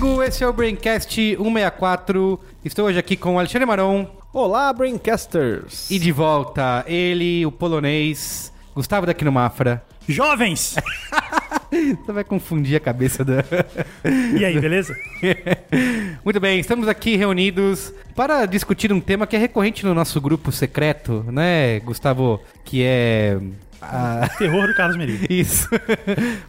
eu sou o Carlos Merigo, esse é o Braincast 164. Estou hoje aqui com o Alexandre Maron Olá, Braincasters! e de volta ele, o polonês, Gustavo Daquino Mafra. Jovens! Você vai confundir a cabeça da. E aí, beleza? Muito bem, estamos aqui reunidos para discutir um tema que é recorrente no nosso grupo secreto, né, Gustavo? Que é. A- Terror do Carlos Merigo. Isso.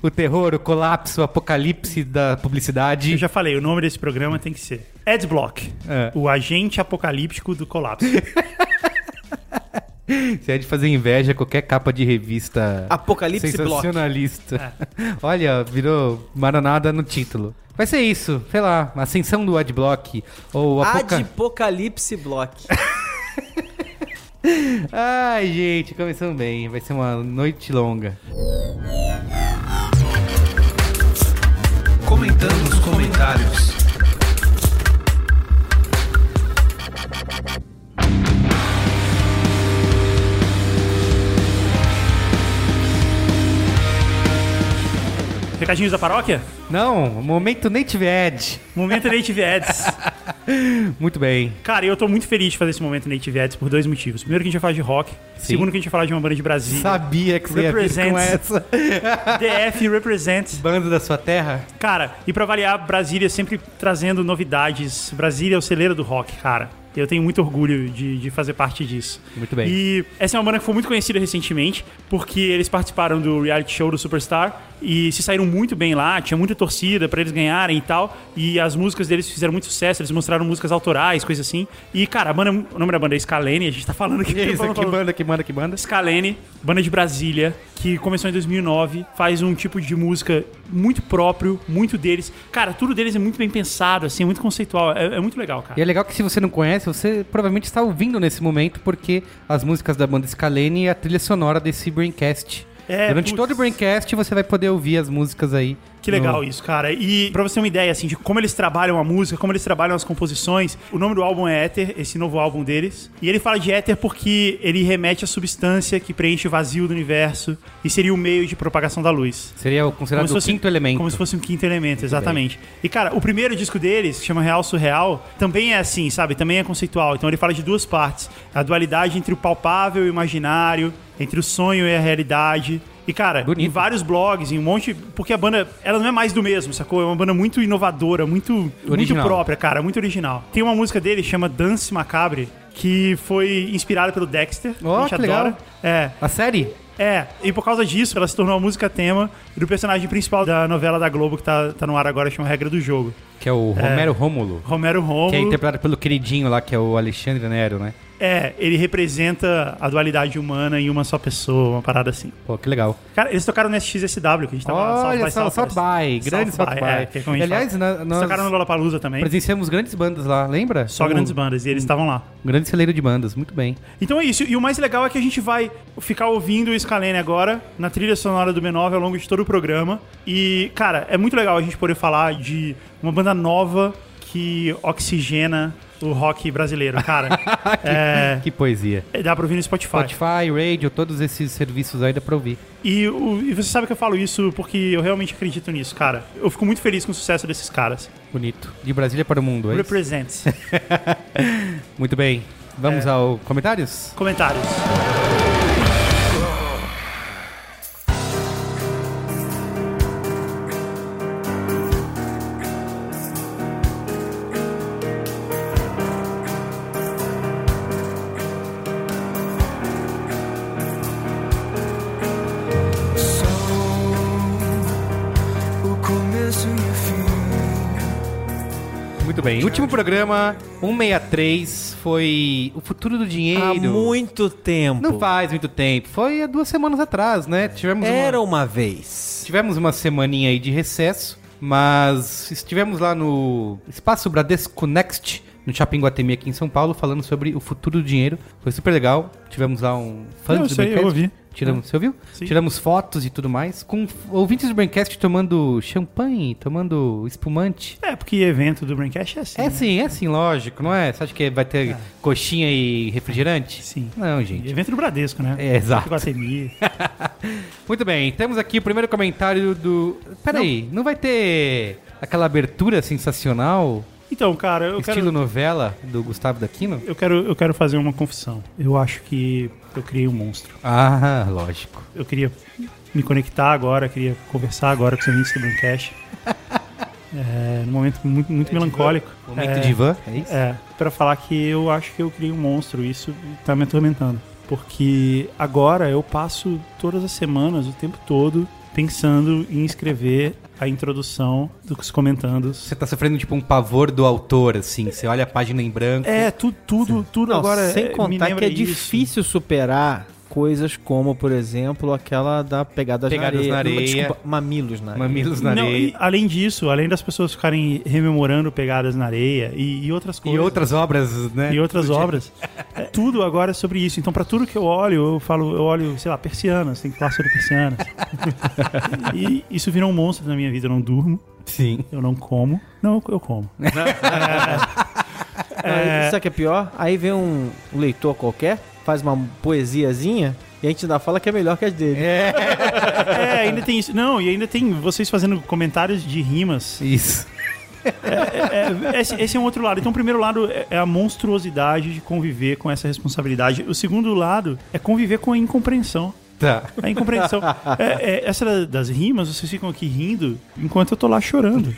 o terror, o colapso, o apocalipse da publicidade. Eu já falei, o nome desse programa tem que ser Adblock, É. o agente apocalíptico do colapso. Você é de fazer inveja a qualquer capa de revista Apocalipse Block. sensacionalista. Olha, virou maranada no título. Vai ser isso, sei lá, ascensão do Adblock ou apoca... Adipocalipse Block. Ai, gente, começamos bem. Vai ser uma noite longa. Comentando nos comentários. Recadinhos da paróquia? Não, momento Native Edge. Momento Native Ads. Muito bem. Cara, eu tô muito feliz de fazer esse momento Native Ads por dois motivos. Primeiro que a gente vai falar de rock. Sim. Segundo que a gente vai falar de uma banda de Brasília. Sabia que você ia vir com Represents. essa DF Represents. banda da sua terra. Cara, e pra variar, Brasília sempre trazendo novidades. Brasília é o celeiro do rock, cara. Eu tenho muito orgulho de, de fazer parte disso. Muito bem. E essa é uma banda que foi muito conhecida recentemente, porque eles participaram do reality show do Superstar e se saíram muito bem lá, tinha muita torcida pra eles ganharem e tal. E as músicas deles fizeram muito sucesso, eles mostraram músicas autorais, coisa assim. E, cara, a banda, o nome da banda é Scalene, a gente tá falando aqui. Que isso, falando- que banda, que banda, que banda? Scalene, banda de Brasília, que começou em 2009, faz um tipo de música muito próprio, muito deles. Cara, tudo deles é muito bem pensado, assim, muito conceitual. É, é muito legal, cara. E é legal que se você não conhece, você provavelmente está ouvindo nesse momento, porque as músicas da banda Scalene é a trilha sonora desse Braincast. É, Durante putz. todo o Braincast você vai poder ouvir as músicas aí. Que legal isso, cara. E pra você ter uma ideia, assim, de como eles trabalham a música, como eles trabalham as composições, o nome do álbum é Éter, esse novo álbum deles. E ele fala de éter porque ele remete à substância que preenche o vazio do universo e seria o meio de propagação da luz. Seria o considerado o quinto elemento. Como se fosse um quinto elemento, exatamente. E, cara, o primeiro disco deles, que chama Real Surreal, também é assim, sabe? Também é conceitual. Então ele fala de duas partes: a dualidade entre o palpável e o imaginário, entre o sonho e a realidade. E, cara, Bonito. em vários blogs, em um monte. Porque a banda, ela não é mais do mesmo, sacou? É uma banda muito inovadora, muito, muito própria, cara, muito original. Tem uma música dele, chama Dance Macabre, que foi inspirada pelo Dexter. Ó, a gente que legal. adora. É. A série? É, e por causa disso, ela se tornou a música tema do personagem principal da novela da Globo que tá, tá no ar agora, chama Regra do Jogo. Que é o Romero Rômulo. Romero Romulo. Que é interpretado pelo queridinho lá, que é o Alexandre Nero, né? É, ele representa a dualidade humana em uma só pessoa, uma parada assim. Pô, que legal. Cara, eles tocaram no SXSW, que a gente tava Olha South Southwest. by, grande South by. é, que é como Aliás, na- Eles nós tocaram no Lollapalooza também. presenciamos grandes bandas lá, lembra? Só grandes bandas, e eles estavam lá. Um grande celeiro de bandas, muito bem. Então é isso. E o mais legal é que a gente vai ficar ouvindo o Scalene agora na trilha sonora do B9 ao longo de todo o programa. E, cara, é muito legal a gente poder falar de uma banda nova que oxigena o rock brasileiro, cara. é, Que poesia. dá pra ouvir no Spotify. Spotify, Radio, todos esses serviços aí dá pra ouvir. E, o- e você sabe que eu falo isso porque eu realmente acredito nisso, cara. Eu fico muito feliz com o sucesso desses caras. Bonito. De Brasília para o mundo, é? Represents. Muito bem. Vamos É. ao comentários? Comentários. Programa, 163, foi o futuro do dinheiro. Há muito tempo. Não faz muito tempo. Foi há duas semanas atrás, né? Tivemos Era uma, uma vez. tivemos uma semaninha aí de recesso. Mas estivemos lá no Espaço Bradesco Next, no Shopping Guatemi aqui em São Paulo, falando sobre o futuro do dinheiro. Foi super legal. Tivemos lá um fã Não, do eu sei, eu Braincast. ouvi. Tiramos, Você ouviu? Sim. Tiramos fotos e tudo mais. Com ouvintes do Braincast tomando champanhe, tomando espumante. É, porque evento do Braincast é assim. É né? sim, é sim, lógico, não é? Você acha que vai ter coxinha e refrigerante? Sim. Não, E gente. Evento do Bradesco, né? É, exato. Guatemi. Muito bem, temos aqui o primeiro comentário do. Peraí, não, vai ter aquela abertura sensacional, Então, cara, eu estilo quero, novela do Gustavo Daquino? eu, quero, eu quero fazer uma confissão. Eu acho que eu criei um monstro. Ah, lógico. Eu queria me conectar agora, queria conversar agora com os ouvintes do Braincast. É, num momento muito, muito melancólico. Momento é, de van, é isso? É, pra falar que eu acho que eu criei um monstro, isso tá me atormentando. Porque agora eu passo todas as semanas, o tempo todo, pensando em escrever a introdução dos comentandos. Você tá sofrendo tipo um pavor do autor, assim. Você olha a página em branco. É, tu, tudo, tudo Não, agora sem é, me contar que é isso. difícil superar coisas como, por exemplo, aquela da pegadas, Pegadas na na areia. areia. Desculpa, mamilos na areia. Mamilos na Não, areia. e além disso, além das pessoas ficarem rememorando pegadas na areia e, e outras E, coisas. outras obras, né? e outras do dia. obras. É, tudo agora é sobre isso. Então, pra tudo que eu olho, eu falo, eu olho, sei lá, persianas, tem que falar sobre persianas. e isso virou um monstro na minha vida. Eu não durmo, Sim. eu não como. Não, eu- como. Não, Sabe o que é pior? Aí vem um leitor qualquer, faz uma poesiazinha e a gente ainda fala que é melhor que as dele. É, ainda tem isso. Não, e ainda tem vocês fazendo comentários de rimas. Isso. É, esse, esse é um outro lado. Então, o primeiro lado é- é a monstruosidade de conviver com essa responsabilidade. O segundo lado é conviver com a incompreensão. Tá. A incompreensão. É, é, essa da- das rimas, vocês ficam aqui rindo enquanto eu tô lá chorando.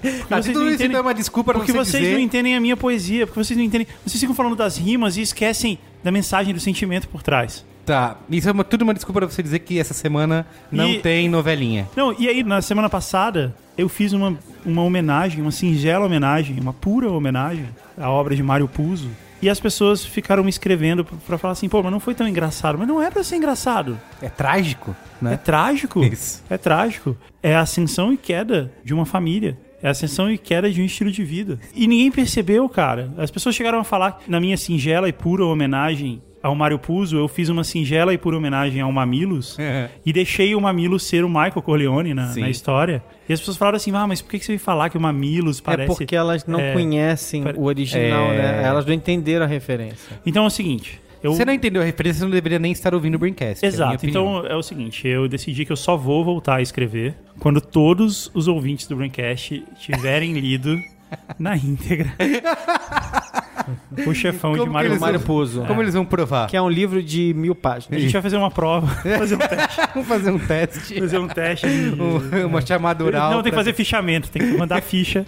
Porque Ah, vocês tudo não isso entendem- então é uma desculpa pra porque você vocês dizer... não entendem a minha poesia, porque vocês não entendem. Vocês ficam falando das rimas e esquecem da mensagem, do sentimento por trás. Tá, isso é uma- tudo uma desculpa pra você dizer que essa semana não E- tem novelinha. Não, e aí, na semana passada, eu fiz uma, uma homenagem, uma singela homenagem, uma pura homenagem à obra de Mário Puzo. E as pessoas ficaram me escrevendo pra- pra falar assim, pô, mas não foi tão engraçado. Mas não é pra ser engraçado. É trágico, É né? trágico. Isso. É trágico. É a ascensão e queda de uma família. É a ascensão e queda de um estilo de vida. E ninguém percebeu, cara. As pessoas chegaram a falar que na minha singela e pura homenagem ao Mário Puzo, eu fiz uma singela e pura homenagem ao Mamilos e deixei o Mamilos ser o Michael Corleone na, na história. E as pessoas falaram assim, ah, mas por que que você veio falar que o Mamilos parece... É porque elas não é, conhecem pare- o original, É. né? Elas não entenderam a referência. Então é o seguinte... Eu... Você não entendeu a referência, você não deveria nem estar ouvindo o Braincast. é Exato. opinião. Então é o seguinte, eu decidi que eu só vou voltar a escrever quando todos os ouvintes do Braincast tiverem lido na íntegra o chefão Como de que Mário eles Puzo. Mário Puzo. Como eles vão provar? Que é um livro de mil A páginas. gente vai fazer uma prova, fazer um teste, Vamos fazer um teste. fazer um teste. de- Um- uma chamada oral. Não, tem que fazer fichamento, tem que mandar ficha.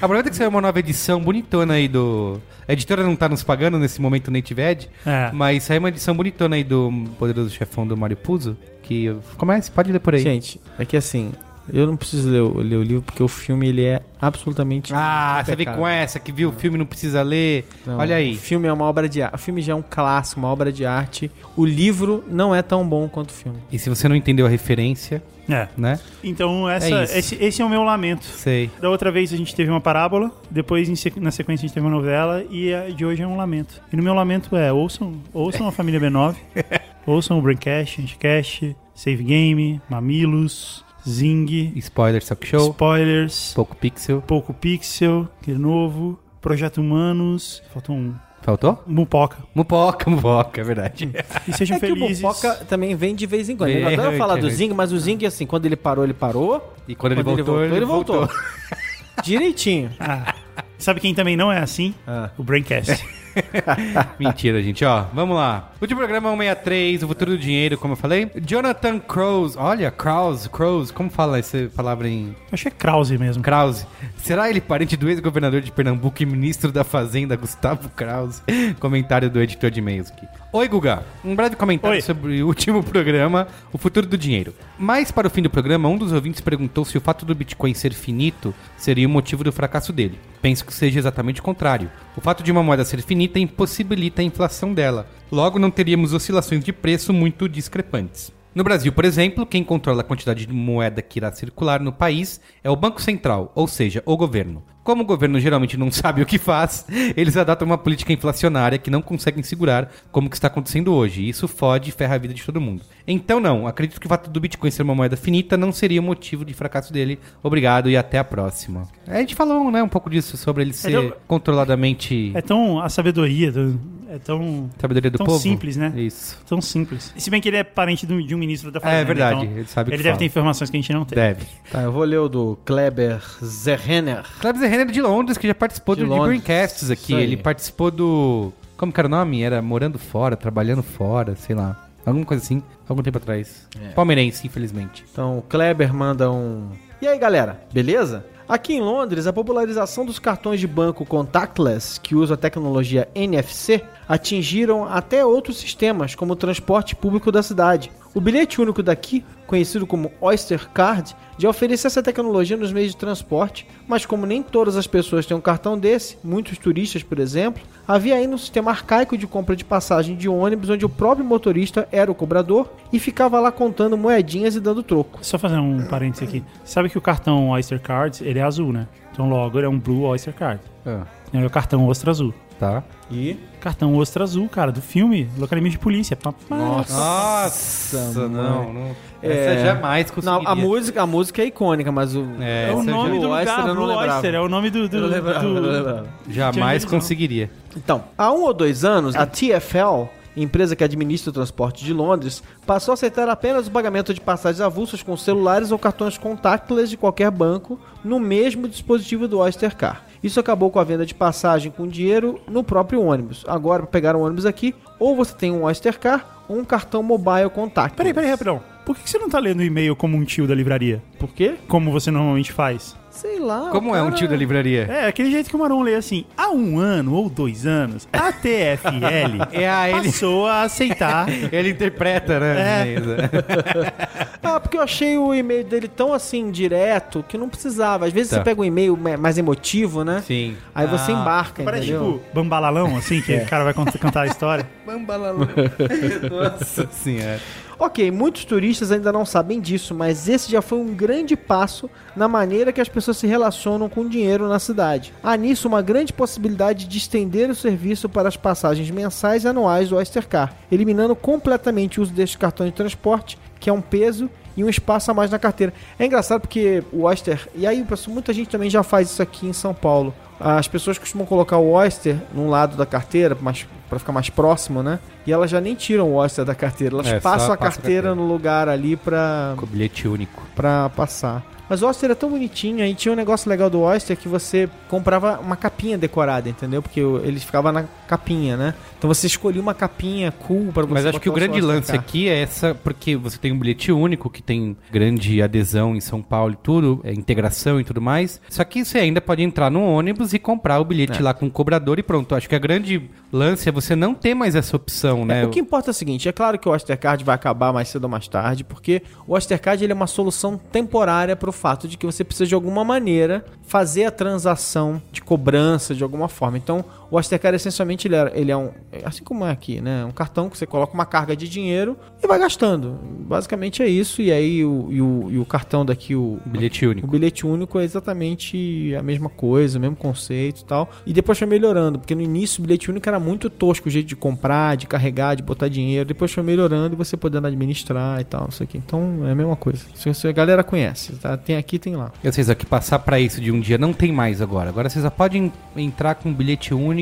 Aproveita que saiu uma nova edição bonitona aí do. A editora não tá nos pagando nesse momento Native Ed, É. mas saiu uma edição bonitona aí do Poderoso Chefão do Mario Puzo. Que. Comece, pode ler por aí. Gente, é que assim, eu não preciso ler, o- ler o livro porque o filme ele é absolutamente. Ah, você vem impecável. com essa que viu o filme e não precisa ler. Não, Olha O aí. filme é uma obra de arte. O filme já é um clássico, uma obra de arte. O livro não é tão bom quanto o filme. E se você não entendeu a referência, É. né? Então essa, É esse, esse é o meu lamento. Sei. Da outra vez a gente teve uma parábola, depois na sequência a gente teve uma novela e a de hoje é um lamento. E no meu lamento é, ouçam, ouçam a família B9, ouçam o Braincast, Anticast, Save Game, Mamilos, Zing, Spoiler Talk Show, Spoilers, pouco pixel. Pouco Pixel, que é novo, Projeto Humanos, faltou um, Faltou? Mupoca. Mupoca, mupoca, é verdade. E sejam É que o felizes. Mupoca também vem de vez em quando. Eu adoro falar do. Zing, mas o Zing, assim, quando ele parou, ele parou. E quando ele Quando ele voltou, voltou, ele voltou. voltou. Direitinho. Ah, sabe quem também não é assim? Ah. O Braincast. Mentira, gente, ó. Vamos lá. Último programa 163, o futuro do dinheiro, como eu falei. Jonathan Krause. Olha, Krause, Krause. Como fala essa palavra em Acho que é Krause mesmo. Krause? Será ele parente do ex-governador de Pernambuco e ministro da Fazenda, Gustavo Krause? Comentário do editor de e-mails aqui. Oi, Guga. Um breve comentário Oi. sobre o último programa, o futuro do dinheiro. Mais para o fim do programa, um dos ouvintes perguntou se o fato do Bitcoin ser finito seria o motivo do fracasso dele. Penso que seja exatamente o contrário. O fato de uma moeda ser finita impossibilita a inflação dela. Logo, não teríamos oscilações de preço muito discrepantes. No Brasil, por exemplo, quem controla a quantidade de moeda que irá circular no país é o Banco Central, ou seja, o governo. Como o governo geralmente não sabe o que faz, eles adotam uma política inflacionária que não conseguem segurar, como que está acontecendo hoje. E isso fode e ferra a vida de todo mundo. Então, não, acredito que o fato do Bitcoin ser uma moeda finita não seria o motivo de fracasso dele. Obrigado e até a próxima. A gente falou, né, um pouco disso, sobre ele ser tão- controladamente É tão. A sabedoria do- é tão. sabedoria do tão povo. simples, né? Isso. Tão simples. Se bem que ele é parente do- de um ministro da Fazenda. É verdade, então ele sabe Ele deve fala. ter informações que a gente não tem. Deve. Tá, eu vou ler o do Kleber Zerrenner. Kleber Zerrenner de Londres, que já participou De do de. Braincasts aqui. Ele participou do. Como que era o nome? Era Morando Fora, Trabalhando Fora, sei lá. Alguma coisa assim, algum tempo atrás. É. Palmeirense, infelizmente. Então, o Kleber manda um. E aí, galera, beleza? Aqui em Londres, a popularização dos cartões de banco contactless, que usam a tecnologia NFC, atingiram até outros sistemas, como o transporte público da cidade. O bilhete único daqui, conhecido como Oyster Card, já oferece essa tecnologia nos meios de transporte, mas como nem todas as pessoas têm um cartão desse, muitos turistas, por exemplo, havia ainda um sistema arcaico de compra de passagem de ônibus onde o próprio motorista era o cobrador e ficava lá contando moedinhas e dando troco. Só fazer um parênteses aqui. Sabe que o cartão Oyster Card, ele é azul, né? Então logo ele é um Blue Oyster Card. Ah, É o cartão Ostra Azul. tá. E Cartão Ostra Azul, cara, do filme Locademia de Polícia. Pá. Nossa, não, não. É. Essa jamais conseguiria. Não, a música, a música é icônica, mas o. É, É o nome já- do Oyster lugar, Blue. Oyster. É o nome do... do, Eu lembrava, do- eu não lembrava. Jamais conseguiria. Então, há um ou dois anos, a TFL, empresa que administra o transporte de Londres, passou a aceitar apenas o pagamento de passagens avulsas com celulares ou cartões contactless de qualquer banco no mesmo dispositivo do Oyster Car. Isso acabou com a venda de passagem com dinheiro no próprio ônibus. Agora, para pegar um ônibus aqui, ou você tem um Oyster Car ou um cartão mobile contactless. Peraí, peraí, rapidão. Por que que você não tá lendo o e-mail como um tio da livraria? Por quê? Como você normalmente faz? Sei lá. Como o é um cara- tio da livraria? É, aquele jeito que o Marão lê assim. Há um ano ou dois anos, a TFL É a ele. passou a aceitar. Ele interpreta, né? É. Ah, porque eu achei o e-mail dele tão assim, direto, que não precisava. Às vezes Tá. você pega um e-mail mais emotivo, né? Sim. Aí você Ah, embarca, Parece entendeu? tipo bambalalão, assim, que o cara vai cantar a história. Nossa senhora. Ok, muitos turistas ainda não sabem disso, mas esse já foi um grande passo na maneira que as pessoas se relacionam com o dinheiro na cidade. Há nisso uma grande possibilidade de estender o serviço para as passagens mensais e anuais do Oystercar, eliminando completamente o uso deste cartão de transporte, que é um peso e um espaço a mais na carteira. É engraçado porque o Oyster, e aí muita gente também já faz isso aqui em São Paulo. As pessoas costumam colocar o Oyster num lado da carteira, mas para ficar mais próximo, né? E elas já nem tiram o Oyster da carteira, elas É, passam a passa a carteira carteira. no lugar ali pra, Com bilhete único. pra passar. Mas o Oyster é tão bonitinho, aí tinha um negócio legal do Oyster que você comprava uma capinha decorada, entendeu? Porque ele ficava na capinha, né? Então você escolhia uma capinha cool pra você Mas acho que o grande lance Oyster aqui é essa, porque você tem um bilhete único que tem grande adesão em São Paulo e tudo, é, integração e tudo mais. Só que você ainda pode entrar no ônibus e comprar o bilhete É. lá com o cobrador e pronto. Acho que a grande lance é você não ter mais essa opção, né? É, o que importa é o seguinte, é claro que o Oystercard vai acabar mais cedo ou mais tarde, porque o Oystercard ele é uma solução temporária para fato de que você precisa de alguma maneira fazer a transação de cobrança de alguma forma. Então, o Oystercard essencialmente ele é, ele é um, assim como é aqui, né, um cartão que você coloca uma carga de dinheiro e vai gastando. Basicamente é isso. E aí o, e o, e o cartão daqui o Bilhete o único. bilhete único é exatamente a mesma coisa, o mesmo conceito e tal. E depois foi melhorando, porque no início o bilhete único era muito tosco o jeito de comprar, de carregar, de botar dinheiro. Depois foi melhorando e você podendo administrar e tal, não sei o que. Então é a mesma coisa. Isso, isso a galera conhece, tá? Tem aqui, tem lá. E vocês aqui passar pra isso de um dia não tem mais agora. Agora vocês só podem entrar com bilhete único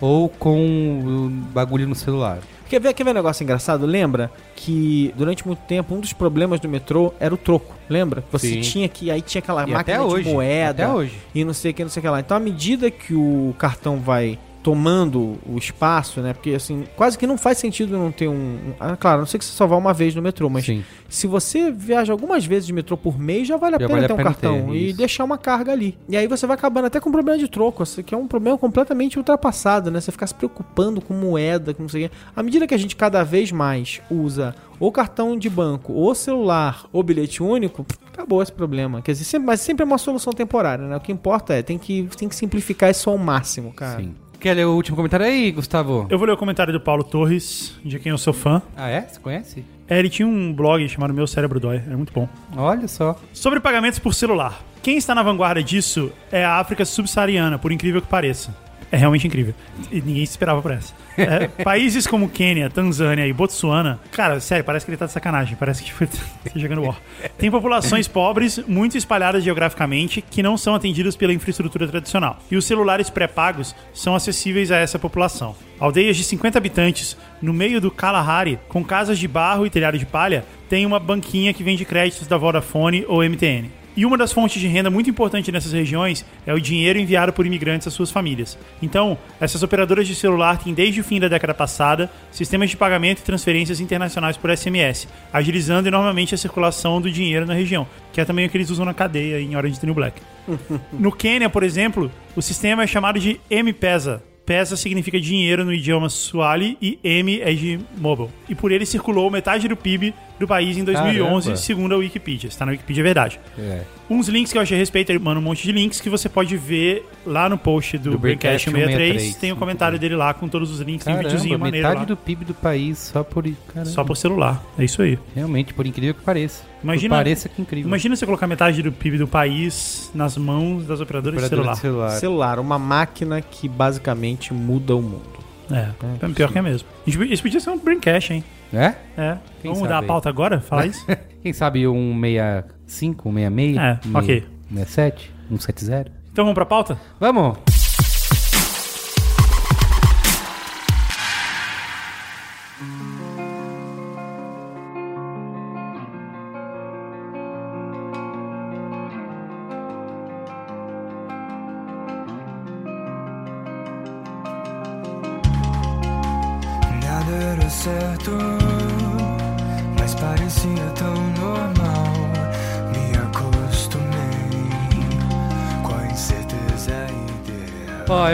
ou com bagulho no celular. Quer ver, quer ver um negócio engraçado? Lembra que durante muito tempo um dos problemas do metrô era o troco. Lembra? Você Sim. tinha que. Aí tinha aquela E máquina até de hoje, moeda. até hoje. E não sei o que, não sei o que lá. Então, à medida que o cartão vai tomando o espaço, né? Porque assim, quase que não faz sentido não ter um. um- ah, claro, não sei que você só vá uma vez no metrô, mas Sim. se você viaja algumas vezes de metrô por mês, já vale a Já pena vale ter um cartão ter, e isso. deixar uma carga ali. E aí você vai acabando até com problema de troco, assim, que é um problema completamente ultrapassado, né? Você ficar se preocupando com moeda, com não sei o quê. À medida que a gente cada vez mais usa ou cartão de banco, ou celular, ou bilhete único, acabou esse problema. Quer dizer, sempre, mas sempre é uma solução temporária, né? O que importa é, tem que, tem que simplificar isso ao máximo, cara. Sim. Quer ler o último comentário aí, Gustavo? Eu vou ler o comentário do Paulo Torres, de quem eu sou fã. Ah, é? Você conhece? É, ele tinha um blog chamado Meu Cérebro Dói. É muito bom. Olha só. Sobre pagamentos por celular. Quem está na vanguarda disso é a África subsaariana, por incrível que pareça. É realmente incrível. E ninguém se esperava por essa. É, países como Quênia, Tanzânia e Botsuana, cara, sério, parece que ele tá de sacanagem. Parece que foi tá jogando war. Tem populações pobres, muito espalhadas geograficamente, que não são atendidas pela infraestrutura tradicional. E os celulares pré-pagos são acessíveis a essa população. Aldeias de 50 habitantes, no meio do Kalahari, com casas de barro e telhado de palha, tem uma banquinha que vende créditos da Vodafone ou MTN. E uma das fontes de renda muito importante nessas regiões é o dinheiro enviado por imigrantes às suas famílias. Então, essas operadoras de celular têm desde o fim da década passada sistemas de pagamento e transferências internacionais por SMS, agilizando enormemente a circulação do dinheiro na região, que é também o que eles usam na cadeia em Orange the New Black. No Quênia, por exemplo, o sistema é chamado de M-Pesa. Pesa significa dinheiro no idioma Swahili e M é de mobile. E por ele circulou metade do PIB do país em 2011, Caramba. segundo a Wikipedia. Está na Wikipedia, é verdade. É. Uns links que eu achei a respeito, ele manda um monte de links que você pode ver lá no post do, Do Braincast Braincast 163. 163. Tem um comentário dele lá com todos os links, tem um Caramba, videozinho maneiro metade lá. do PIB do país só por... Caramba. Só por celular. É isso aí. Realmente, por incrível que pareça. Imagina- pareça que incrível. Imagina você colocar metade do PIB do país nas mãos das operadoras de Operadora celular. de celular. Celular, uma máquina que basicamente muda o mundo. É, pior que é mesmo. Isso podia ser um Braincast, hein? É? É. Quem Vamos mudar a pauta agora? Falar isso? Quem sabe um 65, um 66? É, ok. 67, um 70? então vamos pra pauta? Vamos!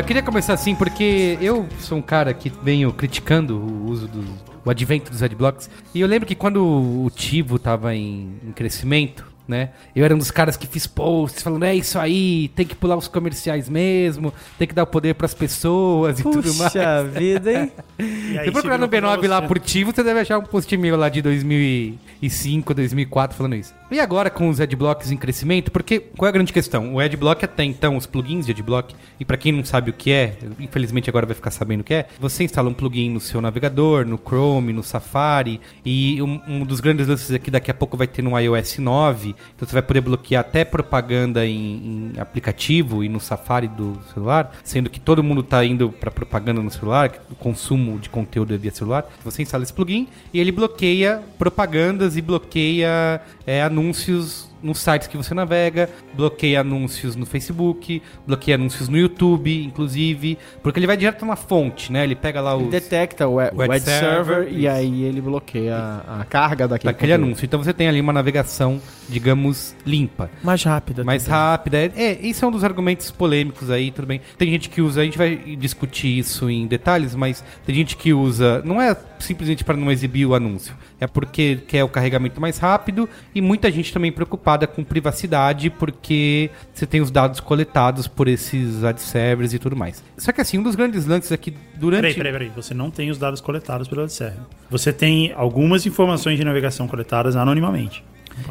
Queria começar assim porque eu sou um cara que venho criticando o uso do o advento dos adblocks. E eu lembro que quando o Tivo tava em, em crescimento, né? Eu era um dos caras que fiz posts falando, é isso aí, tem que pular os comerciais mesmo, tem que dar o poder pras pessoas e tudo mais. Puxa vida, hein? E aí, Se procurar se no virou B9 lá por Tivo, você deve achar um post meu lá de 2005, 2004 falando isso. E agora com os adblocks em crescimento, porque qual é a grande questão? O adblock até então, os plugins de adblock, e pra quem não sabe o que é, infelizmente agora vai ficar sabendo o que é, você instala um plugin no seu navegador, no Chrome, no Safari, e um, um dos grandes lances aqui daqui a pouco vai ter no iOS 9, então você vai poder bloquear até propaganda em, em aplicativo e no Safari do celular, sendo que todo mundo tá indo pra propaganda no celular, o consumo de conteúdo é via celular. Você instala esse plugin e ele bloqueia propagandas e bloqueia é, anúncios nos sites que você navega, bloqueia anúncios no Facebook, bloqueia anúncios no YouTube, inclusive, porque ele vai direto na fonte, né? Ele pega lá Ele os detecta o, o Web Web server, server, e isso. aí ele bloqueia a, a carga daquele, daquele conteúdo. anúncio. Então você tem ali uma navegação, digamos, limpa. Mais rápida. mais também. rápida. É, é, isso é um dos argumentos polêmicos aí, tudo bem. Tem gente que usa, a gente vai discutir isso em detalhes, mas tem gente que usa, não é simplesmente para não exibir o anúncio, é porque quer o carregamento mais rápido e muita gente também preocupada com privacidade, porque você tem os dados coletados por esses ad servers e tudo mais. Só que assim, um dos grandes lances aqui durante Peraí, peraí, peraí. Você não tem os dados coletados pelo AdServe. Você tem algumas informações de navegação coletadas anonimamente.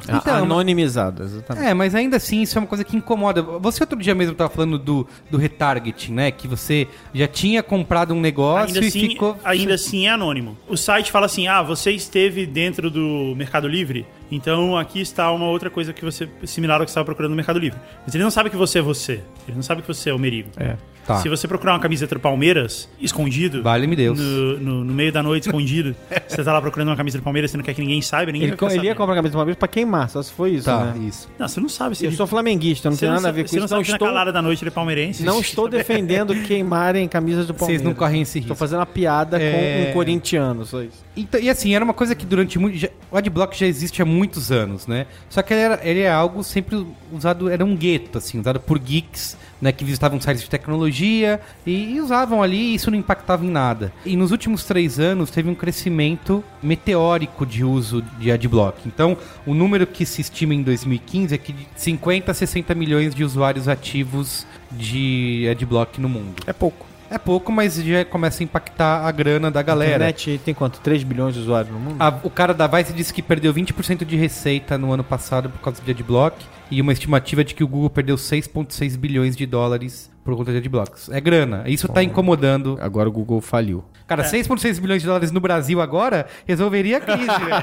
Então, anonimizado, exatamente. É, mas ainda assim isso é uma coisa que incomoda. Você outro dia mesmo estava falando do, do retargeting, né? Que você já tinha comprado um negócio Ainda e assim, ficou. ainda assim é anônimo. O site fala assim: ah, você esteve dentro do Mercado Livre, então aqui está uma outra coisa que você similar ao que você estava procurando no Mercado Livre. Mas ele não sabe que você é você. Ele não sabe que você é o Merigo. É. Tá. Se você procurar uma camiseta do Palmeiras, escondido, Vale-me Deus. No, no- no meio da noite, escondido, você tá lá procurando uma camisa do Palmeiras, você não quer que ninguém saiba, ninguém Ele, vai ele ia comprar a camisa uma vez pra queimar, só se foi isso, Tá, né? isso. Não, você não sabe se Eu ele... sou flamenguista, não você tem nada a sabe- ver com você isso. não sabe Não que estou, na calada da noite ele é palmeirense. não estou defendendo queimarem camisas do Palmeiras. Vocês não correm esse Estou risco. fazendo uma piada É. com um corintiano, só isso. Então, e assim, era uma coisa que durante muito. já- o adblock já existe há muitos anos, né? Só que ele, era, ele é algo sempre usado, era um gueto, assim, usado por geeks, né? Que visitavam sites de tecnologia e, e usavam ali e isso não impactava em nada. E nos últimos três anos teve um crescimento meteórico de uso de adblock. Então, o número que se estima em 2015 é que de 50 a 60 milhões de usuários ativos de adblock no mundo. É pouco. É pouco, mas já começa a impactar a grana da A galera. internet tem quanto? 3 bilhões de usuários no mundo? A- o cara da Vice disse que perdeu 20% de receita no ano passado por causa de adblock e uma estimativa de que o Google perdeu 6,6 bilhões de dólares por conta de adblocks. É grana. Isso tá incomodando. Agora o Google faliu. Cara, 6,6 bilhões de dólares no Brasil agora resolveria a crise. né?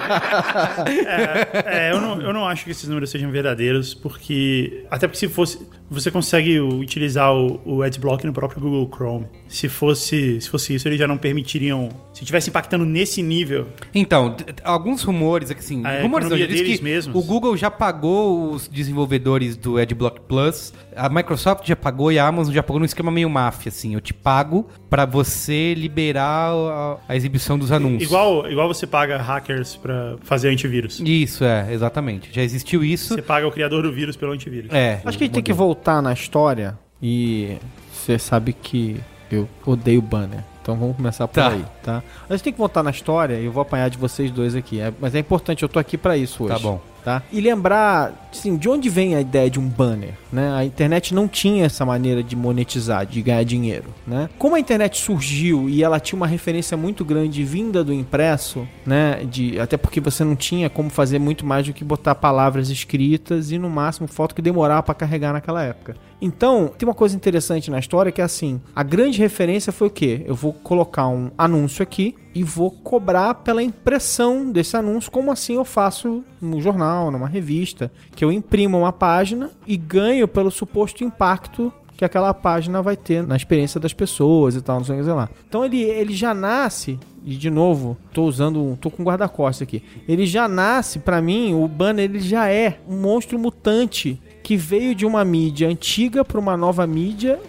É, eu não, eu não acho que esses números sejam verdadeiros, porque. Até porque se fosse. Você consegue utilizar o, o Adblock no próprio Google Chrome. Se fosse, se fosse isso, eles já não permitiriam. Se estivesse impactando nesse nível. Então, alguns rumores, é assim, A rumores não, deles que mesmos. o Google já pagou os desenvolvedores do Adblock Plus, a Microsoft já pagou e a Amazon já pagou num esquema meio máfia, assim, eu te pago pra você liberar a, a exibição dos anúncios. Igual, igual você paga hackers pra fazer antivírus. Isso, é, exatamente. Já existiu isso. Você paga o criador do vírus pelo antivírus. É. Acho que a gente tem que voltar na história e você sabe que eu odeio banner. Então vamos começar por Tá. aí, tá? A gente tem que voltar na história e eu vou apanhar de vocês dois aqui. é- mas é importante, eu tô aqui pra isso hoje. Tá bom. Tá? E lembrar, assim, de onde vem a ideia de um banner, né? A internet não tinha essa maneira de monetizar, de ganhar dinheiro, né? Como a internet surgiu e ela tinha uma referência muito grande vinda do impresso, né? De, até porque você não tinha como fazer muito mais do que botar palavras escritas e no máximo foto que demorava para carregar naquela época. Então, tem uma coisa interessante na história que é assim, a grande referência foi o quê? Eu vou colocar um anúncio aqui e vou cobrar pela impressão desse anúncio, como assim eu faço no jornal, numa revista, que eu imprimo uma página e ganho pelo suposto impacto que aquela página vai ter na experiência das pessoas e tal, não sei o que lá. Então ele, ele já nasce, e de novo, tô usando, tô com guarda-costas aqui. Ele já nasce, pra mim, o banner ele já é um monstro mutante que veio de uma mídia antiga pra uma nova mídia.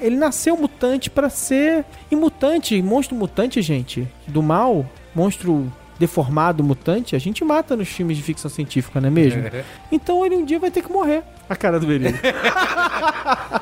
Ele, nasceu mutante pra ser e mutante, monstro mutante, gente, do mal, monstro deformado mutante, a gente mata nos filmes de ficção científica, não é mesmo? Então ele um dia vai ter que morrer. A cara do Berilo.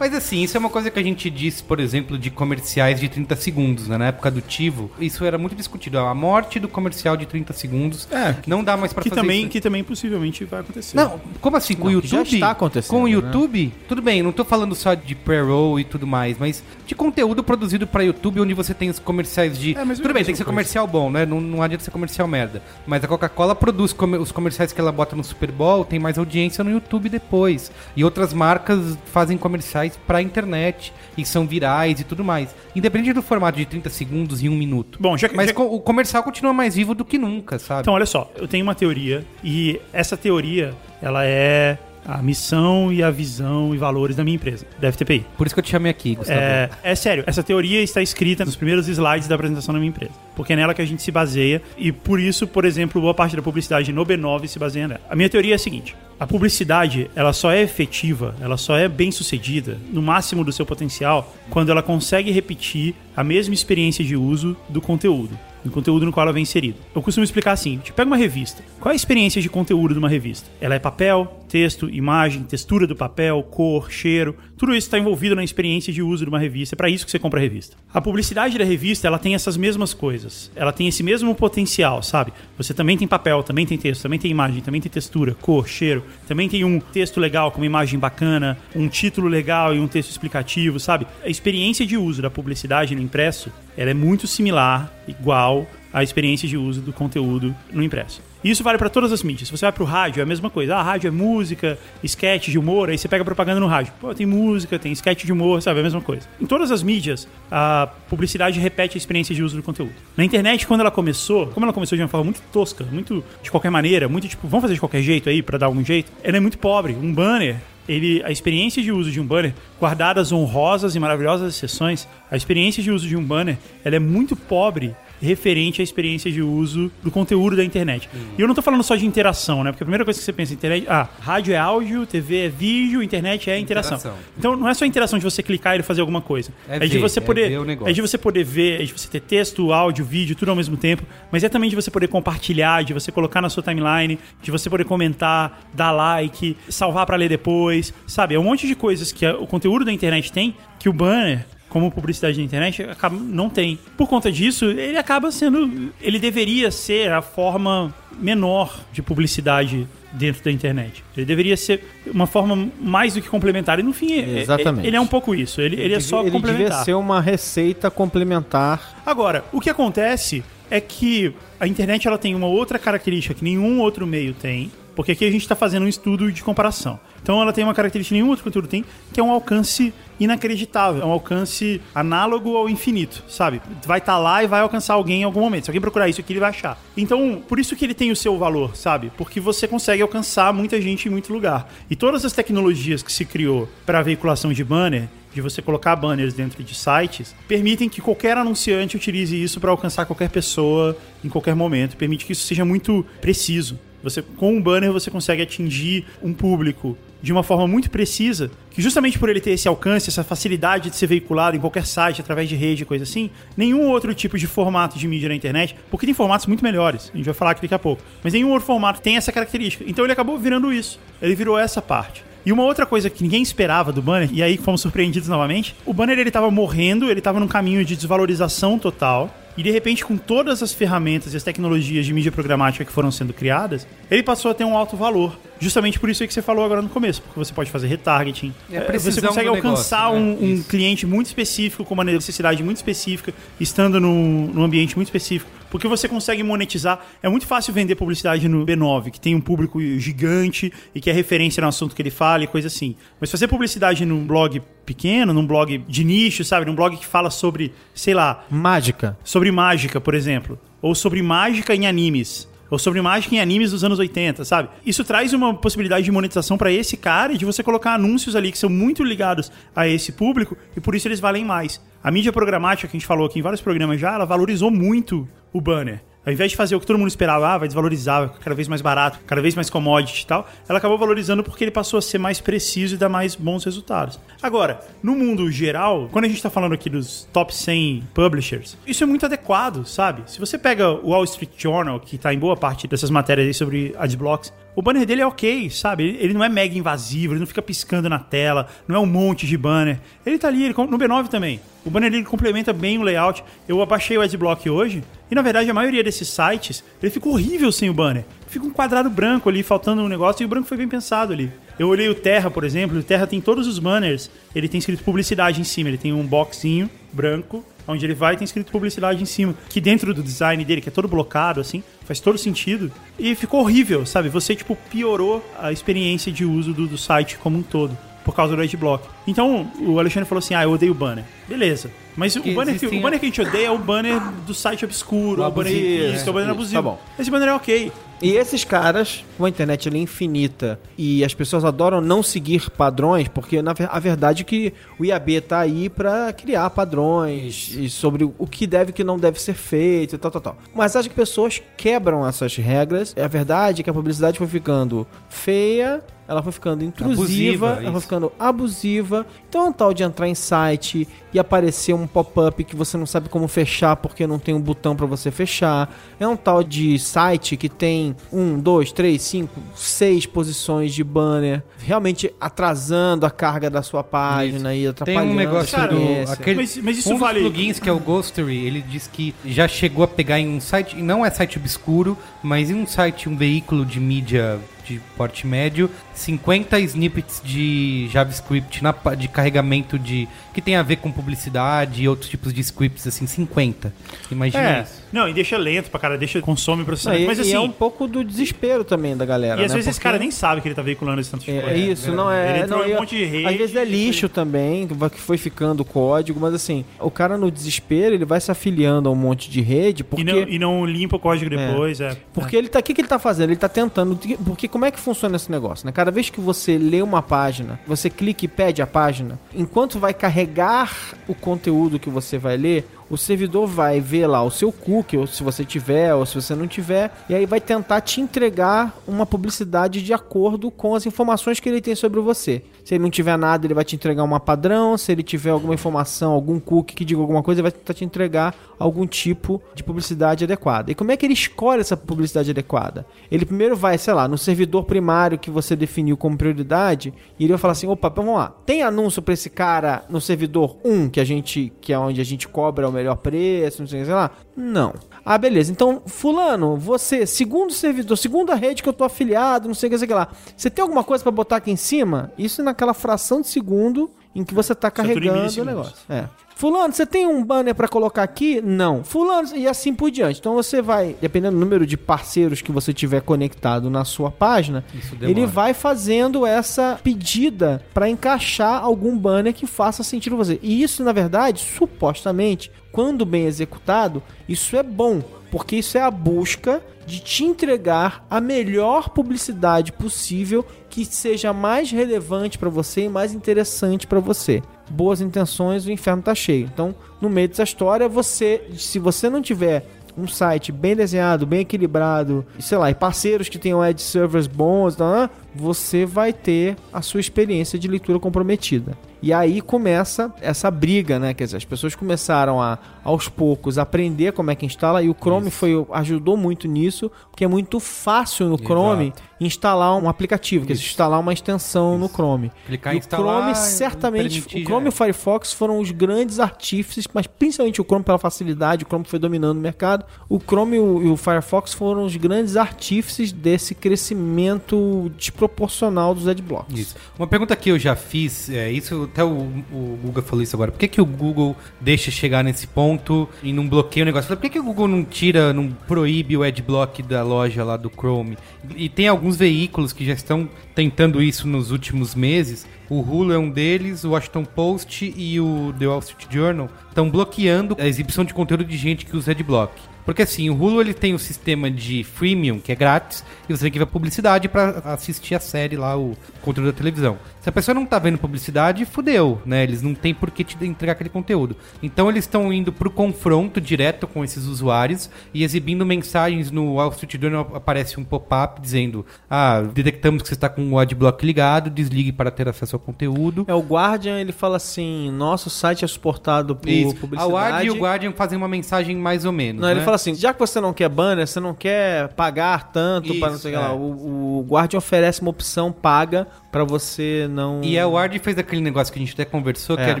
Mas assim, isso é uma coisa que a gente disse, por exemplo, de comerciais de 30 segundos, né? Na época do Tivo, isso era muito discutido. A morte do comercial de 30 segundos É, não dá mais pra Que fazer também, isso. que também possivelmente vai acontecer. Não, como assim? Com o YouTube? já está acontecendo, Com o né? YouTube, tudo bem, não tô falando só de pre-roll e tudo mais, mas de conteúdo produzido pra YouTube, onde você tem os comerciais de. É, mas tudo é bem, tem que ser coisa. comercial bom, né? Não, não adianta ser comercial merda. Mas a Coca-Cola produz comer- os comerciais que ela bota no Super Bowl, tem mais audiência no YouTube depois. E outras marcas fazem comerciais pra internet e são virais e tudo mais. Independente do formato de 30 segundos e um minuto. Bom, já que- Mas já- o comercial continua mais vivo do que nunca, sabe? Então, olha só, eu tenho uma teoria e essa teoria, ela é a missão e a visão e valores da minha empresa, da FTPI. Por isso que eu te chamei aqui, Gustavo. É, é sério, essa teoria está escrita nos primeiros slides da apresentação da minha empresa. Porque é nela que a gente se baseia e por isso, por exemplo, boa parte da publicidade no B9 se baseia nela. A minha teoria é a seguinte: a publicidade, ela só é efetiva, ela só é bem sucedida, no máximo do seu potencial, quando ela consegue repetir a mesma experiência de uso do conteúdo. Do conteúdo no qual ela vem inserido. Eu costumo explicar assim: tipo, pega uma revista. Qual é a experiência de conteúdo de uma revista? Ela é papel, texto, imagem, textura do papel, cor, cheiro. Tudo isso está envolvido na experiência de uso de uma revista. É para isso que você compra a revista. A publicidade da revista, ela tem essas mesmas coisas. Ela tem esse mesmo potencial, sabe? Você também tem papel, também tem texto, também tem imagem, também tem textura, cor, cheiro. Também tem um texto legal com uma imagem bacana, um título legal e um texto explicativo, sabe? A experiência de uso da publicidade no impresso, ela é muito similar, igual à experiência de uso do conteúdo no impresso. E isso vale para todas as mídias. Se você vai pro rádio, é a mesma coisa. Ah, rádio é música, sketch de humor, aí você pega propaganda no rádio. Pô, tem música, tem sketch de humor, sabe? É a mesma coisa. Em todas as mídias, a publicidade repete a experiência de uso do conteúdo. Na internet, quando ela começou, como ela começou de uma forma muito tosca, muito de qualquer maneira, muito tipo, vamos fazer de qualquer jeito aí para dar algum jeito, ela é muito pobre. Um banner ele, a experiência de uso de um banner, guardadas honrosas e maravilhosas exceções, a experiência de uso de um banner, ela é muito pobre referente à experiência de uso do conteúdo da internet. E eu não tô falando só de interação, né? Porque a primeira coisa que você pensa em internet, ah, rádio é áudio, TV é vídeo, internet é interação. Interação. Então não é só a interação de você clicar e fazer alguma coisa. É É, de ver, você é poder, negócio. é de você poder ver, é de você ter texto, áudio, vídeo, tudo ao mesmo tempo, mas é também de você poder compartilhar, de você colocar na sua timeline, de você poder comentar, dar like, salvar pra ler depois, sabe? É um monte de coisas que o conteúdo da internet tem que o banner como publicidade na internet, acaba, não tem. Por conta disso, ele acaba sendo. Ele deveria ser a forma menor de publicidade dentro da internet. Ele deveria ser uma forma mais do que complementar. E no fim, é- Exatamente. ele é um pouco isso. Ele, ele é só ele complementar. devia ser uma receita complementar. Agora, o que acontece é que a internet ela tem uma outra característica que nenhum outro meio tem, porque aqui a gente está fazendo um estudo de comparação. Então ela tem uma característica que nenhum outro conteúdo tem, que é um alcance inacreditável, é um alcance análogo ao infinito, sabe? Vai estar lá e vai alcançar alguém em algum momento. Se alguém procurar isso aqui, ele vai achar. Então, por isso que ele tem o seu valor, sabe? Porque você consegue alcançar muita gente em muito lugar. E todas as tecnologias que se criou para veiculação de banner, de você colocar banners dentro de sites, permitem que qualquer anunciante utilize isso para alcançar qualquer pessoa em qualquer momento. Permite que isso seja muito preciso. Você, com um banner você consegue atingir um público de uma forma muito precisa, que justamente por ele ter esse alcance, essa facilidade de ser veiculado em qualquer site, através de rede, coisa assim, nenhum outro tipo de formato de mídia na internet, porque tem formatos muito melhores, a gente vai falar aqui daqui a pouco, mas nenhum outro formato tem essa característica. Então ele acabou virando isso. Ele virou essa parte. E uma outra coisa que ninguém esperava do banner, e aí fomos surpreendidos novamente, o banner ele tava morrendo, ele tava num caminho de desvalorização total. E de repente, com todas as ferramentas e as tecnologias de mídia programática que foram sendo criadas, ele passou a ter um alto valor. Justamente por isso aí que você falou agora no começo, porque você pode fazer retargeting. É precisão você consegue alcançar negócio, né? um, um cliente muito específico, com uma necessidade muito específica, estando num, num ambiente muito específico. Porque você consegue monetizar. É muito fácil vender publicidade no B9, que tem um público gigante e que é referência no assunto que ele fala e coisa assim. Mas fazer publicidade num blog pequeno, num blog de nicho, sabe? Num blog que fala sobre, sei lá, Mágica. sobre mágica, por exemplo, ou sobre mágica em animes, ou sobre mágica em animes dos anos 80, sabe? Isso traz uma possibilidade de monetização para esse cara e de você colocar anúncios ali que são muito ligados a esse público e por isso eles valem mais. A mídia programática que a gente falou aqui em vários programas já, ela valorizou muito o banner. Ao invés de fazer o que todo mundo esperava, ah, vai desvalorizar, vai ficar cada vez mais barato, cada vez mais commodity e tal, ela acabou valorizando porque ele passou a ser mais preciso e dar mais bons resultados. Agora, no mundo geral, quando a gente tá falando aqui dos top 100 publishers, isso é muito adequado, sabe? Se você pega o Wall Street Journal, que tá em boa parte dessas matérias aí sobre adblocks, o banner dele é ok, sabe? Ele, não é mega invasivo, ele não fica piscando na tela, não é um monte de banner. Ele tá ali, ele, no B9 também. O banner dele complementa bem o layout. Eu abaixei o adblock hoje e, na verdade, a maioria desses sites, ele fica horrível sem o banner. Fica um quadrado branco ali, faltando um negócio, e o branco foi bem pensado ali. Eu olhei o Terra, por exemplo, o Terra tem todos os banners, ele tem escrito publicidade em cima, ele tem um boxinho branco, onde ele vai tem escrito publicidade em cima, que dentro do design dele, que é todo blocado, assim, faz todo sentido. E ficou horrível, sabe? Você, tipo, piorou a experiência de uso do, do site como um todo. Por causa do adblock. Então, o Alexandre falou assim: ah, eu odeio banner. Beleza. Mas o banner, que, o banner que a gente odeia é o banner do site obscuro, O o banner abusivo, isso, é. o banner abusivo. tá bom. Esse banner é ok. E esses caras, como a internet é infinita e as pessoas adoram não seguir padrões, porque na, a verdade é que o IAB tá aí pra criar padrões e sobre o que deve e que não deve ser feito e tal, tal, tal. Mas que pessoas quebram essas regras. É a verdade que a publicidade foi ficando feia, ela foi ficando intrusiva, Abusiva, ela foi isso. ficando abusiva. Então é um tal de entrar em site e aparecer um pop-up que você não sabe como fechar porque não tem um botão pra você fechar. É um tal de site que tem um, dois, três, cinco, seis posições de banner, realmente atrasando a carga da sua página e Tem atrapalhando um negócio a do. Aquele, Mas- mas isso um dos vale- plugins que é o Ghostery, ele diz que já chegou a pegar em um site, e não é site obscuro, mas em um site, um veículo de mídia de porte médio, 50 snippets de JavaScript na, de carregamento de. que tem a ver com publicidade e outros tipos de scripts, assim, 50. Imagina É. isso. Não, e deixa lento pra cara, deixa consome Não, processamento. e, Mas e assim. é um pouco do desespero também da galera. E às né? vezes esse Porque- cara nem sabe que ele tá veiculando esse tanto de É, coisa. é isso, não é. Ele não, um e- monte de rede. Às vezes é lixo também, que foi ficando código, mas assim, o cara no desespero, ele vai se afiliando a um monte de rede, porque. E, não, e não limpa o código depois, é. Porque ele tá. O que, que ele tá fazendo? Ele tá tentando. Porque como é que funciona esse negócio, né? Cada vez que você lê uma página, você clica e pede a página, enquanto vai carregar o conteúdo que você vai ler, o servidor vai ver lá o seu cookie, ou se você tiver, ou se você não tiver, e aí vai tentar te entregar uma publicidade de acordo com as informações que ele tem sobre você. Se ele não tiver nada, ele vai te entregar uma padrão. Se ele tiver alguma informação, algum cookie que diga alguma coisa, ele vai tentar te entregar algum tipo de publicidade adequada. E como é que ele escolhe essa publicidade adequada? Ele primeiro vai, sei lá, no servidor primário que você definiu como prioridade, e ele vai falar assim: opa, vamos lá, tem anúncio para esse cara no servidor 1, que a gente, que é onde a gente cobra o melhor preço, não sei, sei lá? Não. Ah, beleza. Então, fulano, você, segundo servidor, segunda rede que eu tô afiliado, não sei o que, sei o que lá. Você tem alguma coisa para botar aqui em cima? Isso naquela fração de segundo em que você tá carregando o milissegundos. negócio. É. Fulano, você tem um banner para colocar aqui? Não. Fulano, e assim por diante. Então você vai, dependendo do número de parceiros que você tiver conectado na sua página, ele vai fazendo essa pedida para encaixar algum banner que faça sentido pra você. E isso, na verdade, supostamente, quando bem executado, isso é bom, porque isso é a busca de te entregar a melhor publicidade possível que seja mais relevante para você e mais interessante para você. Boas intenções, o inferno tá cheio. Então, no meio dessa história, você, se você não tiver um site bem desenhado, bem equilibrado, e sei lá, e parceiros que tenham ad servers bons, tá, você vai ter a sua experiência de leitura comprometida. E aí começa essa briga, né? Quer dizer, as pessoas começaram a, aos poucos, aprender como é que instala, e o Chrome foi, ajudou muito nisso, porque é muito fácil no Chrome instalar um aplicativo, quer dizer, instalar uma extensão no Chrome. Clicar E o Chrome certamente, o Chrome e é. o Firefox foram os grandes artífices, mas principalmente o Chrome pela facilidade, o Chrome foi dominando o mercado. O Chrome e o, e o Firefox foram os grandes artífices desse crescimento desproporcional dos adblocks. Isso. Uma pergunta que eu já fiz, é, isso até o, o Google falou isso agora. Por que, que o Google deixa chegar nesse ponto e não bloqueia o negócio? Por que, que o Google não tira, não proíbe o adblock da loja lá do Chrome? E tem alguns veículos que já estão tentando isso nos últimos meses. O Hulu é um deles, o Washington Post e o The Wall Street Journal estão bloqueando a exibição de conteúdo de gente que usa adblock. Porque assim, o Hulu ele tem o sistema de freemium, que é grátis, e você tem que ver publicidade para assistir a série lá, o conteúdo da televisão. Se a pessoa não tá vendo publicidade, fudeu, né? Eles não têm por que te entregar aquele conteúdo. Então eles estão indo pro confronto direto com esses usuários e exibindo mensagens no Wall Street Journal aparece um pop-up dizendo: "Ah, detectamos que você está com o adblock ligado, desligue para ter acesso ao conteúdo". É, o Guardian, ele fala assim, nosso site é suportado por Isso. A publicidade. Ward e o Guardian fazem uma mensagem mais ou menos, Não, ele né? fala assim, já que você não quer banner, você não quer pagar tanto para não sei o que é. lá, o, o Guardian oferece uma opção paga pra você não... E a Ward fez aquele negócio que a gente até conversou, que É. é de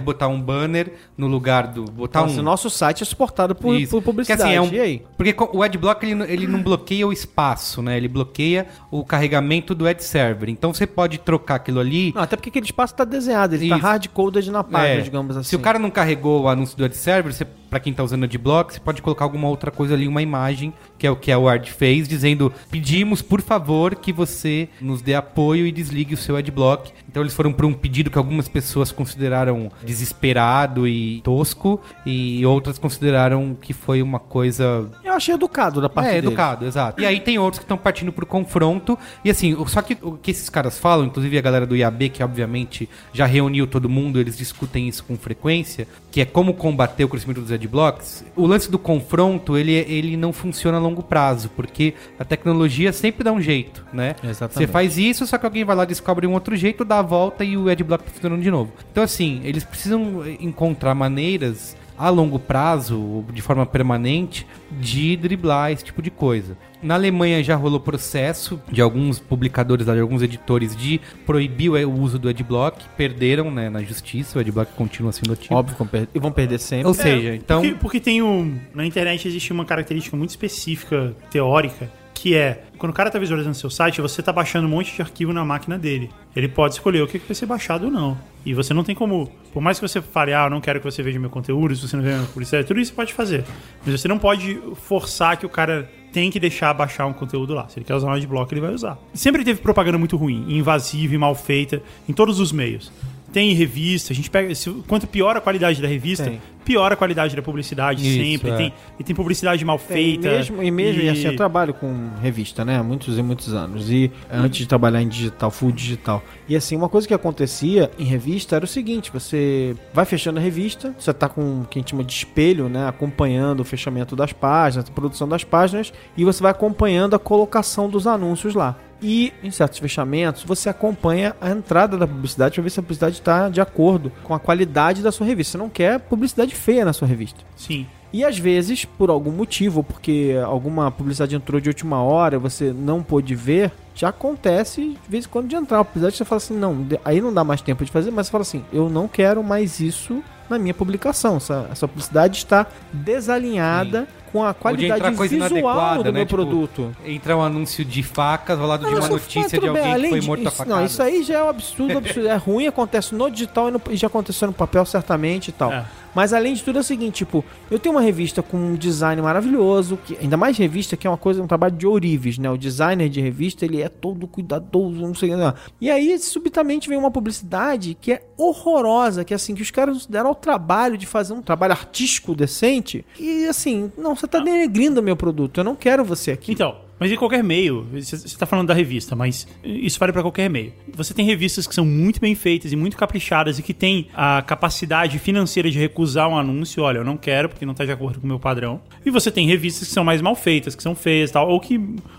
botar um banner no lugar do. Botar Fala um. assim, nosso site é suportado por, por publicidade. Que, assim, é um- E aí? Porque o adblock ele, não- ele não bloqueia o espaço, né? Ele bloqueia o carregamento do ad server. Então você pode trocar aquilo ali. Não, até porque aquele espaço tá desenhado, ele tá Isso. hard-coded na página, É, digamos assim. Se o cara não carregou o anúncio do ad server, você, pra quem tá usando adblock, você pode colocar alguma outra coisa ali, uma imagem, que é o que a Ward fez, dizendo: pedimos, por favor, que você nos dê apoio e desligue o seu adblock. Então eles foram para um pedido que algumas pessoas consideraram desesperado e tosco, e outras consideraram que foi uma coisa achei educado da parte é, dele. educado, exato. E aí tem outros que estão partindo pro confronto. E assim, só que o que esses caras falam, inclusive a galera do IAB, que obviamente já reuniu todo mundo, eles discutem isso com frequência, que é como combater o crescimento dos adblocks. O lance do confronto, ele, ele não funciona a longo prazo, porque a tecnologia sempre dá um jeito, né? Exatamente. Você faz isso, só que alguém vai lá, descobre um outro jeito, dá a volta e o adblock tá funcionando de novo. Então assim, eles precisam encontrar maneiras a longo prazo, de forma permanente, de driblar esse tipo de coisa. Na Alemanha já rolou processo de alguns publicadores, de alguns editores, de proibir o uso do adblock, perderam né, na justiça, o adblock continua sendo ativo. Óbvio que vão perder, e vão perder sempre. Ou seja, então... Porque, porque tem um. Na internet existe uma característica muito específica, teórica, que é quando o cara tá visualizando seu site, você tá baixando um monte de arquivo na máquina dele. Ele pode escolher o que que vai ser baixado ou não. E você não tem como. Por mais que você fale, ah, eu não quero que você veja meu conteúdo, se você não vê minha publicidade, tudo isso você pode fazer. Mas você não pode forçar que o cara tem que deixar baixar um conteúdo lá. Se ele quer usar um adblock, ele vai usar. Sempre teve propaganda muito ruim, invasiva e mal feita, em todos os meios. Tem revista, a gente pega. se- quanto pior a qualidade da revista, Tem. pior a qualidade da publicidade Isso, sempre. é. Tem, e tem publicidade mal É, feita. E mesmo, e mesmo e assim, eu trabalho com revista, né? Há muitos e muitos anos. E antes de trabalhar em digital, full digital. E assim, uma coisa que acontecia em revista era o seguinte: você vai fechando a revista, você tá com o que a gente chama de espelho, né? Acompanhando o fechamento das páginas, a produção das páginas, e você vai acompanhando a colocação dos anúncios lá. E em certos fechamentos, você acompanha a entrada da publicidade para ver se a publicidade está de acordo com a qualidade da sua revista. Você não quer publicidade feia na sua revista. Sim. E às vezes, por algum motivo, porque alguma publicidade entrou de última hora, você não pôde ver, já acontece de vez em quando de entrar uma publicidade você fala assim, não, aí não dá mais tempo de fazer, mas você fala assim, eu não quero mais isso na minha publicação. Essa, essa publicidade está desalinhada com a qualidade visual do né? meu Tipo, produto. Entrar um anúncio de facas ao lado de Não, uma isso notícia de tudo bem, alguém que foi de- morto a isso, facada. Não, isso aí já é um absurdo, absurdo. É ruim, acontece no digital e, no- e já aconteceu no papel, certamente e tal. É. Mas além de tudo é o seguinte, tipo, eu tenho uma revista com um design maravilhoso, que ainda mais revista que é uma coisa, um trabalho de ourives, né? O designer de revista, ele é todo cuidadoso, não sei o que. lá. E aí, subitamente, vem uma publicidade que é horrorosa, que assim, que os caras deram ao trabalho de fazer um trabalho artístico decente. E assim, não, você tá denegrindo o meu produto, eu não quero você aqui. Então, mas em qualquer meio, você está falando da revista, mas isso vale para qualquer meio. Você tem revistas que são muito bem feitas e muito caprichadas e que têm a capacidade financeira de recusar um anúncio. Olha, eu não quero porque não está de acordo com o meu padrão. E você tem revistas que são mais mal feitas, que são feias tal, ou que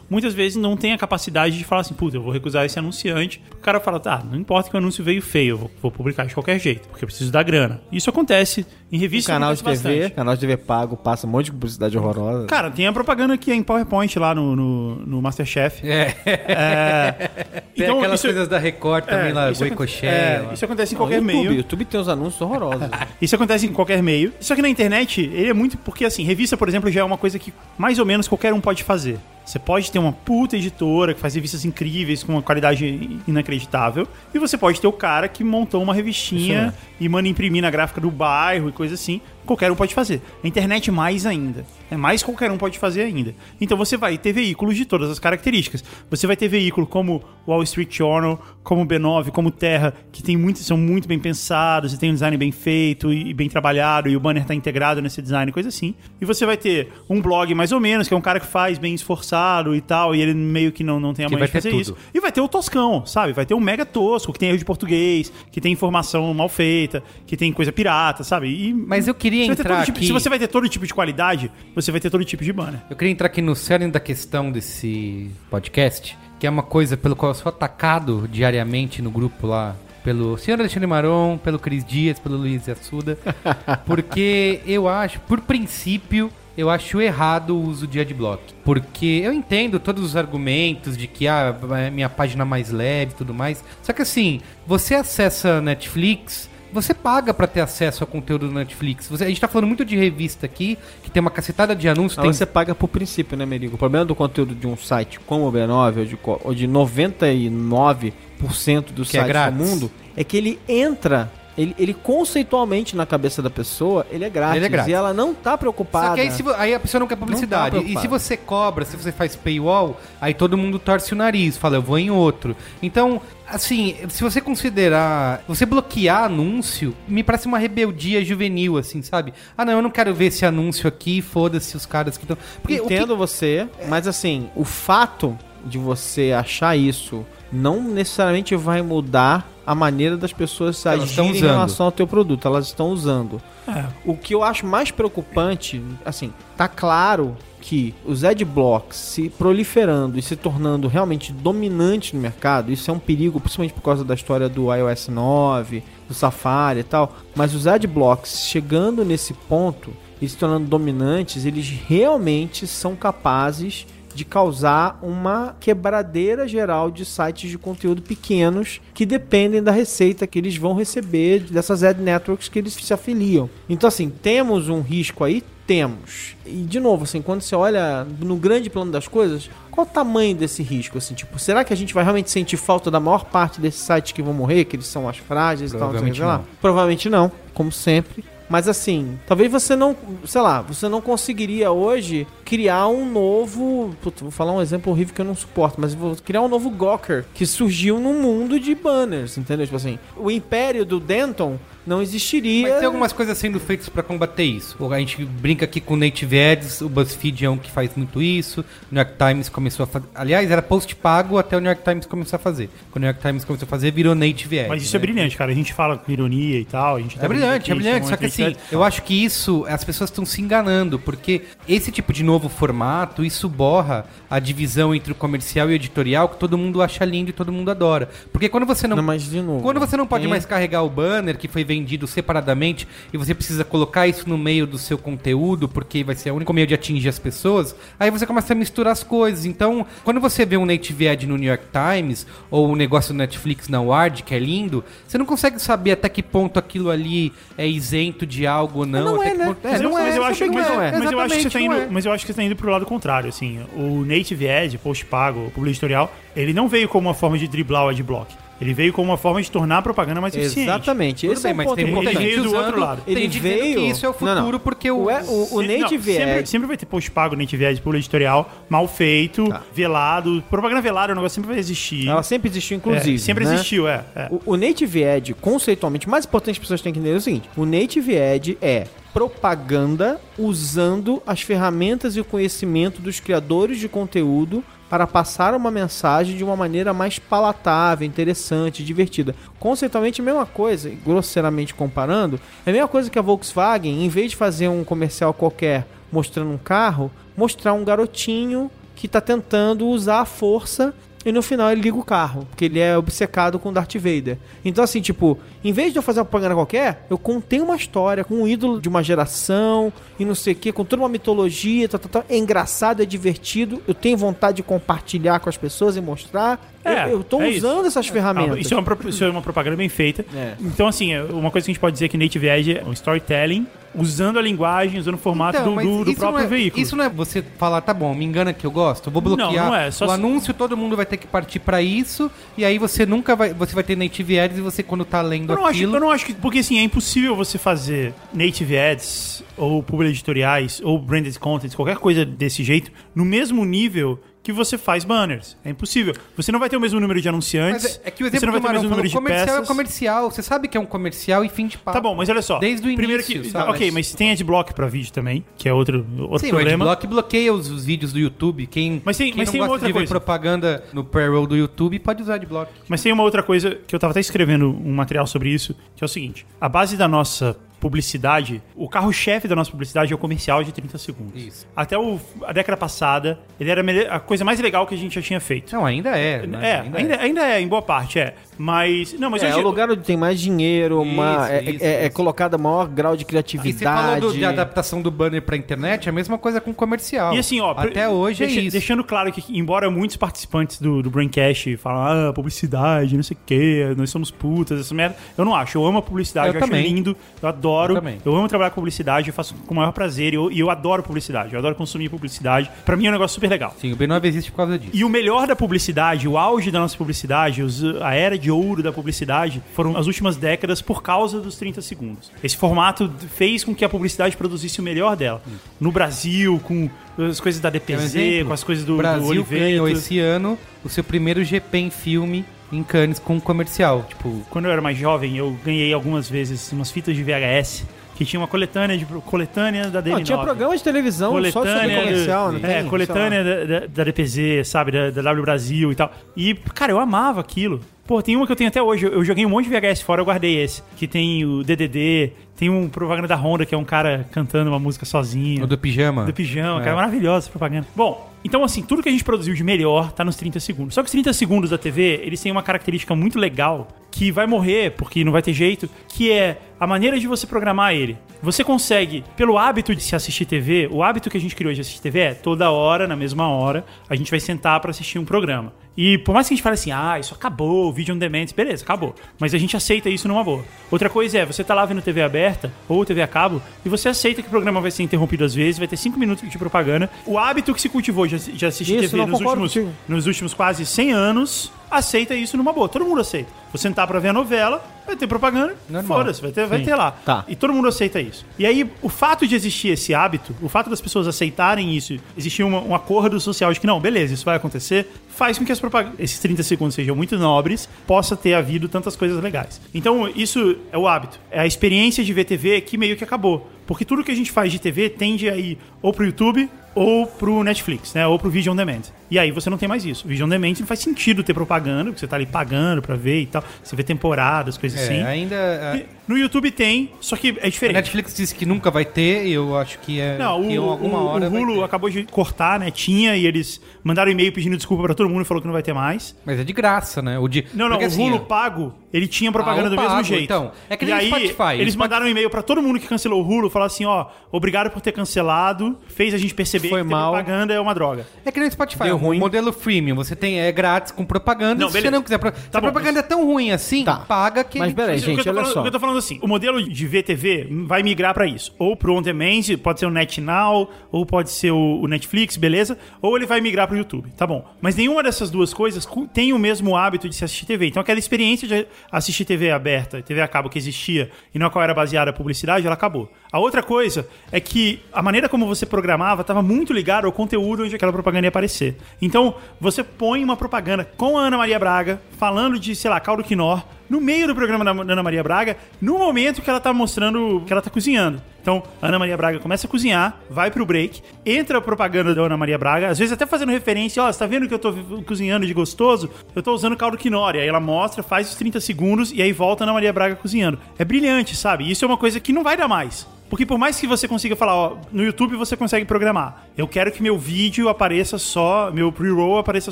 muitas vezes não têm a capacidade de falar assim, puta, eu vou recusar esse anunciante. O cara fala, tá, não importa que o anúncio veio feio, eu vou, vou publicar de qualquer jeito, porque eu preciso da grana. Isso acontece em Um revistas. canal de TV, bastante. canal de TV pago, passa um monte de publicidade horrorosa. Cara, tem a propaganda aqui em PowerPoint lá no, no, no Masterchef. É. É, Tem então, aquelas isso- coisas da Record também é, lá, isso, Goicoché. é, lá. isso acontece em Não, qualquer YouTube, meio. YouTube tem uns anúncios horrorosos. Isso acontece em qualquer meio. Só que na internet, ele é muito. Porque, assim, revista, por exemplo, já é uma coisa que mais ou menos qualquer um pode fazer. Você pode ter uma puta editora que faz revistas incríveis com uma qualidade inacreditável. E você pode ter o cara que montou uma revistinha e manda imprimir na gráfica do bairro e coisa assim. Qualquer um pode fazer. A internet mais ainda. É mais qualquer um pode fazer ainda. Então você vai ter veículos de todas as características. Você vai ter veículo como Wall Street Journal, como B9, como Terra, que tem muito, são muito bem pensados e tem um design bem feito e bem trabalhado e o banner está integrado nesse design, coisa assim. E você vai ter um blog mais ou menos, que é um cara que faz bem esforçado e tal, e ele meio que não, não tem a vai de fazer tudo. isso. E vai ter o toscão, sabe? Vai ter um mega tosco, que tem erro de português, que tem informação mal feita, que tem coisa pirata, sabe? E, Mas eu queria você vai ter entrar tipo- aqui- Se você vai ter todo tipo de qualidade, você vai ter todo tipo de banner. Eu queria entrar aqui no cerne da questão desse podcast, que é uma coisa pelo qual eu sou atacado diariamente no grupo lá. Pelo senhor Alexandre Maron, pelo Cris Dias, pelo Luiz Assuda. Porque eu acho, por princípio, eu acho errado o uso de adblock. Porque eu entendo todos os argumentos de que ah, é minha página mais leve e tudo mais. Só que assim, você acessa Netflix, você paga pra ter acesso ao conteúdo do Netflix. Você- a gente tá falando muito de revista aqui, que tem uma cacetada de anúncios. Mas tem você paga por princípio, né, Merigo? O problema do conteúdo de um site como o B9 ou de, ou de 99% dos Que é sites do grátis. mundo é que ele entra, ele, ele conceitualmente na cabeça da pessoa, ele é grátis. Ele é grátis. E ela não tá preocupada. Só que aí, se aí a pessoa não quer publicidade. Não tá e se você cobra, se você faz paywall, aí todo mundo torce o nariz, fala, eu vou em outro. Então, assim, se você considerar. Você bloquear anúncio, me parece uma rebeldia juvenil, assim, sabe? Ah, não, eu não quero ver esse anúncio aqui, foda-se os caras que estão. Porque o que- Entendo você, mas assim, o fato de você achar isso não necessariamente vai mudar a maneira das pessoas agirem em relação ao teu produto. Elas estão usando. É. O que eu acho mais preocupante, assim, tá claro que os adblocks se proliferando e se tornando realmente dominantes no mercado, isso é um perigo, principalmente por causa da história do iOS 9, do Safari e tal. Mas os adblocks chegando nesse ponto e se tornando dominantes, eles realmente são capazes de causar uma quebradeira geral de sites de conteúdo pequenos que dependem da receita que eles vão receber dessas ad networks que eles se afiliam. Então, assim, temos um risco aí? Temos. E, de novo, assim, quando você olha no grande plano das coisas, qual o tamanho desse risco? Assim, tipo, será que a gente vai realmente sentir falta da maior parte desses sites que vão morrer, que eles são as frágeis e tal, Provavelmente não. Provavelmente não, como sempre. Mas assim, talvez você não, sei lá, você não conseguiria hoje criar um novo. Putz, vou falar um exemplo horrível que eu não suporto, mas vou criar um novo Gawker que surgiu num mundo de banners, entendeu? Tipo assim, o império do Denton não existiria. Mas tem algumas coisas sendo feitas pra combater isso. A gente brinca aqui com Native Ads, o BuzzFeed é um que faz muito isso. O New York Times começou a fazer. Aliás, era post pago até o New York Times começar a fazer. Quando o New York Times começou a fazer, virou Native Ads. Mas isso é né? brilhante, cara. A gente fala com ironia e tal. A gente É brilhante, é brilhante. Só que assim, eu acho que isso, as pessoas estão se enganando, porque esse tipo de novo formato, isso borra a divisão entre o comercial e o editorial que todo mundo acha lindo e todo mundo adora. Porque quando você não. Não, mas de novo. Quando você não pode tem- mais carregar o banner que foi vendido separadamente e você precisa colocar isso no meio do seu conteúdo, porque vai ser o único meio de atingir as pessoas, aí você começa a misturar as coisas. Então, quando você vê um native ad no New York Times ou um negócio no Netflix na Ward, que é lindo, você não consegue saber até que ponto aquilo ali é isento de algo ou não. não é, né? Mas, eu, não é, mas eu acho, que é. você tá Exatamente, indo, não é. mas eu acho que você tá indo pro lado contrário, assim. O native ad, post pago, o publi editorial, ele não veio como uma forma de driblar o adblock. Ele veio como uma forma de tornar a propaganda mais eficiente. Exatamente. Tudo Esse bem, é um mas ponto tem muita Ele gente veio do usando, outro lado. Ele veio- que isso é o Não, futuro, não. porque o... O, é- o, Se- não, Native sempre, Ad- sempre vai ter post pago, native ad, publi editorial, mal feito, Tá. velado. Propaganda velada, o negócio sempre vai existir. Ela sempre existiu, inclusive. É, sempre né? existiu, é. é. O, o Native Ad, conceitualmente, o mais importante que as pessoas têm que entender é o seguinte: o Native Ad é propaganda usando as ferramentas e o conhecimento dos criadores de conteúdo para passar uma mensagem de uma maneira mais palatável, interessante, divertida. Conceitualmente, a mesma coisa, grosseiramente comparando, é a mesma coisa que a Volkswagen, em vez de fazer um comercial qualquer mostrando um carro, mostrar um garotinho que está tentando usar a força e no final ele liga o carro, porque ele é obcecado com Darth Vader. Então, assim, tipo, em vez de eu fazer uma propaganda qualquer, eu contei uma história com um ídolo de uma geração e não sei o que, com toda uma mitologia, tá, tá, tá. é engraçado, é divertido, eu tenho vontade de compartilhar com as pessoas e mostrar. É, eu, eu tô é isso. usando essas ferramentas. Ah, isso, é uma, isso é uma propaganda bem feita. É. Então, assim, é uma coisa que a gente pode dizer é que Native Ad é um storytelling usando a linguagem, usando o formato Então, do, do- do isso próprio é, veículo. Isso não é você falar, tá bom, me engana que eu gosto, eu vou bloquear Não, não é, só o se- anúncio, todo mundo vai ter que partir pra isso, e aí você nunca vai, você vai ter native ads e você quando tá lendo Eu não, acho, aquilo... eu não acho que. Porque assim, é impossível você fazer native ads, ou publi editoriais, ou branded content, qualquer coisa desse jeito, no mesmo nível que você faz banners. É impossível. Você não vai ter o mesmo número de anunciantes. É, é que o você exemplo não vai ter o mesmo número de comercial peças. é comercial, você sabe que é um comercial e fim de papo. Tá bom, mas olha só. Desde o Primeiro início, que, sabe? Ok, mas tem adblock pra vídeo também, que é outro, outro Sim, problema. o Adblock bloqueia os, os vídeos do YouTube. Quem, Mas tem- quem mas não tem gosta outra de ver coisa. propaganda no pre-roll do YouTube pode usar Adblock. Mas tem uma outra coisa que eu tava até escrevendo um material sobre isso, que é o seguinte: a base da nossa publicidade, o carro-chefe da nossa publicidade é o comercial de 30 segundos. Isso. Até o- a década passada, ele era a coisa mais legal que a gente já tinha feito. Não, ainda é. né? É, ainda, ainda, é, em boa parte, é. Mas. Não, mas é, é hoje. o lugar onde tem mais dinheiro, uma, Isso, é, isso, é- é isso. colocado maior grau de E você criatividade. falou do- de adaptação do banner pra internet, é a mesma coisa com comercial. E assim, ó, Até hoje deixa- é isso. Deixando claro que, embora muitos participantes do, do Braincast falam, ah, publicidade, não sei o quê, nós somos putas, essa merda, eu não acho. Eu amo a publicidade, Eu eu, acho lindo, eu adoro. Eu também. Eu amo trabalhar com publicidade, eu faço com o maior prazer e eu, e eu adoro publicidade, eu adoro consumir publicidade. Pra mim é um negócio super legal. Sim, o B9 existe por causa disso. E o melhor da publicidade, o auge da nossa publicidade, os- a era de ouro da publicidade, foram as últimas décadas por causa dos 30 segundos. Esse formato fez com que a publicidade produzisse o melhor dela. No Brasil, com as coisas da um DPZ, exemplo? com as coisas do, o do Brasil Oliveto. ganhou esse ano o seu primeiro GP em filme em Cannes com um comercial. Tipo, Quando eu era mais jovem, eu ganhei algumas vezes umas fitas de VHS que tinha uma coletânea, de, coletânea da Não, DN9. tinha programa de televisão só sobre coletânea comercial, do- não É, tem? coletânea da, da, da DPZ, sabe? Da, da W Brasil e tal. E, cara, eu amava aquilo. Pô, tem uma que eu tenho até hoje. Eu, eu joguei um monte de VHS fora, eu guardei esse. Que tem o DDD, tem um propaganda da Honda, que é um cara cantando uma música sozinho. o do pijama. Do pijama, É. cara, maravilhosa essa propaganda. Bom, então assim, tudo que a gente produziu de melhor tá nos 30 segundos. Só que os 30 segundos da TV, eles têm uma característica muito legal que vai morrer, porque não vai ter jeito, que é a maneira de você programar ele. Você consegue, pelo hábito de se assistir TV, o hábito que a gente criou de assistir TV é toda hora, na mesma hora, a gente vai sentar pra assistir um programa. E por mais que a gente fale assim, ah, isso acabou, o vídeo on demand, beleza, acabou. Mas a gente aceita isso numa boa. Outra coisa é, você tá lá vendo TV aberta ou TV a cabo e você aceita que o programa vai ser interrompido às vezes, vai ter 5 minutos de propaganda. O hábito que se cultivou de, assi- de assistir Isso, TV nos últimos, contigo. nos últimos quase 100 anos aceita isso numa boa. Todo mundo aceita. Vou sentar pra ver a novela, vai ter propaganda, foda-se, vai ter, vai Sim. ter lá. Tá. E todo mundo aceita isso. E aí, o fato de existir esse hábito, o fato das pessoas aceitarem isso, existir uma- um acordo social de que não, beleza, isso vai acontecer, faz com que as esses 30 segundos sejam muito nobres, possa ter havido tantas coisas legais. Então, isso é o hábito. É a experiência de ver TV que meio que acabou. Porque tudo que a gente faz de TV tende a ir ou pro YouTube ou pro Netflix, né? Ou pro Video On Demand. E aí você não tem mais isso. O Video On Demand não faz sentido ter propaganda, porque você tá ali pagando pra ver e tal. Você vê temporadas, coisas É, assim. ainda. E No YouTube tem, só que é A diferente. Netflix disse que nunca vai ter, e eu acho que é. Não, que o, alguma o- hora o Hulu acabou de cortar, né? Tinha e eles mandaram e-mail pedindo desculpa pra todo mundo e falou que não vai ter mais. Mas é de graça, né? O de... Não, não, porque, o assim, Hulu pago, ele tinha propaganda Ah, do mesmo pago, jeito. então. É que e nem o aí, Spotify. Eles Spotify- mandaram um e-mail pra todo mundo que cancelou o Hulu, falaram assim, ó, obrigado por ter cancelado, fez a gente perceber que ter mal. propaganda é uma droga. É que nem o Spotify. Deu o ruim. modelo freemium, você tem é grátis com propaganda. Não, se você não quiser. pro- Se a bom, propaganda é tão ruim assim, Tá. paga que. Mas peraí, Mas gente, eu tô olha falando- só. O que eu tô falando assim, o modelo de VTV vai migrar pra isso. Ou pro On Demand, pode ser o NetNow, ou pode ser o, o Netflix, beleza? Ou ele vai migrar pro YouTube, tá bom. Mas nenhuma dessas duas coisas cu- tem o mesmo hábito de se assistir TV. Então aquela experiência de assistir TV aberta, TV a cabo que existia e na qual era baseada a publicidade, ela acabou. A outra coisa é que a maneira como você programava estava muito ligada ao conteúdo onde aquela propaganda ia aparecer. Então, você põe uma propaganda com a Ana Maria Braga, falando de, sei lá, caldo quinó, no meio do programa da Ana Maria Braga, no momento que ela tá mostrando que ela tá cozinhando. Então, a Ana Maria Braga começa a cozinhar, vai pro break, entra a propaganda da Ana Maria Braga, às vezes até fazendo referência, ó, você tá vendo que eu tô cozinhando de gostoso? Eu tô usando caldo quinoa. E aí ela mostra, faz os 30 segundos e aí volta a Ana Maria Braga cozinhando. É brilhante, sabe? Isso é uma coisa que não vai dar mais. Porque por mais que você consiga falar, ó, no YouTube você consegue programar. Eu quero que meu vídeo apareça só, meu pre-roll apareça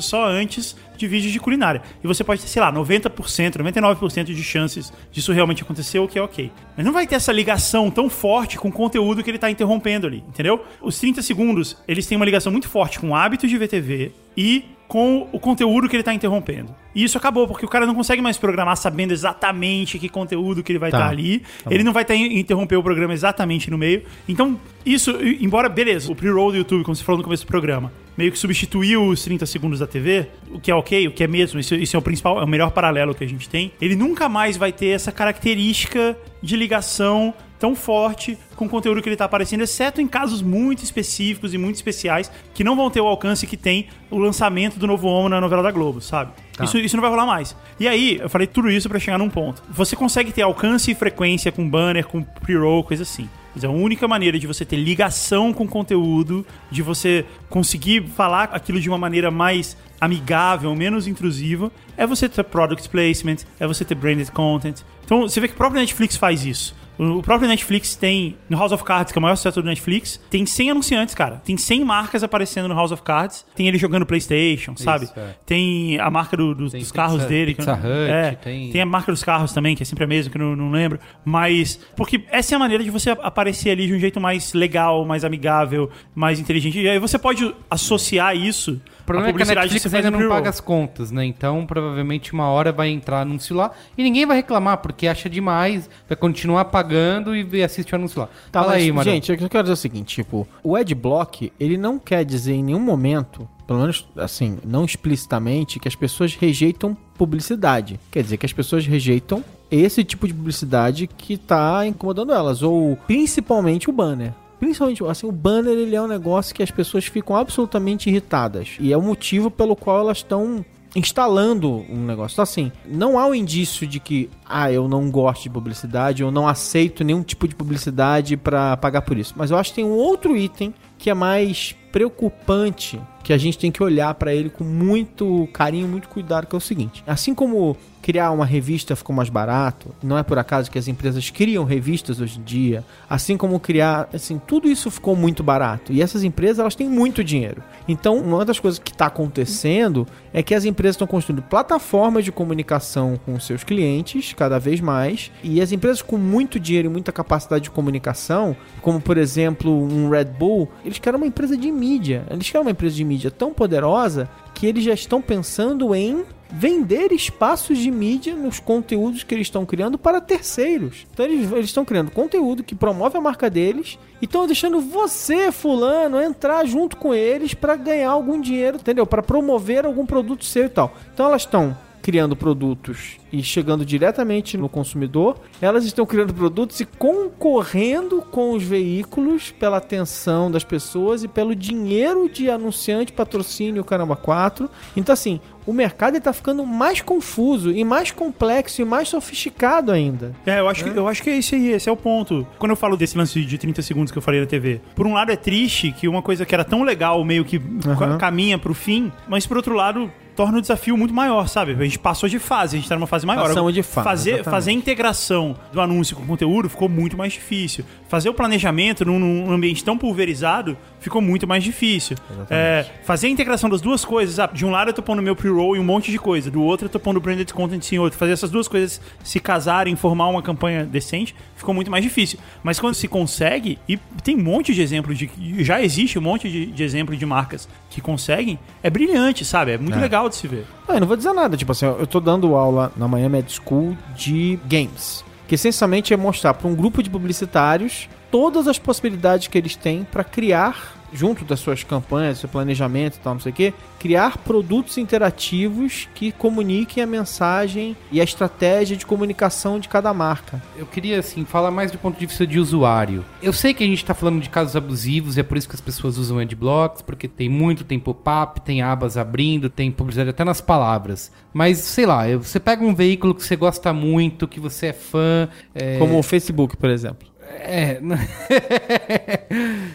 só antes de vídeos de culinária. E você pode ter, sei lá, 90%, 99% de chances disso realmente acontecer, o que é ok. Mas não vai ter essa ligação tão forte com o conteúdo que ele tá interrompendo ali, entendeu? Os 30 segundos, eles têm uma ligação muito forte com o hábito de ver TV e com o conteúdo que ele tá interrompendo. E isso acabou, porque o cara não consegue mais programar sabendo exatamente que conteúdo que ele vai Tá. estar ali. ele não vai tá, interromper o programa exatamente no meio. Então, isso, embora, beleza, o pre-roll do YouTube, como você falou no começo do programa, meio que substituiu os 30 segundos da TV, o que é ok, o que é mesmo, isso, isso é o principal, é o melhor paralelo que a gente tem. Ele nunca mais vai ter essa característica de ligação tão forte com o conteúdo que ele tá aparecendo, exceto em casos muito específicos e muito especiais que não vão ter o alcance que tem o lançamento do novo Homo na novela da Globo, sabe? Isso, isso não vai rolar mais. E aí, eu falei tudo isso pra chegar num ponto. Você consegue ter alcance e frequência com banner, com pre-roll, coisa assim. Mas a única maneira de você ter ligação com o conteúdo, de você conseguir falar aquilo de uma maneira mais amigável, menos intrusiva, é você ter product placement, é você ter branded content. Então, você vê que o próprio Netflix faz isso. O próprio Netflix tem, no House of Cards, que é o maior sucesso do Netflix, tem 100 anunciantes, cara. Tem 100 marcas aparecendo no House of Cards. Tem ele jogando PlayStation, sabe? é. Tem a marca do- dos, Tem dos carros Pizza- dele. que eu Pizza não- Hut, é, tem- tem a marca dos carros também, que é sempre a mesma, que eu não, não lembro. Mas, porque essa é a maneira de você aparecer ali de um jeito mais legal, mais amigável, mais inteligente. E aí você pode associar isso problema é que a Netflix ainda não paga as contas, né? Então, provavelmente, uma hora vai entrar anúncio lá e ninguém vai reclamar, porque acha demais, vai continuar pagando e assiste o anúncio lá. Tá, Fala mas, aí, mano. gente, eu quero dizer o seguinte, tipo, o adblock, ele não quer dizer em nenhum momento, pelo menos assim, não explicitamente, que as pessoas rejeitam publicidade. Quer dizer que as pessoas rejeitam esse tipo de publicidade que tá incomodando elas, ou principalmente o banner. Principalmente, assim, o banner ele é um negócio que as pessoas ficam absolutamente irritadas. E é o motivo pelo qual elas estão instalando um negócio. Então, assim, não há o indício de que, ah, eu não gosto de publicidade, eu não aceito nenhum tipo de publicidade pra pagar por isso. Mas eu acho que tem um outro item que é mais preocupante, que a gente tem que olhar pra ele com muito carinho, muito cuidado, que é o seguinte. Assim como criar uma revista ficou mais barato, não é por acaso que as empresas criam revistas hoje em dia, assim como criar, assim, tudo isso ficou muito barato. E essas empresas, elas têm muito dinheiro. Então, uma das coisas que está acontecendo é que as empresas estão construindo plataformas de comunicação com seus clientes, cada vez mais, e as empresas com muito dinheiro e muita capacidade de comunicação, como por exemplo um Red Bull, eles querem uma empresa de mídia. Eles querem uma empresa de mídia tão poderosa que eles já estão pensando em vender espaços de mídia nos conteúdos que eles estão criando para terceiros. Então eles, eles estão criando conteúdo que promove a marca deles e estão deixando você, fulano, entrar junto com eles para ganhar algum dinheiro, entendeu? Para promover algum produto seu e tal. Então elas estão criando produtos e chegando diretamente no consumidor, elas estão criando produtos e concorrendo com os veículos pela atenção das pessoas e pelo dinheiro de anunciante, patrocínio, caramba 4. Então, assim, o mercado está ficando mais confuso e mais complexo e mais sofisticado ainda. É, eu acho, que, eu acho que é esse aí, esse é o ponto. Quando eu falo desse lance de 30 segundos que eu falei na TV, por um lado é triste que uma coisa que era tão legal meio que ca- caminha pro fim, mas por outro lado torna o desafio muito maior, sabe? A gente passou de fase, a gente tá numa fase maior. Passamos de fase, Fazer, exatamente. fazer a integração do anúncio com o conteúdo ficou muito mais difícil. Fazer o planejamento num, num ambiente tão pulverizado ficou muito mais difícil. É, fazer a integração das duas coisas, ah, de um lado eu tô pondo meu pre-roll em um monte de coisa, do outro eu tô pondo branded content em outro. Fazer essas duas coisas se casarem, formar uma campanha decente, ficou muito mais difícil. Mas quando se consegue, e tem um monte de exemplos de. Já existe um monte de, de exemplos de marcas que conseguem, é brilhante, sabe? É muito legal de se ver. Ah, eu não vou dizer nada, tipo assim, eu tô dando aula na Miami Ed School de games, que essencialmente é mostrar para um grupo de publicitários todas as possibilidades que eles têm para criar junto das suas campanhas, seu planejamento e tal, não sei o quê, criar produtos interativos que comuniquem a mensagem e a estratégia de comunicação de cada marca. Eu queria, assim, falar mais do ponto de vista de usuário. Eu sei que a gente tá falando de casos abusivos e é por isso que as pessoas usam adblocks, porque tem muito, tem pop-up, tem abas abrindo, tem publicidade até nas palavras. Mas, sei lá, você pega um veículo que você gosta muito, que você é fã... é, Como o Facebook, por exemplo. É.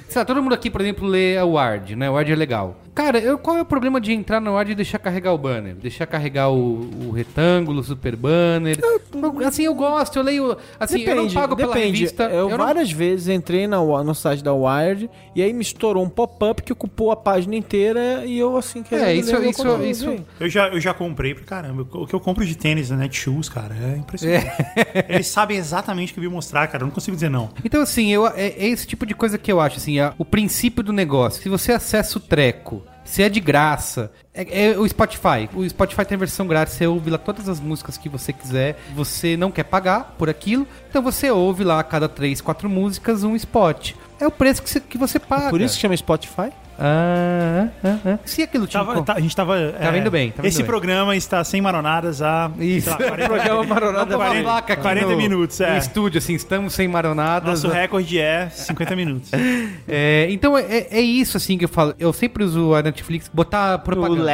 Sei lá, todo mundo aqui, por exemplo, lê a Word, né? O Word é legal. Cara, eu- qual é o problema de entrar no Word e deixar carregar o banner? Deixar carregar o, o retângulo, o super banner? Eu- assim, eu gosto, eu leio. Assim, eu não pago pela depende. revista. Eu, não- várias vezes entrei na, no site da Wired e aí me estourou um pop-up que ocupou a página inteira e eu assim querendo É, isso- isso- conteúdo. isso- Eu já, eu já comprei pra caramba. O que eu compro de tênis na Netshoes, cara, é impressionante. Eles sabem exatamente o que eu vim mostrar, cara. Eu não consigo dizer não. Então, assim, eu, é, é esse tipo de coisa que eu acho, assim, a- o princípio do negócio. Se você acessa o treco, se é de graça, é, é o Spotify. O Spotify tem versão grátis, você ouve lá todas as músicas que você quiser, você não quer pagar por aquilo, então você ouve lá a cada três, quatro músicas um spot. É o preço que você, que você paga. Por isso que chama Spotify? Ah, ah, ah. Se aquilo Tava- tá- a gente tava. Tá indo bem, tá indo esse bem. programa está sem maronadas há. Isso. sei lá, 40, Programa Maronada Vamos pôr uma 40, placa aqui 40 no- minutos, é. No estúdio, assim, estamos sem maronadas. Nosso recorde é 50 minutos. É, então é, é isso assim que eu falo. Eu sempre uso a Netflix botar propaganda.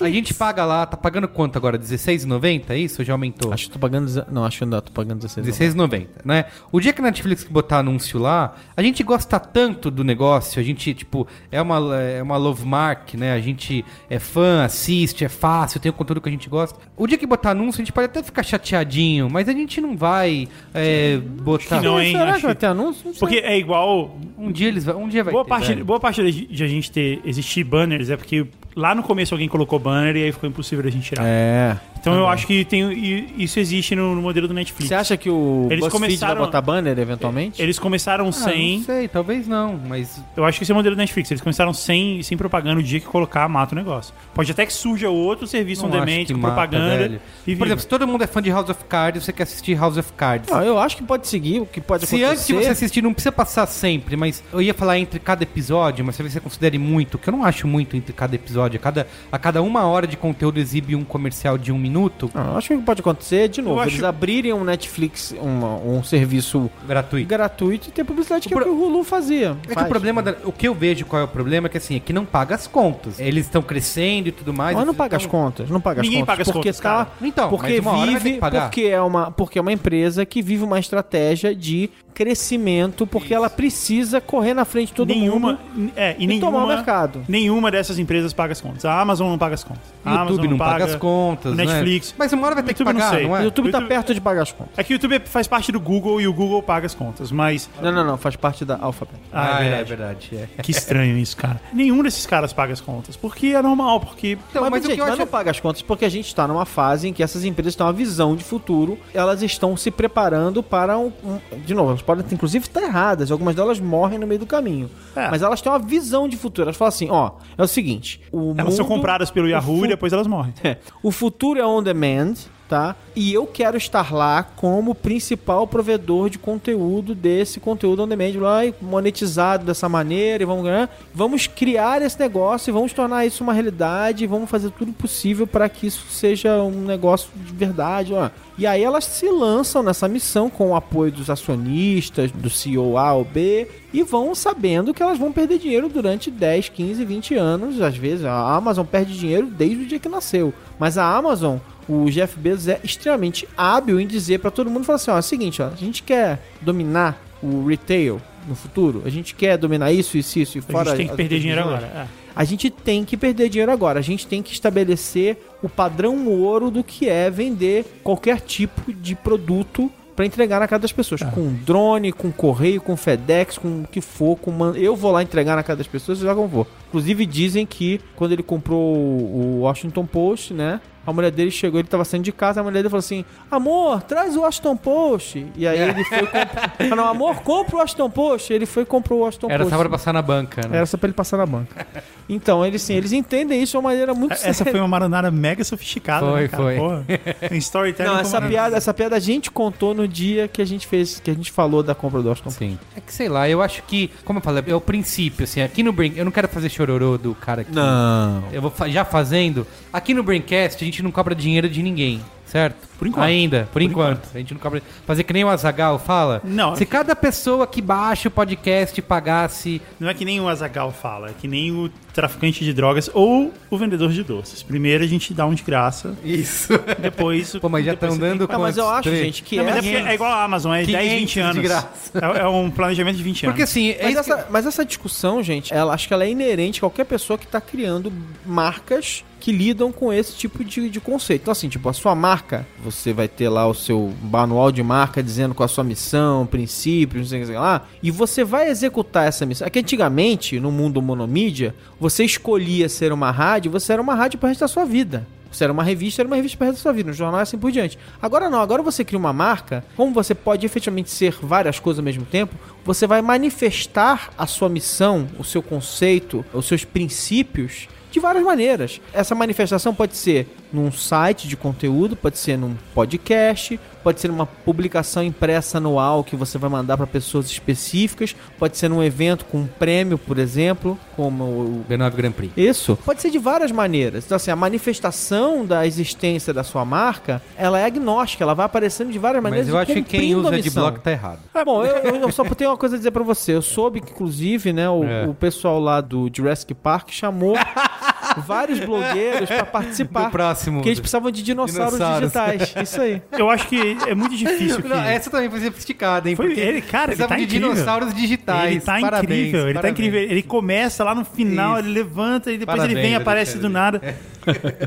A gente paga lá, tá pagando quanto agora? R$16,90? É isso? Ou Já aumentou? Acho que tô pagando. Não, acho que ainda tô pagando 16. R$16,90, né? O dia que a Netflix botar anúncio lá, a gente gosta tanto do negócio, a gente, tipo, é uma, é uma love mark, né? A gente é fã, assiste, é fácil, tem o conteúdo que a gente gosta. O dia que botar anúncio, a gente pode até ficar chateadinho, mas a gente não vai é, botar... que não, hein? Será Acho que vai ter anúncio? Não sei. Porque é igual. Um dia eles vão- um dia vai Boa ter, parte, velho. boa parte de de a gente ter existir banners é porque lá no começo alguém colocou banner e aí ficou impossível a gente tirar. É. Então eu acho que tem, isso existe no, no modelo do Netflix. Você acha que o Eles BuzzFeed começaram- vai botar banner eventualmente? Eles começaram Ah, sem. não sei, talvez não, mas Eu acho que esse é o modelo do Netflix. Eles começaram sem, sem propaganda o dia que colocar, mata o negócio. Pode até que surja outro serviço on Não acho demand com mata, propaganda. E Por exemplo, se todo mundo é fã de House of Cards, você quer assistir House of Cards. Não, eu acho que pode seguir, o que pode Se acontecer. antes de você assistir, não precisa passar sempre, mas eu ia falar entre cada episódio, mas talvez você considere muito, que eu não acho muito entre cada episódio. A cada, a cada uma hora de conteúdo exibe um comercial de um minuto Não, eu acho que o que pode acontecer, de novo, acho- eles abrirem um Netflix, uma- um serviço gratuito. gratuito e ter publicidade que O é o que o Hulu fazia. É que Faz. o problema, da- o que eu vejo qual é o problema é que assim, é que não paga as contas. Eles estão crescendo e tudo mais. Mas não eles paga as estão- contas, não paga as Ninguém contas. paga as porque contas, tá, cara. Então, porque mas uma hora vai ter vive, que pagar. porque é uma, porque é uma empresa que vive uma estratégia de crescimento, porque ela precisa correr na frente de todo nenhuma, mundo é, e, e nenhuma, tomar o mercado. Nenhuma dessas empresas paga as contas. A Amazon não paga as contas. O A Amazon YouTube não paga as contas, o né? Netflix. Mas uma hora vai ter que YouTube eu não pagar, sei. não é? O YouTube tá perto de pagar as contas. É que o YouTube faz parte do Google e o Google paga as contas, mas. Não, não, não, faz parte da Alphabet. Ah, é verdade. verdade. é. Que estranho isso, cara. Nenhum desses caras paga as contas. Porque é normal, porque. Então, mas, mas, o gente, que eu acho não paga as contas porque a gente está numa fase em que essas empresas têm uma visão de futuro, elas estão se preparando para um. um- de novo, elas podem inclusive estar erradas, algumas delas morrem no meio do caminho. É. Mas elas têm uma visão de futuro. Elas falam assim: ó, é o seguinte, o Elas são mundo- compradas pelo Yahoo e depois elas morrem. É, o futuro é on demand tá? E eu quero estar lá como principal provedor de conteúdo desse conteúdo on demand lá monetizado dessa maneira e vamos ganhar. Vamos criar esse negócio e vamos tornar isso uma realidade, vamos fazer tudo possível para que isso seja um negócio de verdade, ó. E aí elas se lançam nessa missão com o apoio dos acionistas, do CEO A ou B, e vão sabendo que elas vão perder dinheiro durante 10, 15, 20 anos. Às vezes a Amazon perde dinheiro desde o dia que nasceu. Mas a Amazon, o Jeff Bezos é extremamente hábil em dizer para todo mundo, falar assim, ó, é o seguinte, ó, a gente quer dominar o retail no futuro, a gente quer dominar isso, isso, isso, e A fora... gente tem que perder dinheiro agora. É. A gente tem que perder dinheiro agora. A gente tem que estabelecer o padrão ouro do que é vender qualquer tipo de produto para entregar na casa das pessoas. Com drone, com correio, com FedEx, com o que for. Com man... Eu vou lá entregar na casa das pessoas e já não vou. Inclusive dizem que quando ele comprou o Washington Post, né? A mulher dele chegou, ele tava saindo de casa, a mulher dele falou assim: Amor, traz o Washington Post. E aí ele foi comprar. Não, amor, compra o Washington Post. Ele foi e comprou o Washington Era Post. só pra passar na banca, né? Era só pra ele passar na banca. Então, eles sim, eles entendem isso de uma maneira muito Essa foi uma maranada mega sofisticada, Foi, né, cara? foi. Porra, storytelling Não, essa piada, essa piada a gente contou no dia que a gente fez, que a gente falou da compra do Aston. Sim. É que sei lá, eu acho que, como eu falei, é o princípio, assim, aqui no Brain, eu não quero fazer chororô do cara aqui. Não. Eu vou fa- já fazendo. Aqui no Braincast a gente não cobra dinheiro de ninguém, certo? Por enquanto. Ainda, por, enquanto. A gente não cobra. Fazer que nem o Azagal fala. Não. Se cada pessoa que baixa o podcast pagasse. Não é que nem o Azagal fala, é que nem o traficante de drogas ou o vendedor de doces. Primeiro a gente dá um de graça, Isso. depois... Pô, mas já depois estão dando que- Não, mas eu acho, Três? gente, que Não, mas é, é. é igual a Amazon, é 10, 20 500 anos. de graça. É, é um planejamento de 20 anos. Porque assim, é Mas isso que- essa, mas essa discussão, gente, ela acho que ela é inerente a qualquer pessoa que tá criando marcas que lidam com esse tipo de, de conceito. Então, assim, tipo, a sua marca, você vai ter lá o seu manual de marca dizendo qual a sua missão, princípios, não sei o que lá, e você vai executar essa missão. É que antigamente, no mundo monomídia, você escolhia ser uma rádio, você era uma rádio para resto da sua vida. Você era uma revista, era uma revista para da sua vida, um jornal assim por diante. Agora não, agora você cria uma marca, como você pode efetivamente ser várias coisas ao mesmo tempo, você vai manifestar a sua missão, o seu conceito, os seus princípios de várias maneiras. Essa manifestação pode ser num site de conteúdo, pode ser num podcast, pode ser numa publicação impressa anual que você vai mandar para pessoas específicas, pode ser num evento com um prêmio, por exemplo, como o B9 Grand Prix. isso. Pode ser de várias maneiras. Então, assim, a manifestação da existência da sua marca, ela é agnóstica, ela vai aparecendo de várias maneiras Mas eu acho que quem usa de bloco tá errado. Ah, bom, eu, eu- só tenho uma coisa a dizer pra você. Eu soube que, inclusive, né, o, É. o pessoal lá do Jurassic Park chamou vários blogueiros pra participar. Do próximo. Porque eles precisavam de dinossauros, Dinossauros. digitais. Isso aí. Eu acho que é muito difícil que... Não, essa também foi sofisticada, hein? Foi Porque ele, cara, ele tá de incrível. dinossauros digitais. Ele tá Parabéns, incrível, ele tá parabéns. incrível. Ele começa lá no final, Isso. ele levanta e depois Parabéns, ele vem e aparece do nada. É,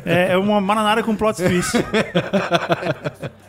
é uma mananara com plot twist.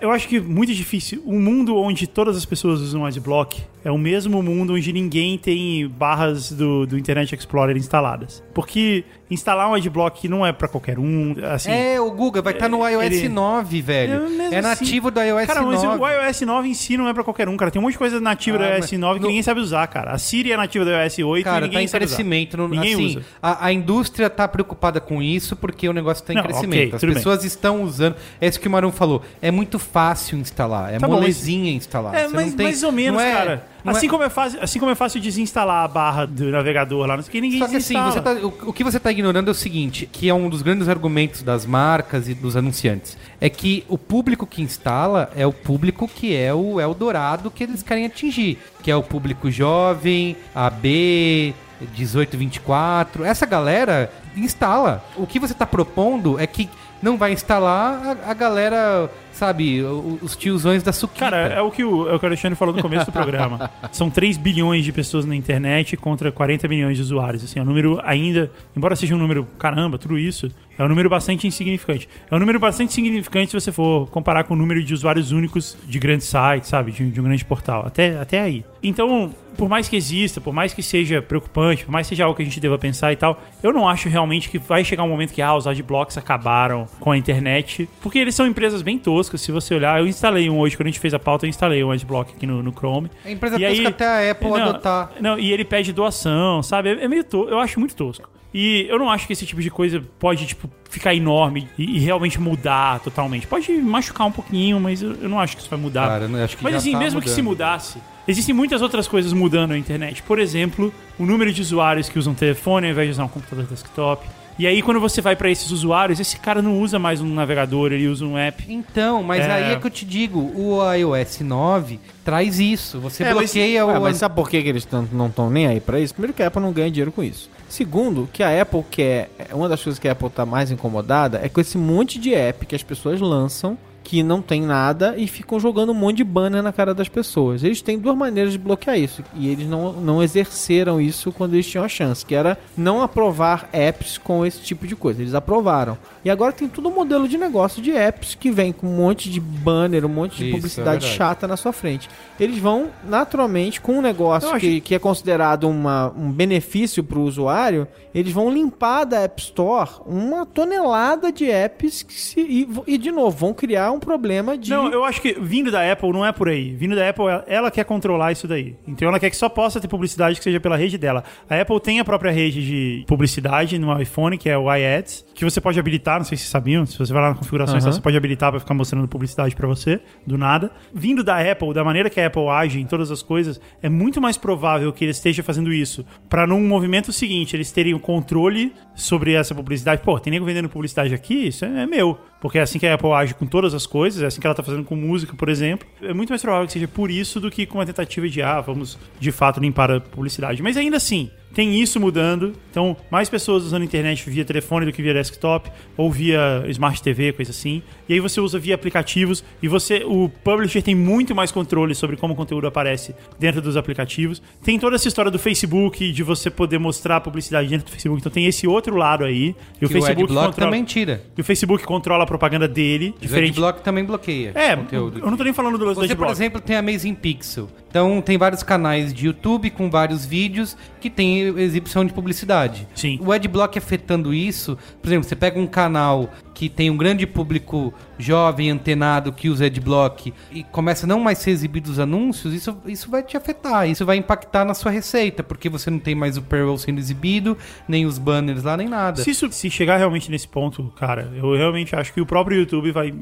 Eu acho que muito difícil. Um mundo onde todas as pessoas usam Adblock é o mesmo mundo onde ninguém tem barras do, do Internet Explorer instaladas. Porque instalar um Adblock não é pra qualquer um. Assim, É, o Guga vai estar no iOS ele- 9, velho. É É, nativo do iOS Cara, 9. mas o iOS 9 em si não é pra qualquer um, cara. Tem um monte de coisa nativa do Ah, iOS mas 9 que no- ninguém sabe usar, cara. A Siri é nativa do iOS 8 Cara, e ninguém tá em sabe usar. crescimento. No, Ninguém assim, usa. A, a indústria tá preocupada com isso porque o negócio tá em Não, crescimento. ok, As pessoas estão usando. É isso que o Marum falou. É muito fácil instalar. É Tá bom, molezinha instalar. É, mas tem- mais ou menos, é- cara. não Assim, é- como é fácil, assim como é fácil desinstalar a barra do navegador lá, não sei o que, ninguém Só que assim, tá- o, o que você está ignorando é o seguinte, que é um dos grandes argumentos das marcas e dos anunciantes, é que o público que instala é o público que é o Eldorado que eles querem atingir, que é o público jovem, AB, 18, 24. Essa galera instala. O que você está propondo é que não vai instalar a, a galera, sabe, os tiozões da suquita. Cara, é o, que o, é o que o Alexandre falou no começo do programa. São 3 bilhões de pessoas na internet contra 40 milhões de usuários. Assim, é um número ainda, embora seja um número, caramba, tudo isso, é um número bastante insignificante. É um número bastante insignificante se você for comparar com o número de usuários únicos de grandes sites, sabe? De, de um grande portal. Até, até aí. Então, por mais que exista, por mais que seja preocupante, por mais que seja algo que a gente deva pensar e tal, eu não acho realmente que vai chegar um momento que ah, os adblocks acabaram com a internet, porque eles são empresas bem toscas. Se você olhar, eu instalei um hoje, quando a gente fez a pauta, eu instalei um adblock aqui no, no Chrome. A empresa E tosca até a Apple não, adotar. Não, e ele pede doação, sabe? É, é meio tosco. Eu acho muito tosco. E eu não acho que esse tipo de coisa pode, tipo, ficar enorme e, e realmente mudar totalmente. Pode machucar um pouquinho, mas eu, eu não acho que isso vai mudar. Cara, eu acho que mas já assim, tá mesmo que se mudando. mudasse, existem muitas outras coisas mudando na internet. Por exemplo, o número de usuários que usam telefone ao invés de usar um computador desktop. E aí, quando você vai pra esses usuários, esse cara não usa mais um navegador, ele usa um app. Então, mas É. aí é que eu te digo, o iOS 9 traz isso. Você É, mas- bloqueia Ué, o. mas sabe por que, que eles não estão nem aí pra isso? Primeiro que a Apple não ganha dinheiro com isso. Segundo, que a Apple quer. Uma das coisas que a Apple tá mais incomodada é com esse monte de app que as pessoas lançam que não tem nada e ficam jogando um monte de banner na cara das pessoas. Eles têm duas maneiras de bloquear isso e eles não, não exerceram isso quando eles tinham a chance, que era não aprovar apps com esse tipo de coisa. Eles aprovaram. E agora tem todo um modelo de negócio de apps que vem com um monte de banner, um monte de Isso, é publicidade verdade. chata na sua frente. Eles vão naturalmente com um negócio que, que é considerado uma, um benefício para o usuário, eles vão limpar da App Store uma tonelada de apps se, e, e, de novo vão criar um problema de Não, eu acho que vindo da Apple não é por aí. Vindo da Apple, ela- ela quer controlar isso daí. Então ela quer que só possa ter publicidade que seja pela rede dela. A Apple tem a própria rede de publicidade no iPhone, que é o iAds, que você pode habilitar, não sei se vocês sabiam, se você vai lá na configuração, Aham. você pode habilitar para ficar mostrando publicidade para você, do nada. Vindo da Apple, da maneira que a Apple age em todas as coisas, é muito mais provável que ele esteja fazendo isso para num movimento seguinte, eles terem o controle sobre essa publicidade. Pô, tem nego vendendo publicidade aqui, isso é é meu. Porque é assim que a Apple age com todas as coisas, é assim que ela tá fazendo com música, por exemplo. É muito mais provável que seja por isso do que com uma tentativa de, ah, vamos de fato limpar a publicidade. Mas ainda assim, tem isso mudando. Então, mais pessoas usando a internet via telefone do que via desktop, ou via Smart TV, coisa assim. E aí você usa via aplicativos, e você, o publisher tem muito mais controle sobre como o conteúdo aparece dentro dos aplicativos. Tem toda essa história do Facebook, de você poder mostrar a publicidade dentro do Facebook. Então tem esse outro lado aí. E o que o Facebook Adblock controla. também tira. E o Facebook controla a propaganda dele, O diferente. Adblock também bloqueia É, conteúdo. eu não tô nem falando do, do Você, por Adblock. exemplo, tem a Amazing Pixel. Então, tem vários canais de YouTube com vários vídeos que tem exibição de publicidade. Sim. O Adblock afetando isso, por exemplo, você pega um canal que tem um grande público jovem, antenado, que usa Adblock e começa a não mais ser exibidos anúncios, isso, isso vai te afetar, isso vai impactar na sua receita, porque você não tem mais o payroll sendo exibido, nem os banners lá, nem nada. Se isso se chegar realmente nesse ponto, cara, eu realmente acho que o próprio YouTube vai.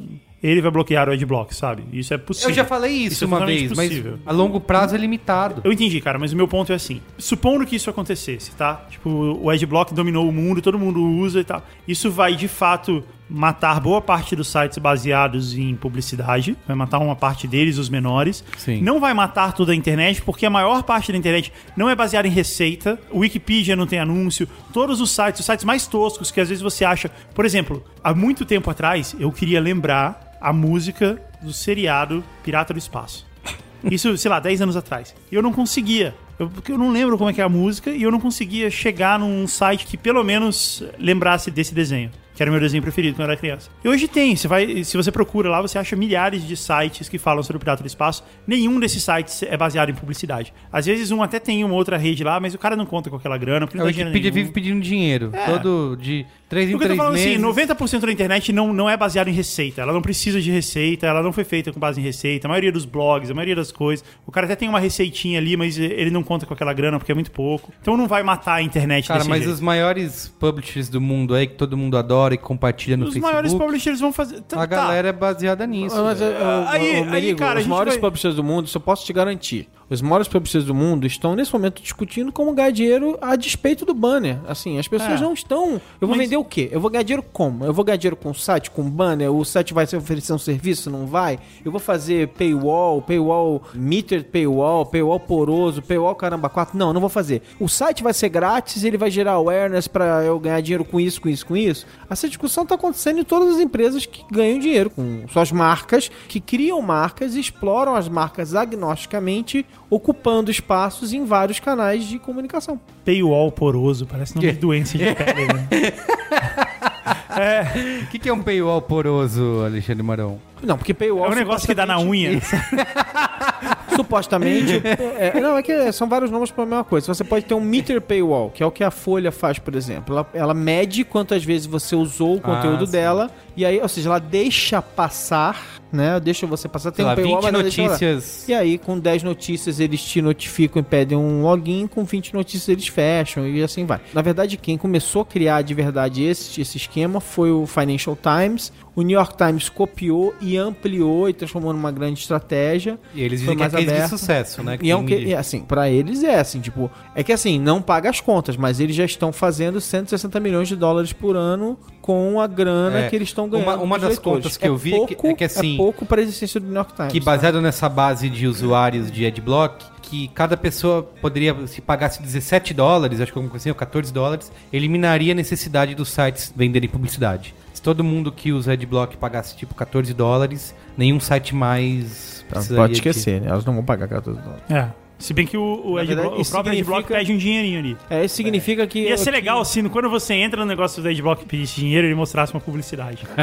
Ele vai bloquear o Adblock, sabe? Isso é possível. Eu já falei isso, Isso é uma vez, mas possível. a longo prazo é limitado. Eu entendi, cara, mas o meu ponto é assim: supondo que isso acontecesse, tá? Tipo, o Adblock dominou o mundo, todo mundo usa e tal. Isso vai de fato matar boa parte dos sites baseados em publicidade, vai matar uma parte deles, os menores. Sim. Não vai matar toda a internet, porque a maior parte da internet não é baseada em receita. O Wikipedia não tem anúncio. Todos os sites, os sites mais toscos que às vezes você acha. Por exemplo, há muito tempo atrás, eu queria lembrar a música do seriado Pirata do Espaço. Isso, sei lá, 10 anos atrás. E eu não conseguia. Eu, porque eu não lembro como é que é a música e eu não conseguia chegar num site que pelo menos lembrasse desse desenho. Que era meu desenho preferido quando eu era criança. E hoje tem, você vai, se você procura lá, você acha milhares de sites que falam sobre o Pirata do Espaço. Nenhum desses sites é baseado em publicidade. Às vezes um até tem uma outra rede lá, mas o cara não conta com aquela grana, porque A não dá dinheiro Wikipedia nenhum. vive pedindo dinheiro. É. Todo de 3 em Porque eu tô 3 falando meses. assim, 90% da internet não, não é baseada em receita. Ela não precisa de receita, ela não foi feita com base em receita. A maioria dos blogs, a maioria das coisas. O cara até tem uma receitinha ali, mas ele não conta com aquela grana porque é muito pouco. Então não vai matar a internet Cara, desse mas jeito. os maiores publishers do mundo aí, que todo mundo adora e compartilha no Os Facebook, maiores publishers vão fazer. Tá, a galera é baseada nisso. Mas, velho. eu- eu- Aí- eu- aí, cara, a os gente maiores vai- publishers do mundo, isso eu posso te garantir. Os maiores publishers do mundo estão nesse momento discutindo como ganhar dinheiro a despeito do banner. Assim, as pessoas É. não estão. Eu vou Mas- vender o quê? Eu vou ganhar dinheiro como? Eu vou ganhar dinheiro com site, com banner? O site vai oferecer um serviço? Não vai? Eu vou fazer paywall, paywall, metered paywall, paywall poroso, paywall caramba 4? Não, não vou fazer. O site vai ser grátis, ele vai gerar awareness pra eu ganhar dinheiro com isso, com isso, com isso. Essa discussão tá acontecendo em todas as empresas que ganham dinheiro com suas marcas, que criam marcas e exploram as marcas agnosticamente, ocupando espaços em vários canais de comunicação. Paywall poroso, parece nome de doença de pele, né? O que, que é um paywall poroso, Alexandre Marão? Não, porque paywall É um negócio que dá na unha. supostamente. é, é, não, é que são vários nomes para a mesma coisa. Você pode ter um meter paywall, que é o que a Folha faz, por exemplo. Ela, ela mede quantas vezes você usou o conteúdo Ah, dela E aí, ou seja, ela deixa passar, né? Deixa você passar. Lá, paywall, 20 mas ela deixa lá. notícias. E aí, com 10 notícias, eles te notificam e pedem um login. Com 20 notícias, eles fecham e assim vai. Na verdade, quem começou a criar de verdade esse, esse esquema foi o Financial Times. O New York Times copiou e ampliou e transformou numa grande estratégia. E eles dizem que é mais case de sucesso, né? E é um que, é assim, pra eles é assim, tipo, é que assim, não paga as contas, mas eles já estão fazendo 160 milhões de dólares por ano com a grana É, que eles estão ganhando. uma dos das contas que eu vi é que- pouco, é que, assim, pouco para a existência do New York Times. Que baseado nessa base de usuários de Adblock, que cada pessoa poderia, se pagasse 17 dólares, acho que alguma coisa assim, ou 14 dólares, eliminaria a necessidade dos sites venderem publicidade. Se todo mundo que usa Adblock pagasse tipo 14 dólares, nenhum site mais Tá, Pode de- esquecer, né? Elas não vão pagar 14 dólares. É. Se bem que o, o, verdade, o próprio Adblock significa- pede um dinheirinho ali. É, isso significa que. Ia ser legal se quando você entra no negócio do Adblock e pedisse dinheiro, ele mostrasse uma publicidade.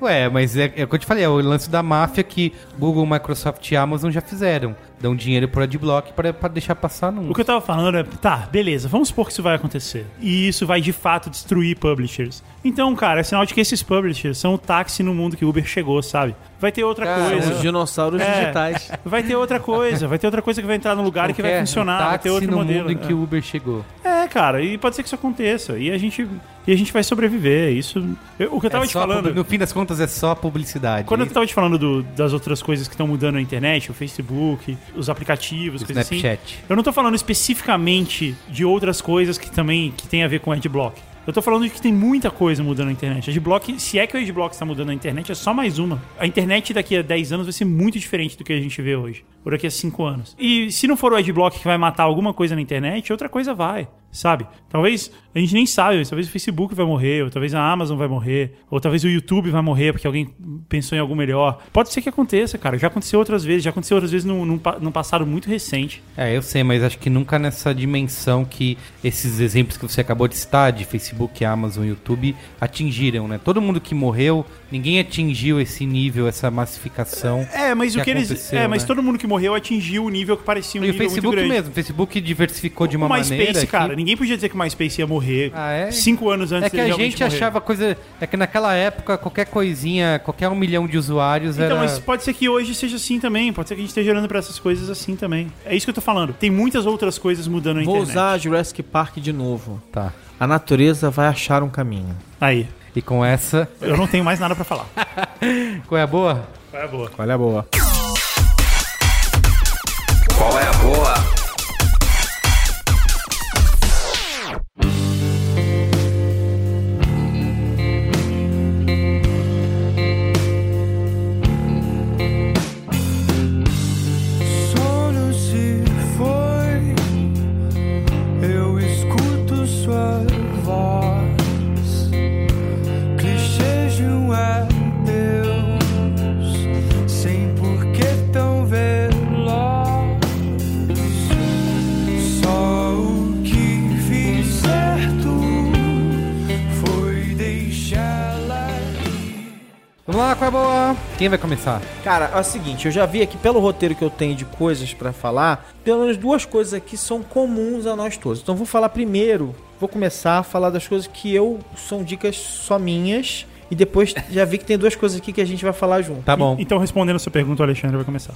Ué, mas é, é o que eu te falei, é o lance da máfia que Google, Microsoft e Amazon já fizeram. Dão dinheiro pro Adblock para pra deixar passar no. O que eu tava falando é, tá, beleza, vamos supor que isso vai acontecer. E isso vai de fato destruir publishers. Então, cara, é sinal de que esses publishers são o táxi no mundo que o Uber chegou, sabe? Vai ter outra Cara, coisa. os dinossauros É. digitais. Vai ter outra coisa, vai ter outra coisa que vai entrar no lugar e que vai funcionar, vai ter táxi outro no modelo. mundo em que o Uber chegou. É, cara, e pode ser que isso aconteça. E a gente, e a gente vai sobreviver. Isso. eu- o que eu tava É te falando. No fim das contas é só publicidade. Quando eu tava te falando do- das outras coisas que estão mudando na internet, o Facebook, os aplicativos, O coisas assim. Snapchat. Eu não tô falando especificamente de outras coisas que também que tem a ver com adblock. Eu tô falando de que tem muita coisa mudando na internet. Adblock, se é que o adblock está mudando na internet, é só mais uma. A internet daqui a 10 anos vai ser muito diferente do que a gente vê hoje. Ou daqui a 5 anos. E se não for o adblock que vai matar alguma coisa na internet, outra coisa vai. Sabe? Talvez a gente nem sabe, talvez o Facebook vai morrer, ou talvez a Amazon vai morrer, ou talvez o YouTube vai morrer porque alguém pensou em algo melhor. Pode ser que aconteça, cara. Já aconteceu outras vezes, já aconteceu outras vezes num, num, num passado muito recente. É, eu sei, mas acho que nunca nessa dimensão que esses exemplos que você acabou de citar, de Facebook, Amazon, YouTube, atingiram, né? Todo mundo que morreu, ninguém atingiu esse nível, essa massificação. É, mas que o que eles. É, mas né? todo mundo que morreu atingiu o nível que parecia um E o nível muito Facebook grande. mesmo, o Facebook diversificou de uma o MySpace, maneira que- cara, ninguém podia dizer que o MySpace ia morrer Ah, é? cinco anos antes É que a gente morrer. achava coisa. É que naquela época, qualquer coisinha, qualquer um milhão de usuários Então, era. mas pode ser que hoje seja assim também. Pode ser que a gente esteja olhando pra essas coisas assim também. É isso que eu tô falando. Tem muitas outras coisas mudando na Vou internet. usar Jurassic Park de novo. Tá. A natureza vai achar um caminho. Aí. E com essa. Eu não tenho mais nada pra falar. Qual é a boa? Qual é a boa? Olha a boa. Quem vai começar? Cara, é o seguinte, eu já vi aqui pelo roteiro que eu tenho de coisas pra falar, pelo menos duas coisas aqui são comuns a nós todos. Então vou falar primeiro, vou começar a falar das coisas que eu são dicas só minhas e depois já vi que tem duas coisas aqui que a gente vai falar junto. Tá bom. Então, respondendo a sua pergunta, o Alexandre vai começar.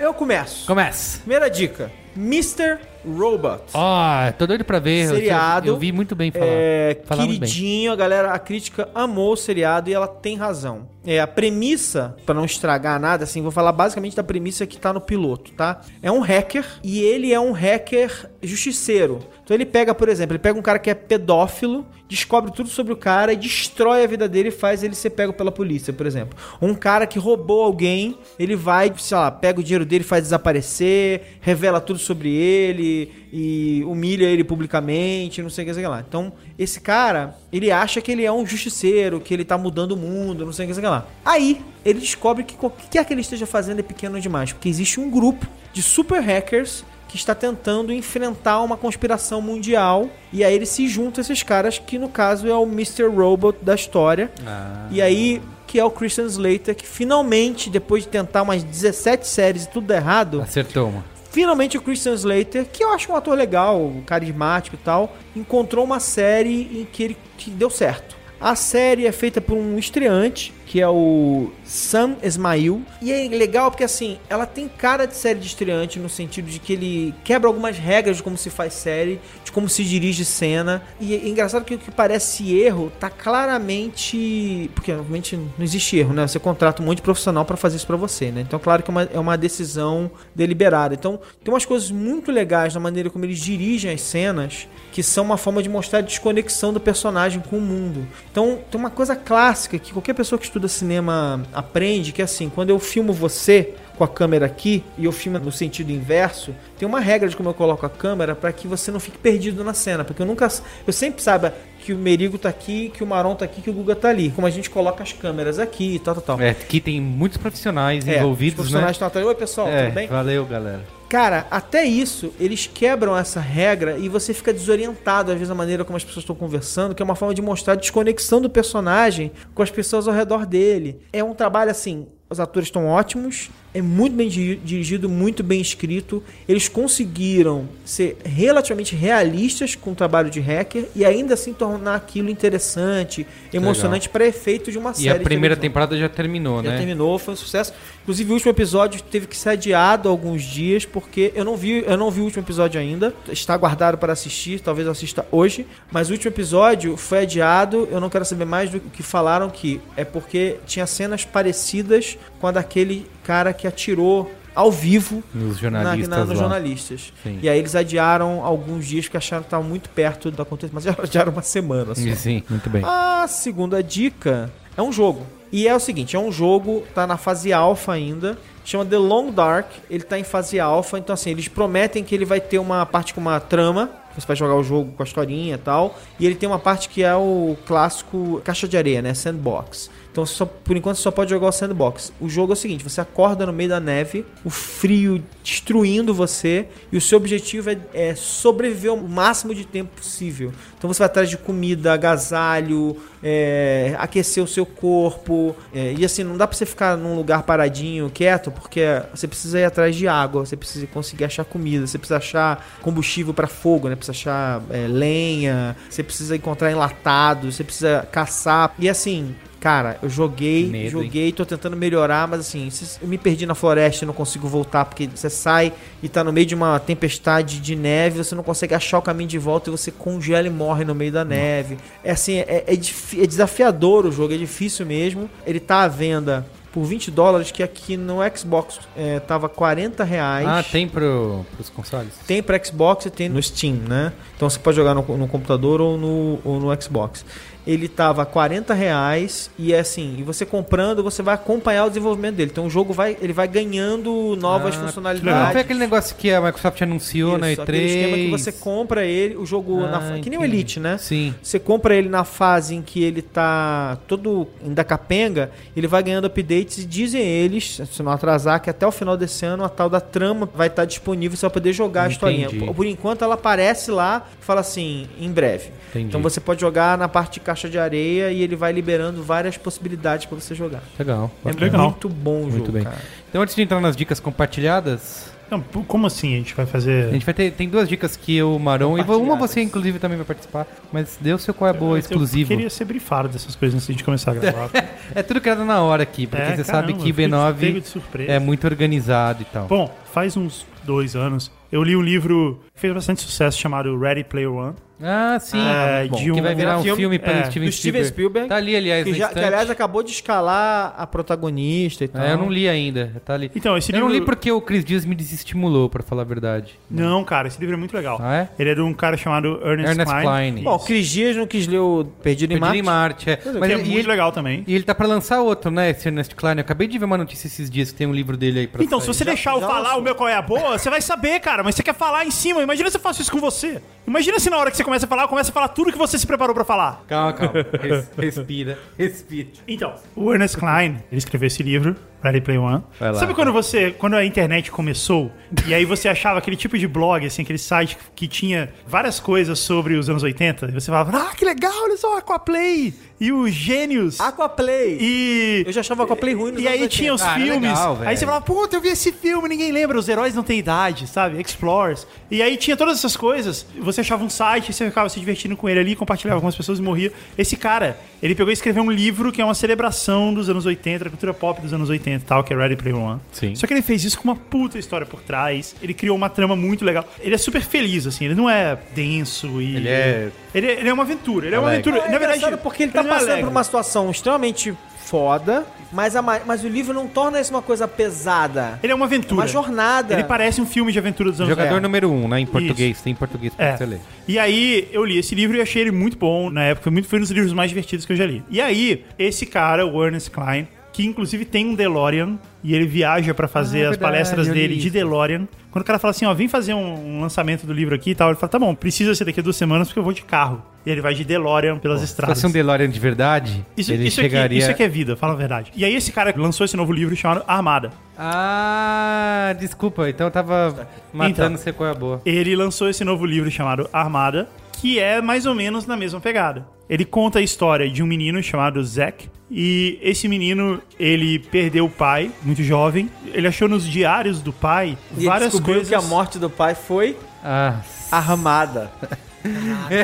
Eu começo. Começa. Primeira dica: Mr. Robot. Ó, tô doido pra ver. eu- Seriado. Eu, vi muito bem falar. É, Falar queridinho, a galera, a crítica amou o seriado e ela tem razão. É, a premissa, pra não estragar nada, assim, vou falar basicamente da premissa que tá no piloto, tá? É um hacker e ele é um hacker justiceiro. Então ele pega, por exemplo, ele pega um cara que é pedófilo, descobre tudo sobre o cara e destrói a vida dele e faz ele ser pego pela polícia, por exemplo. Um cara que roubou alguém, ele vai, sei lá, pega o dinheiro dele, faz desaparecer, revela tudo sobre ele e humilha ele publicamente, não sei o que, sei lá. Então, esse cara, ele acha que ele é um justiceiro, que ele tá mudando o mundo, não sei o que, sei lá. Aí, ele descobre que o que quer que ele esteja fazendo é pequeno demais, porque existe um grupo de super hackers que está tentando enfrentar uma conspiração mundial. E aí ele se junta a esses caras, que no caso é o Mr. Robot da história. Ah. E aí, que é o Christian Slater, que finalmente, depois de tentar umas 17 séries e tudo errado, Acertou uma. finalmente o Christian Slater, que eu acho um ator legal, carismático e tal, encontrou uma série em que ele que deu certo. A série é feita por um estreante, que é o Sam Esmail. E é legal porque, assim, ela tem cara de série de estreante no sentido de que ele quebra algumas regras de como se faz série, de como se dirige cena. E é engraçado que o que parece erro tá claramente. Porque, obviamente, não existe erro, né? Você contrata um monte de profissional pra fazer isso pra você, né? Então, claro que é uma, é uma decisão deliberada. Então, tem umas coisas muito legais na maneira como eles dirigem as cenas, que são uma forma de mostrar a desconexão do personagem com o mundo. Então, tem uma coisa clássica que qualquer pessoa que estuda cinema aprende, que é assim, quando eu filmo você com a câmera aqui e eu filmo no sentido inverso, tem uma regra de como eu coloco a câmera para que você não fique perdido na cena, porque eu nunca eu sempre saiba que o Merigo tá aqui, que o Maron tá aqui, que o Guga tá ali, como a gente coloca as câmeras aqui e tal, tal, tal. É, aqui tem muitos profissionais É, os envolvidos, profissionais né? estão atrás. Oi, pessoal, é, tudo bem? valeu, galera. Cara, até isso, eles quebram essa regra e você fica desorientado, às vezes, a maneira como as pessoas estão conversando, que é uma forma de mostrar a desconexão do personagem com as pessoas ao redor dele. É um trabalho assim. Os atores estão ótimos, é muito bem di- dirigido, muito bem escrito. Eles conseguiram ser relativamente realistas com o trabalho de hacker e ainda assim tornar aquilo interessante, emocionante para efeito de uma série. E a primeira temporada já terminou, Já né? terminou, foi um sucesso. Inclusive o último episódio teve que ser adiado alguns dias porque eu não vi, eu não vi o último episódio ainda. Está guardado para assistir, talvez eu assista hoje, mas o último episódio foi adiado. Eu não quero saber mais do que falaram que é porque tinha cenas parecidas com a daquele cara que atirou ao vivo Nos na, jornalistas na- nos lá. jornalistas. E aí eles adiaram alguns dias porque acharam que estava muito perto do acontecimento, mas já adiaram uma semana só. Sim, muito bem. A segunda dica é um jogo. E é o seguinte, é um jogo, tá na fase alfa ainda, chama The Long Dark, ele tá em fase alfa, então assim, eles prometem que ele vai ter uma parte com uma trama, você vai jogar o jogo com a historinha e tal, e ele tem uma parte que é o clássico caixa de areia, né, sandbox. Então, só, por enquanto, você só pode jogar o sandbox. O jogo é o seguinte: você acorda no meio da neve, o frio destruindo você, e o seu objetivo é, é sobreviver o máximo de tempo possível. Então, você vai atrás de comida, agasalho, é, aquecer o seu corpo. é, e assim, não dá pra você ficar num lugar paradinho, quieto, porque você precisa ir atrás de água, você precisa conseguir achar comida, você precisa achar combustível pra fogo, né? Precisa achar é, lenha, você precisa encontrar enlatados, você precisa caçar. E assim. Cara, eu joguei, Medo, hein? joguei, tô tentando melhorar, mas assim, se eu me perdi na floresta e não consigo voltar, porque você sai e tá no meio de uma tempestade de neve, você não consegue achar o caminho de volta e você congela e morre no meio da neve. É assim, é, é, é desafiador o jogo, é difícil mesmo. Ele tá à venda por 20 dólares, que aqui no Xbox é, tava 40 reais. Ah, tem pro, pros consoles? Tem para Xbox e tem no Steam, né? Então você pode jogar no, no computador ou no, ou no Xbox. Ele tava 40 reais e é assim, e você comprando, você vai acompanhar o desenvolvimento dele. Então o jogo vai, ele vai ganhando novas Ah, Não funcionalidades. foi aquele negócio que a Microsoft anunciou na Isso, E3? aquele esquema que você compra ele, o jogo Ah, na, que nem o entendi. Elite, né? Sim. Você compra ele na fase em que ele tá todo ainda capenga, ele vai ganhando updates e dizem eles, se não atrasar, que até o final desse ano a tal da trama vai estar disponível, você vai poder jogar a historinha. Entendi. Por, por enquanto ela aparece lá, fala assim, em breve. Entendi. Então você pode jogar na parte de caixa de areia e ele vai liberando várias possibilidades pra você jogar. Legal. É Legal. muito bom o Muito jogo, bem. cara. Então, antes de entrar nas dicas compartilhadas, Não, como assim a gente vai fazer... a gente vai ter. Tem duas dicas que eu, Marão, e uma você, inclusive, também vai participar. Mas deu seu qual é boa, Eu exclusivo. queria ser brifado dessas coisas antes de começar a gravar. É tudo criado na hora aqui, porque É, você caramba, sabe que eu fui B9 pego de surpresa. é muito organizado e tal. Bom, faz uns dois anos, eu li um livro que fez bastante sucesso chamado Ready Player One. Ah, sim. É, Bom, de que um- vai virar um filme, filme, pelo é, Steven, Steven Spielberg. Tá ali, aliás, Que, já, que, aliás acabou de escalar a protagonista e tal. É, eu não li ainda. Tá ali. Então, esse eu livro... não li porque o Chris Dias me desestimulou, pra falar a verdade. Não, cara, esse livro é muito legal. Ah, é? Ele é de um cara chamado Ernest, Ernest Klein. Klein. Bom, o Cris Dias não quis ler o Perdido em Perdido em Marte. Marte, é. que Mas é muito ele, legal também. e ele tá pra lançar outro, né, esse Ernest Klein. Eu acabei de ver uma notícia esses dias que tem um livro dele aí pra Então, se sair. você deixar eu já falar lançou. o meu qual é a boa, você vai saber, cara. Mas você quer falar em cima. Imagina se eu faço isso com você. Imagina se na hora que você começa a falar, eu começo a falar tudo que você se preparou pra falar. Calma, calma. Res- respira, respira. Então, o Ernest Klein, ele escreveu esse livro Ready Play One. Vai lá. Sabe quando você, quando a internet começou, e aí você achava aquele tipo de blog, assim, aquele site que tinha várias coisas sobre os anos 80, e você falava, ah, que legal, olha só, Aquaplay, e os gênios, Aquaplay. e... Eu já achava Aquaplay ruim nos E aí anos tinha 80. os Ah, filmes. legal, aí você falava, puta, eu vi esse filme, ninguém lembra, os heróis não têm idade, sabe? Explorers. E aí tinha todas essas coisas. Você achava um site, você ficava se divertindo com ele ali, compartilhava com as pessoas e morria. Esse cara, ele pegou e escreveu um livro que é uma celebração dos anos 80, da cultura pop dos anos 80 e tal, que é Ready Player One. Sim. Só que ele fez isso com uma puta história por trás. Ele criou uma trama muito legal. Ele é super feliz, assim, ele não é denso e. Ele é- Ele é, ele é uma aventura. Ele é uma Alegre. aventura. É Na verdade, porque ele tá não é passando alegre. por uma situação extremamente foda, mas, a ma- mas o livro não torna isso uma coisa pesada. Ele é uma aventura. Uma jornada. Ele parece um filme de aventura dos anos Jogador 80. número 1, um, né? Em português. Tem em português pra É. você ler. E aí eu li esse livro e achei ele muito bom na época. Foi, muito, foi um dos livros mais divertidos que eu já li. E aí, esse cara, o Ernest Klein, que inclusive tem um DeLorean e ele viaja pra fazer Ah, as verdade, palestras dele de. DeLorean. Quando o cara fala assim, ó, vem fazer um, um lançamento do livro aqui e tal, ele fala, tá bom, precisa ser daqui a duas semanas porque eu vou de carro. E ele vai de DeLorean pelas Se estradas. fosse um DeLorean de verdade, Isso, ele isso, chegaria... aqui, isso aqui é vida, fala a verdade. E aí esse cara lançou esse novo livro chamado Armada. Ah, desculpa. Então eu tava matando Então. você com a boa. ele lançou esse novo livro chamado Armada, que é mais ou menos na mesma pegada. Ele conta a história de um menino chamado Zack, e esse menino, ele perdeu o pai, muito jovem. Ele achou nos diários do pai E várias descobriu coisas... que a morte do pai foi Ah, armada.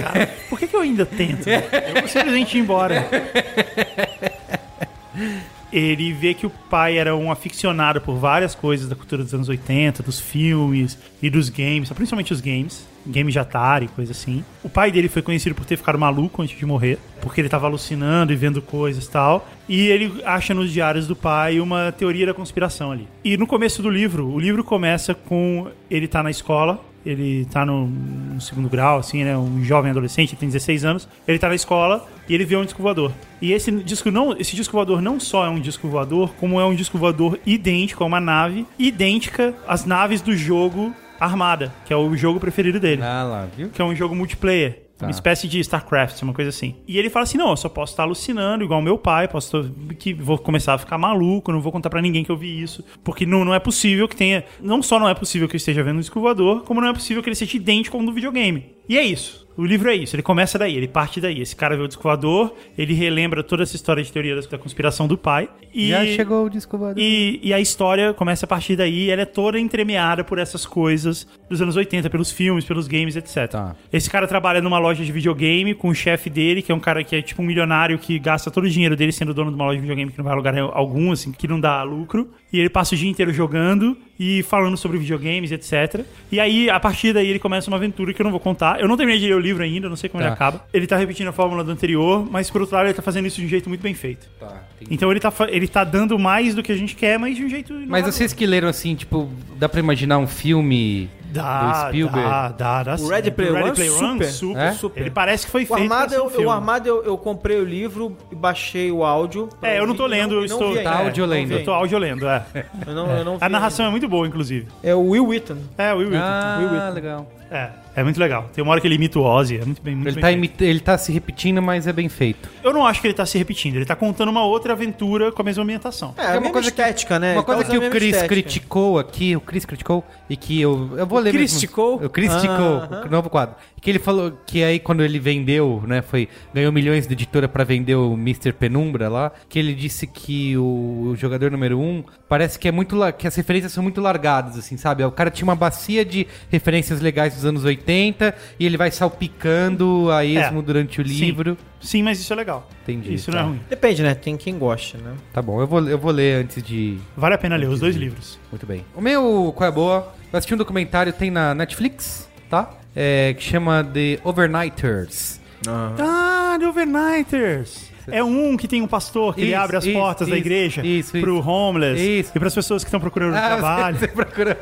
Cara, por que, que eu ainda tento? Eu vou simplesmente ir embora. Ele vê que o pai era um aficionado por várias coisas da cultura dos anos 80, dos filmes e dos games, principalmente os games, games de Atari, coisa assim. O pai dele foi conhecido por ter ficado maluco antes de morrer, porque ele tava alucinando e vendo coisas e tal. E ele acha nos diários do pai uma teoria da conspiração ali. E no começo do livro, o livro começa com ele tá na escola, ele tá no, no segundo grau, assim, né? Um jovem adolescente, tem 16 anos. Ele tá na escola e ele vê um disco voador. E esse disco não, esse disco voador não só é um disco voador, como é um disco voador idêntico a uma nave, idêntica às naves do jogo Armada, que é o jogo preferido dele ah lá, viu? que é um jogo multiplayer. Uma espécie de StarCraft, uma coisa assim. E ele fala assim: não, eu só posso estar alucinando, igual meu pai, posso que vou começar a ficar maluco, não vou contar pra ninguém que eu vi isso. Porque não, não é possível que tenha. Não só não é possível que eu esteja vendo um disco como não é possível que ele seja idêntico ao do videogame. E é isso. O livro é isso, ele começa daí, ele parte daí. Esse cara vê o disco voador, ele relembra toda essa história de teoria da, conspiração do pai. E, Já chegou o disco voador. e, e a história começa a partir daí, ela é toda entremeada por essas coisas dos anos 80, pelos filmes, pelos games, etc. Tá. Esse cara trabalha numa loja de videogame com o chefe dele, que é um cara que é tipo um milionário que gasta todo o dinheiro dele sendo dono de uma loja de videogame que não vai a lugar algum, assim, que não dá lucro. E ele passa o dia inteiro jogando e falando sobre videogames, etc. E aí, a partir daí, ele começa uma aventura que eu não vou contar. Eu não terminei de ler o livro ainda, não sei como Tá. ele acaba. Ele tá repetindo a fórmula do anterior, mas por outro lado, ele tá fazendo isso de um jeito muito bem feito. Tá. Então ele tá, ele tá dando mais do que a gente quer, mas de um jeito. Mas vocês que leram assim, tipo, dá pra imaginar um filme Dá, do Spielberg? dá, dá, dá O. Ready Player One, super, super, É? super. Ele parece que foi O feito Armada, um eu, filme. o Armada eu, eu comprei o livro e baixei o áudio. É, eu não tô lendo, eu e estou... Tá ainda. audiolendo. Não vi Eu tô audiolendo, é. ainda. Eu não, eu não vi A narração é muito boa, inclusive. ainda. É o Will Wheaton. É, o Will Wheaton. Ah, Will Wheaton. legal. É, é muito legal. Tem uma hora que ele imita o Ozzy, é muito bem, muito Ele bem tá, feito. imita- ele tá se repetindo, mas é bem feito. Eu não acho que ele tá se repetindo, ele tá contando uma outra aventura com a mesma ambientação. É, a mesma estética, né? Uma Ele coisa que o Chris estética. criticou aqui, o Chris criticou, e que eu, eu vou ler mesmo. criticou? O Chris criticou, o novo quadro. Que ele falou que aí quando ele vendeu, né, foi, ganhou milhões de editora pra vender o Mr. Penumbra lá, que ele disse que o, o jogador número um parece que é muito, que as referências são muito largadas, assim, sabe? O cara tinha uma bacia de referências legais dos anos 80 e ele vai salpicando a esmo durante o Sim. livro. Sim, mas isso é legal. Entendi, Isso tá. não é ruim. Depende, né? Tem quem goste, né? Tá bom, eu vou, eu vou ler antes de Vale a pena ler os dois livros. Muito bem. O meu, qual é a boa? Eu assisti um documentário, tem na Netflix, tá? É, que chama The Overnighters. Ah, The Overnighters. É um que tem um pastor que ele Isso, abre as isso, portas da isso, igreja isso, pro isso. homeless Isso. e pras pessoas que estão procurando Ah, trabalho. você, você procura...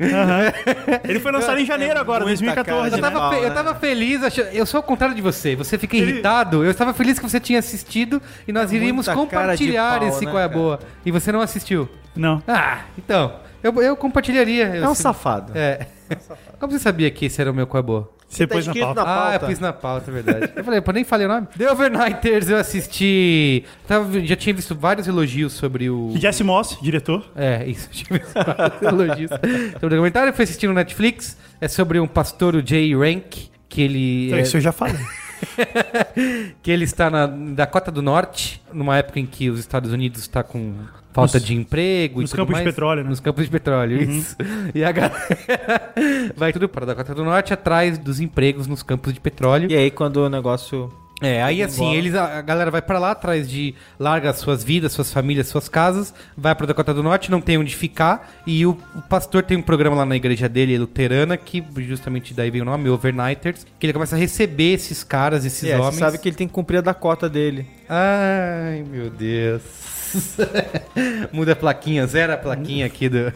Aham. Ele foi lançado em janeiro agora, muita 2014, cara Eu né? tava, fe- eu né? tava feliz, achando- eu sou ao contrário de você. Você fica Ele- irritado. Eu estava feliz que você tinha assistido e nós É iríamos compartilhar pau, esse né, qual é boa. E você não assistiu. Não. Ah, então. Eu, eu compartilharia. É um sei- safado. É. Como você sabia que esse era o meu boa? Você tá pôs na pauta. na Ah, eu pauta. pus na pauta, é verdade. eu falei, pô, nem falei o nome. The Overnighters, eu assisti. Tava, já tinha visto vários elogios sobre o. Jesse Moss, diretor. É, isso. Tinha visto vários elogios sobre o documentário. Eu fui assistir no Netflix. É sobre um pastor, o Jay Rank, que ele. é- Isso eu já falei. que ele está na Dakota do Norte, numa época em que os Estados Unidos está com falta Nos- de emprego nos e tudo campos de petróleo, né? Nos campos de petróleo, isso. E a galera vai tudo para a Dakota do Norte atrás dos empregos nos campos de petróleo. E aí, quando o negócio. É, aí assim, Embora. eles, a a galera vai pra lá atrás de larga as suas vidas, suas famílias, suas casas, vai pra Dakota do Norte, não tem onde ficar, e o, o pastor tem um programa lá na igreja dele, luterana, que justamente daí vem o nome, Overnighters, que ele começa a receber esses caras, esses É, homens. você sabe que ele tem que cumprir a Dakota dele. Ai, meu Deus. Muda a plaquinha, zera a plaquinha aqui do.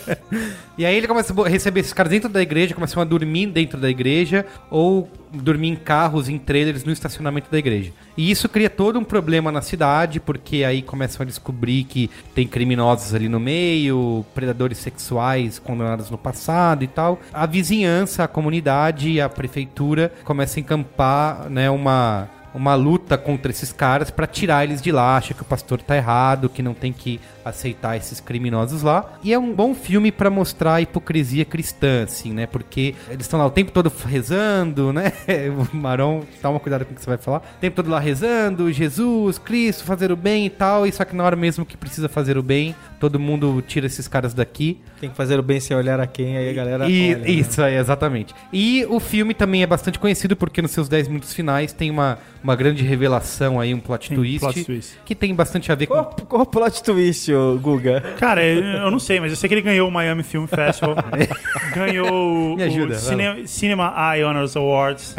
e aí ele começa a receber esses caras dentro da igreja, começam a dormir dentro da igreja ou dormir em carros, em trailers no estacionamento da igreja. E isso cria todo um problema na cidade, porque aí começam a descobrir que tem criminosos ali no meio, predadores sexuais condenados no passado e tal. A vizinhança, a comunidade, a prefeitura começa a encampar, né, uma uma luta contra esses caras pra tirar eles de lá, acha que o pastor tá errado, que não tem que aceitar esses criminosos lá. E é um bom filme pra mostrar a hipocrisia cristã, assim, né? Porque eles estão lá o tempo todo rezando, né? O Maron, toma cuidado com o que você vai falar. O tempo todo lá rezando, Jesus, Cristo, fazer o bem e tal. E só que na hora mesmo que precisa fazer o bem, todo mundo tira esses caras daqui. Tem que fazer o bem sem olhar a quem, aí a galera. E, olha, né? isso aí, exatamente. E o filme também é bastante conhecido porque nos seus 10 minutos finais tem uma, uma grande revelação aí, um plot, twist, plot twist. que tem bastante a ver com... Qual, qual o plot twist, ô Guga? Cara, eu não sei, mas eu sei que ele ganhou o Miami Film Festival. ganhou Me ajuda, o Cine- Cinema Eye Honors Awards.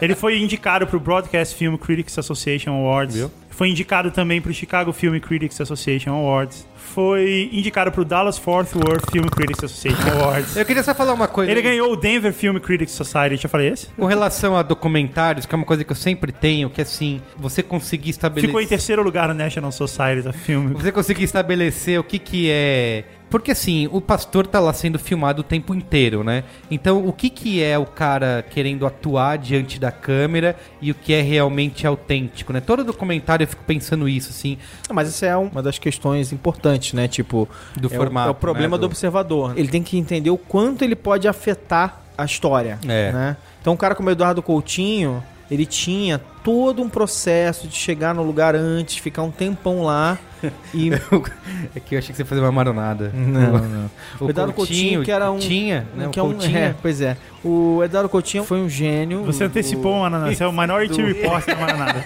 ele foi indicado pro Broadcast Film Critics Association Awards. Viu? Foi indicado também pro Chicago Film Critics Association Awards. Foi indicado pro Dallas Fort Worth Film Critics Association Awards. Eu queria só falar uma coisa. Ele ganhou o Denver Film Critics Society. Já falei esse? Com relação a documentários, que é uma coisa que eu sempre tenho, que assim, você conseguir estabelecer... Ficou em terceiro lugar no National Society of Film. Você conseguir estabelecer o que que é... Porque assim, o pastor tá lá sendo filmado o tempo inteiro, né? Então, o que que é o cara querendo atuar diante da câmera e o que é realmente autêntico, né? Todo documentário eu fico pensando isso, assim, Mas essa é uma das questões importantes, né? Tipo, do é, formato. o, é o problema né? do observador. Ele tem que entender o quanto ele pode afetar a história. É. Né? Então, um cara como o Eduardo Coutinho, ele tinha todo um processo de chegar no lugar antes, ficar um tempão lá e. É que eu achei que você ia fazer uma maronada. Não, não. O, O Eduardo Coutinho, que era um- Tinha, né? que o é um, Coutinho. é, pois é. O Eduardo Coutinho foi um gênio. Você o- antecipou, Maranada. Você é o Minority Report da Maranada.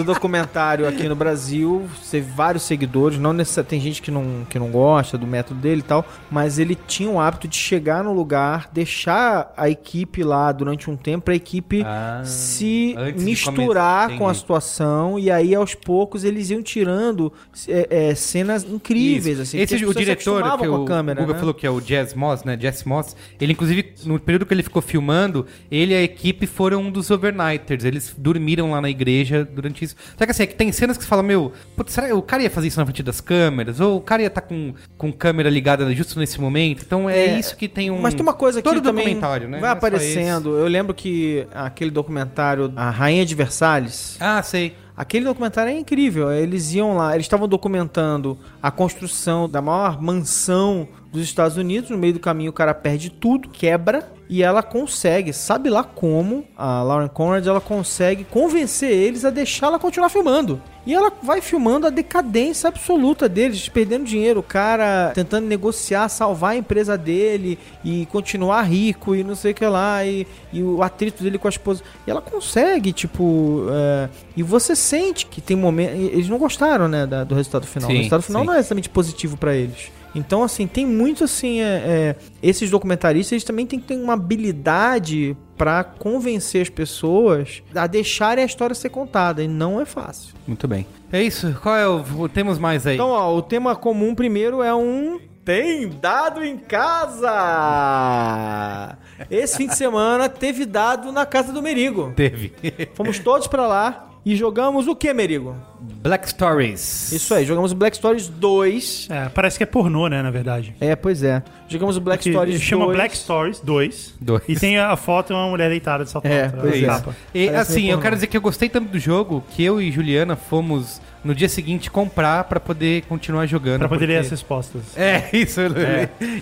Do documentário aqui no Brasil, teve vários seguidores, não necessariamente tem gente que não, que não gosta do método dele e tal, mas ele tinha o hábito de chegar no lugar, deixar a equipe lá durante um tempo para a equipe Ah, se misturar com a situação e aí aos poucos eles iam tirando é, é, cenas incríveis Isso. assim, Esse o diretor que o, câmera, o Guga né? falou que é o Jazz Moss, né? Jazz Moss. Ele inclusive no período que ele ficou filmando, ele e a equipe foram um dos overnighters. Eles dormiram lá na igreja durante isso. Só que assim, é que tem cenas que você fala, meu, putz, será que o cara ia fazer isso na frente das câmeras? Ou o cara ia estar com, com câmera ligada justo nesse momento? Então é, É, isso que tem um Mas tem uma coisa que todo documentário, né? vai é aparecendo. Eu lembro que aquele documentário A Rainha de Versalhes. Ah, sei. Aquele documentário é incrível. Eles iam lá, eles estavam documentando a construção da maior mansão dos Estados Unidos. No meio do caminho, o cara perde tudo, quebra. E ela consegue, sabe lá como, a Lauren Conrad, ela consegue convencer eles a deixá-la continuar filmando. E ela vai filmando a decadência absoluta deles, perdendo dinheiro, o cara tentando negociar, salvar a empresa dele e continuar rico e não sei o que lá, e, e o atrito dele com a esposa. E ela consegue, tipo. é, e você sente que tem momentos. Eles não gostaram, né, da- do resultado final. Sim, o resultado final sim. não é exatamente positivo pra eles. Então, assim, tem muito assim. é, é, esses documentaristas eles também têm que ter uma habilidade pra convencer as pessoas a deixarem a história ser contada. E não é fácil. Muito bem. É isso. Qual é o. o- Temos mais aí. Então, ó, o tema comum primeiro é um. Tem dado em casa! Esse fim de semana teve dado na casa do Merigo. Teve. Fomos todos pra lá. E jogamos o que, Merigo? Black Stories. Isso aí, jogamos o Black Stories 2. É, parece que é pornô, né, na verdade. É, pois é. Jogamos o Black Que Stories chama 2. Black Stories 2. Dois. E tem a foto de uma mulher deitada de salto É, pois é. capa. E, Parece assim, eu quero dizer que eu gostei tanto do jogo que eu e Juliana fomos no dia seguinte comprar pra poder continuar jogando. Pra poder ler as porque- respostas. É, isso.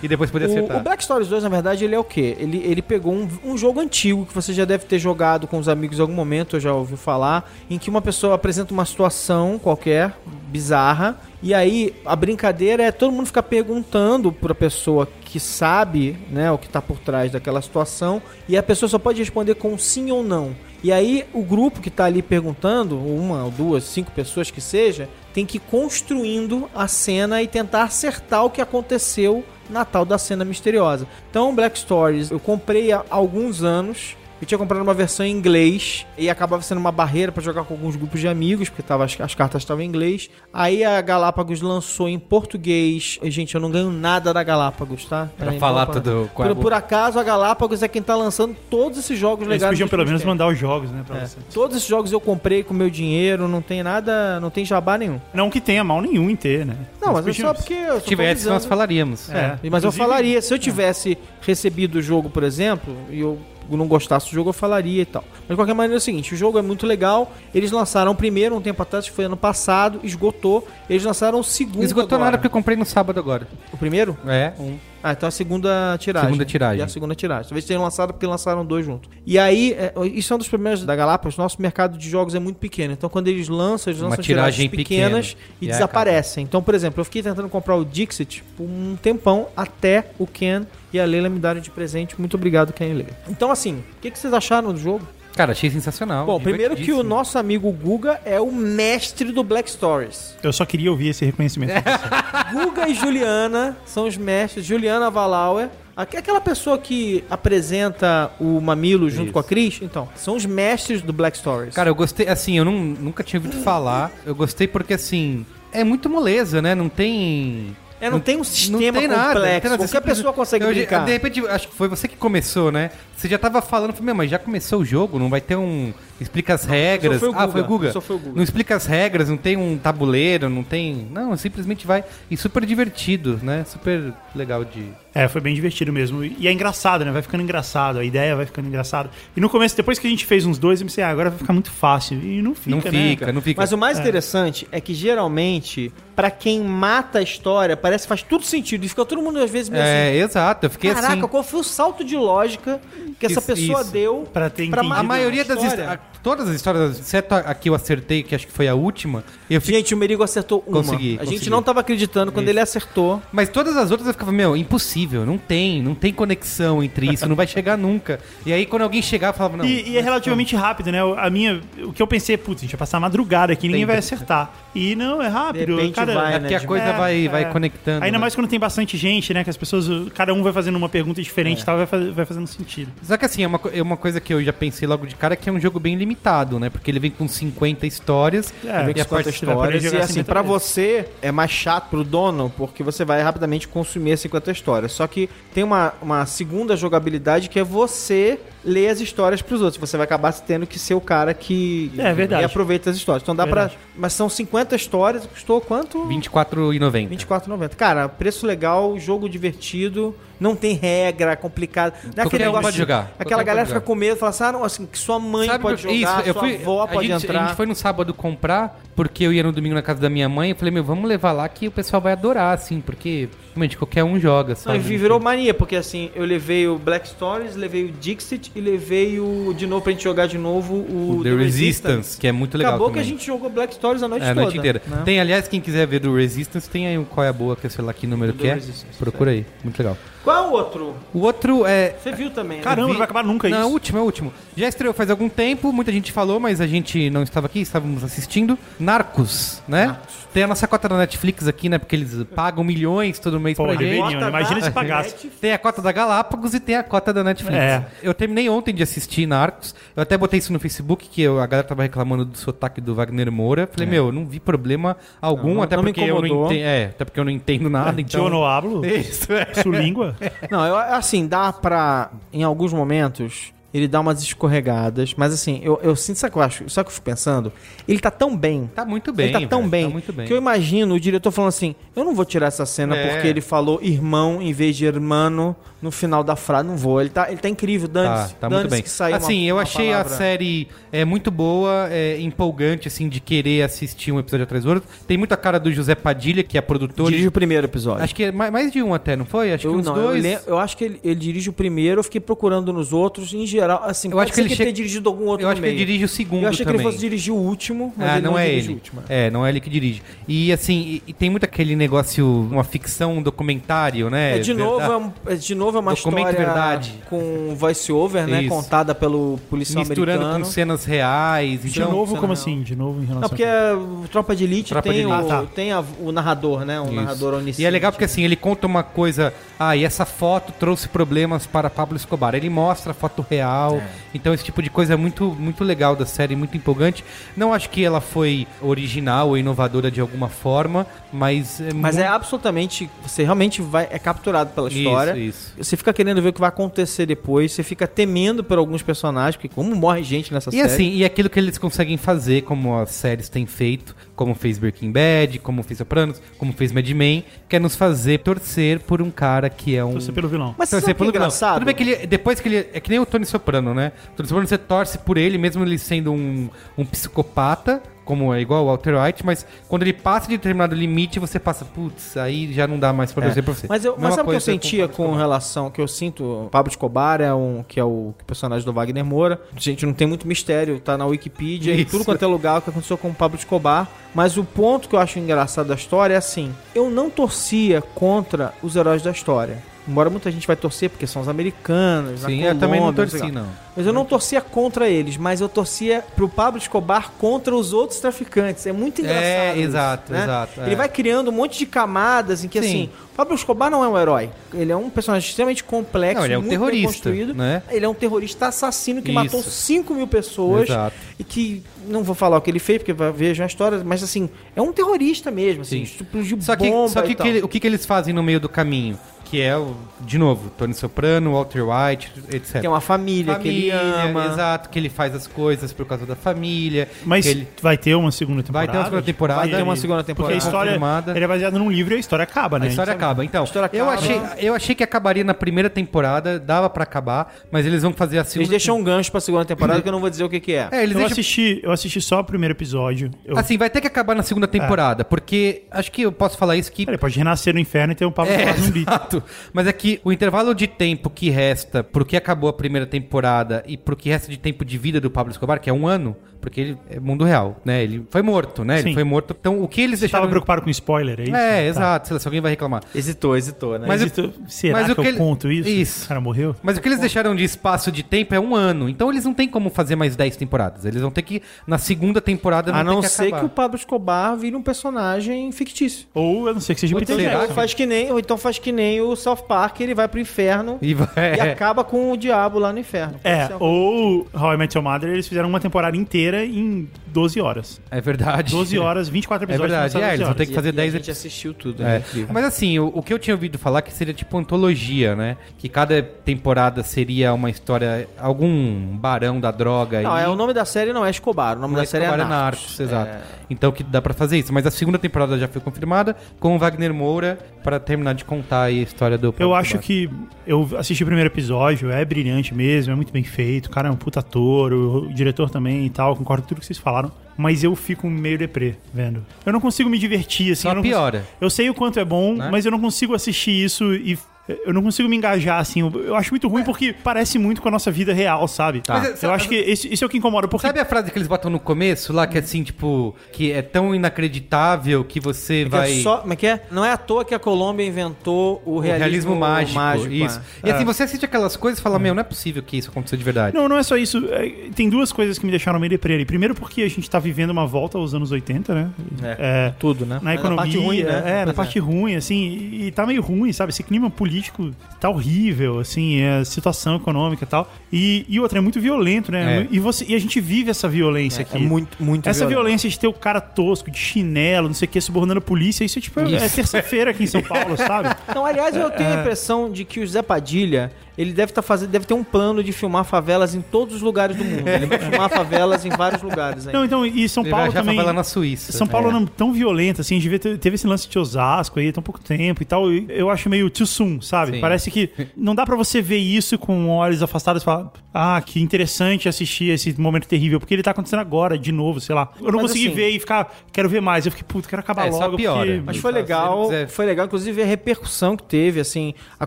E depois poder O, acertar. o Black Stories 2, na verdade, ele é o quê? Ele, ele pegou um, um jogo antigo que você já deve ter jogado com os amigos em algum momento, eu já ouvi falar, em que uma pessoa apresenta uma situação qualquer, bizarra, e aí a brincadeira é todo mundo ficar perguntando pra pessoa que sabe, né, o que tá por trás daquela situação, e a pessoa só pode responder com sim ou não. E aí o grupo que tá ali perguntando, uma ou duas, cinco pessoas que seja, tem que ir construindo a cena e tentar acertar o que aconteceu na tal da cena misteriosa. Então, Black Stories, eu comprei há alguns anos. Eu tinha comprado uma versão em inglês e acabava sendo uma barreira pra jogar com alguns grupos de amigos, porque tava, as, as cartas estavam em inglês. Aí a Galápagos lançou em português. E, gente, eu não ganho nada da Galápagos, tá? Pra falar não, tudo. Por, por acaso, a Galápagos é quem tá lançando todos esses jogos Eles legais. podiam dos pelo menos tempos. mandar os jogos, né, pra É. você. Todos esses jogos eu comprei com meu dinheiro, não tem nada, não tem jabá nenhum. Não que tenha mal nenhum em ter, né? Não, mas é Eles só podiam- porque eu Se tivesse, nós falaríamos. É. Mas eu Inclusive- falaria, se eu tivesse recebido o jogo, por exemplo, e eu não gostasse do jogo, eu falaria e tal. Mas de qualquer maneira é o seguinte, o jogo é muito legal. Eles lançaram o primeiro um tempo atrás, que foi ano passado, esgotou. Eles lançaram o segundo Esgotou agora. nada porque eu comprei no sábado agora. O primeiro? É, um. Ah, então a segunda tiragem. Segunda tiragem. E a segunda tiragem. Talvez tenham lançado porque lançaram dois juntos. E aí, é, isso é um dos problemas da Galápagos. Nosso mercado de jogos é muito pequeno. Então, quando eles lançam, eles Uma lançam tiragem tiragens pequenas pequena. e, E desaparecem. Então, por exemplo, eu fiquei tentando comprar o Dixit por um tempão até o Ken e a Leila me darem de presente. Muito obrigado, Ken Leila. Então, assim, o que, que vocês acharam do jogo? Cara, achei sensacional. Bom, primeiro que o nosso amigo Guga é o mestre do Black Stories. Eu só queria ouvir esse reconhecimento. Guga e Juliana são os mestres. Juliana Valauer. aqu- Aquela pessoa que apresenta o Mamilo junto Isso. com a Cris, então, são os mestres do Black Stories. Cara, eu gostei, assim, eu não, nunca tinha ouvido falar. Eu gostei porque, assim, é muito moleza, né? Não tem. É, não, tem um sistema tem nada, complexo. não tem nada. Qualquer pessoa consegue Eu- brincar. De repente, acho que foi você que começou, né? Você já tava falando, falei, meu, mas já começou o jogo, não vai ter um. Explica as regras. foi o ah, Guga, foi o Guga. só foi o Guga. Não explica as regras, não tem um tabuleiro, não tem. Não, simplesmente vai. E super divertido, né? Super legal de. É, foi bem divertido mesmo. E é engraçado, né? Vai ficando engraçado. A ideia vai ficando engraçada. E no começo, depois que a gente fez uns dois, eu pensei, ah, agora vai ficar muito fácil. E não fica, não né? fica, não fica. Mas o mais interessante é que geralmente, pra quem mata a história, parece que faz tudo sentido. E fica todo mundo às vezes meio assim. É, exato. Eu fiquei Caraca, assim. qual foi o salto de lógica que essa pessoa isso. deu Pra ter pra A maioria das história? histórias. Todas as histórias, exceto a que eu acertei, que acho que foi a última, eu fiquei. Gente, o Merigo acertou uma. Consegui, a gente consegui. não tava acreditando quando Isso. ele acertou. Mas todas as outras eu ficava, meu, impossível, não tem, não tem conexão entre isso, não vai chegar nunca. E aí quando alguém chegar, eu falava, não. E, e é relativamente rápido, né? A minha, o que eu pensei, putz, a gente vai passar a madrugada aqui, ninguém Tem- vai acertar. E não, é rápido. De cara, vai, É né, porque a coisa É, vai, é. vai conectando. Ainda né? mais quando tem bastante gente, né? Que as pessoas, cada um vai fazendo uma pergunta diferente e tal, vai, vai fazendo sentido. Só que assim, é uma, é uma coisa que eu já pensei logo de cara que é um jogo bem limitado, né? Porque ele vem com 50 histórias. É, Vem e a com 50 parte vai poder histórias. E assim, 50 pra vezes. você é mais chato pro dono, porque você vai rapidamente consumir as 50 histórias. Só que tem uma, uma segunda jogabilidade que é você ler as histórias pros outros. Você vai acabar tendo que ser o cara que É verdade. e aproveita as histórias. Então dá Verdade. pra. Mas são 50 histórias, custou quanto? 24,90. 24,90. Cara, preço legal, jogo divertido, não tem regra complicada. Não é aquele negócio. pode jogar. Aquela galera fica com medo, fala assim, ah, não, assim, que sua mãe Sabe pode jogar, eu sua fui- avó a pode gente, entrar. A gente foi no sábado comprar, porque eu ia no domingo na casa da minha mãe. Eu falei, meu, vamos levar lá que o pessoal vai adorar, assim, porque realmente qualquer um joga, Não, sabe? e virou mania, porque assim, eu levei o Black Stories, levei o Dixit e levei o, de novo pra gente jogar de novo o, o The Resistance, que é muito legal. Acabou também. que a gente jogou Black Stories a noite É, a toda. noite inteira. né? Tem, aliás, quem quiser ver do Resistance, tem aí o Qual é a Boa, que é sei lá que número que é. Resistance, Procura aí, muito legal. Qual é o outro? O outro é. Você viu também, né? Caramba, vi- não vai acabar nunca Não, é o isso. último, é o último. Já estreou faz algum tempo, muita gente falou, mas a gente não estava aqui, estávamos assistindo. Narcos, né? Tem a nossa cota da Netflix aqui, né? Porque eles pagam milhões todo mês Pô, pra gente. deveriam, né? Imagina se pagasse. Netflix. Tem a cota da Galápagos e tem a cota da Netflix. É. Eu terminei ontem de assistir Narcos. Eu até botei isso no Facebook, que eu- a galera tava reclamando do sotaque do Wagner Moura. Falei, meu, não vi problema algum, É. Não, até não me porque eu não. É, até porque eu não entendo nada, então. Eu não hablo, Isso, é. sua língua. Não, eu, assim, dá pra, em alguns momentos, ele dá umas escorregadas, mas assim, eu, eu sinto, sabe o que eu acho? Sabe o que eu fico pensando? Ele tá tão bem. Tá muito bem. ele tá tão velho, bem, Tá muito bem. que eu imagino o diretor falando assim: eu não vou tirar essa cena É. porque ele falou irmão em vez de hermano no final da frase. Não vou. Ele tá, ele tá incrível, Tá, dane-se. tá muito dane-se bem. que saiu uma- assim, eu uma achei palavra. a série é, muito boa, é, empolgante, assim, de querer assistir um episódio atrás do outro. Tem muita cara do José Padilha, que é produtor. Dirige o primeiro episódio. Acho que é mais, mais de um até, não foi? Acho eu, que uns não, eu, dois. lem- eu acho que ele, ele dirige o primeiro, eu fiquei procurando nos outros, em geral, assim, Eu acho que ele che- tenha dirigido algum outro Eu acho que ele dirige o segundo Eu achei também. que ele fosse dirigir o último, mas Ah, ele não, é dirige ele. o último. É, não é ele que dirige. E assim, e, e tem muito aquele negócio, uma ficção, um documentário, né? É, de, novo, é, um- é, de novo é uma Documento história verdade. com voice-over, né? Isso. Contada pelo policial misturando americano. com cenas reais. De então- novo, como não. assim? De novo em relação Não, porque a... o Tropa de Elite Tropa tem, de o, Elite. Ah, tá. tem a- o narrador, né? Um Isso. narrador onisciente. E é legal porque assim, ele conta uma coisa, ah, e essa foto trouxe problemas para Pablo Escobar. Ele mostra a foto real. É. Então esse tipo de coisa é muito, muito legal da série, muito empolgante. Não acho que ela foi original ou inovadora de alguma forma, mas é Mas muito... é absolutamente. Você realmente vai, é capturado pela história. Isso, isso. Você fica querendo ver o que vai acontecer depois. Você fica temendo por alguns personagens, porque como morre gente nessa E série. assim, e aquilo que eles conseguem fazer, como as séries têm feito, como fez Breaking Bad, como fez Sopranos, como fez Mad Men, que é nos fazer torcer por um cara que é um... Você pelo vilão. Mas Torcer sabe o que é pelo vilão. engraçado? Tudo bem que ele, depois que ele. É que nem o Tony Soprano, né? O Tony Soprano você torce por ele, mesmo ele sendo um, um psicopata, como é igual o Walter White, mas quando ele passa de determinado limite, você passa, putz, aí já não dá mais pra torcer pra você. É. Mas, eu, mas sabe o que eu sentia com Escobar. relação que eu sinto? O Pablo Escobar é um que é o personagem do Wagner Moura. Gente, não tem muito mistério, tá na Wikipedia e Isso. tudo quanto é lugar o que aconteceu com o Pablo Escobar. Mas o ponto que eu acho engraçado da história é assim: eu não torcia contra os heróis da história. Embora muita gente vai torcer porque são os americanos, Sim, na eu também não Colômbia, torci, lá. não. Mas eu não torcia contra eles, mas eu torcia pro Pablo Escobar contra os outros traficantes. É muito engraçado. É, isso, exato, né? exato, Ele é. vai criando um monte de camadas em que, Sim. assim, o Pablo Escobar não é um herói. Ele é um personagem extremamente complexo, Não, ele é um muito bem terrorista, construído. né? Ele é um terrorista assassino que Isso. matou 5 mil pessoas. Exato. E que, não vou falar o que ele fez, porque vejam a história, mas assim, é um terrorista mesmo, assim, Sim. explodiu Só que, bomba só que e o que tal. ele- o que, que eles fazem no meio do caminho? Que é, o, de novo, Tony Soprano, Walter White, etc. Tem uma família, que ele ama. Exato, que ele faz as coisas por causa da família. Mas que ele vai ter uma segunda vai temporada? ter uma segunda temporada. Vai ter uma segunda Porque a temporada. história Confirmada. ele é baseado num livro e a história acaba, né? A história Sabe? acaba. Então, história eu, acaba. achei, eu achei que acabaria na primeira temporada, dava pra acabar, mas eles vão fazer a segunda. Eles deixam um gancho pra segunda temporada que eu não vou dizer o que, que é. É, eles Eu deixam... assisti, eu assisti só o primeiro episódio. Eu... Assim, vai ter que acabar na segunda temporada, porque acho que eu posso falar isso que Ele pode renascer no inferno e ter um papo É, é, zumbi. exato. Mas é que o intervalo de tempo que resta pro que acabou a primeira temporada e pro que resta de tempo de vida do Pablo Escobar, que é um ano, porque ele é mundo real, né? Ele foi morto, né? Ele Sim. foi morto. Então, o que eles Você estava deixaram... preocupado com spoiler, é isso? É, Tá. exato. Sei lá, se alguém vai reclamar. Hesitou, hesitou, né? Mas isso- será mas que, o que eu ele- conto isso? Isso. O cara morreu? Mas o que eles deixaram de espaço de tempo é um ano. Então eles não têm como fazer mais 10 temporadas. Eles vão ter que, na segunda temporada, A não não ter que ser acabar. que o Pablo Escobar vire um personagem fictício. Ou eu não sei que seja Ou Peter Ou Jackson. faz que nem, ou então faz que nem o South Park, ele vai pro inferno E vai... e acaba com o diabo lá no inferno. É, um- ou How I Met Your Mother, eles fizeram uma temporada inteira em 12 horas. É verdade. 12 horas, 24 É episódios. verdade, lançados é, eles 12 vão ter que fazer E- e 10 A gente assistiu tudo, É. né? Mas assim, o, o que eu tinha ouvido falar que seria tipo antologia, né? Que cada temporada seria uma história, algum barão da droga Não, aí. é, o nome da série não é Escobar, o nome Não da série é Escobar, Narcos. exato. É. Então que dá pra fazer isso. Mas a segunda temporada já foi confirmada com o Wagner Moura pra terminar de contar aí a história do Eu acho Escobar. que eu assisti o primeiro episódio, é brilhante mesmo, é muito bem feito. O cara é um puta ator, o, o diretor também e tal, concordo com tudo que vocês falaram. Mas eu fico meio deprê vendo. Eu não consigo me divertir assim. Só eu piora. consigo- Eu sei o quanto é bom, Né? mas eu não consigo assistir isso e. Eu não consigo me engajar, assim. Eu, eu acho muito ruim porque parece muito com a nossa vida real, sabe? Tá. Mas, Eu sabe- acho que esse- isso é o que incomoda. Porque Sabe a frase que eles botam no começo lá, que é assim, tipo, que é tão inacreditável que você Que vai. é só, como é que é? Não é à toa que a Colômbia inventou o O realismo, realismo, mágico, é. isso. E assim, você assiste aquelas coisas e fala, meu, não é possível que isso aconteceu de verdade. Não, não é só isso. É, Tem duas coisas que me deixaram meio deprê ali. Primeiro porque a gente tá vivendo uma volta aos anos 80, né? É, tudo, né? Na Mas economia, parte ruim, né? é, na Pois parte ruim, assim, e, e tá meio ruim, sabe? Esse clima político político tá horrível, assim, é a situação econômica e tal. E, e outra, é muito violento, né? É. E, você, e a gente vive essa violência aqui. É muito, muito Essa violento. violência de ter o cara tosco, de chinelo, não sei o que, subornando a polícia, isso é tipo, é terça-feira aqui em São Paulo, sabe? Não, aliás, eu É. tenho a impressão de que o Zé Padilha, ele deve estar fazendo, deve ter um plano de filmar favelas em todos os lugares do mundo. Ele vai filmar favelas em vários lugares aí. Não, então, e São Ele Paulo também. favela na Suíça. São Paulo É. não é tão violenta, assim, a gente teve esse lance de Osasco aí há tão pouco tempo e tal. Eu acho meio too soon, sabe? Sim. Parece que não dá pra você ver isso com olhos afastados e falar, ah, que interessante assistir esse momento terrível, porque ele tá acontecendo agora, de novo, sei lá. Eu não Mas, consegui assim- ver e ficar, quero ver mais. Eu fiquei, puto, quero acabar É, logo. piora. porque- Mas foi legal, quiser- foi legal, inclusive, a repercussão que teve, assim, a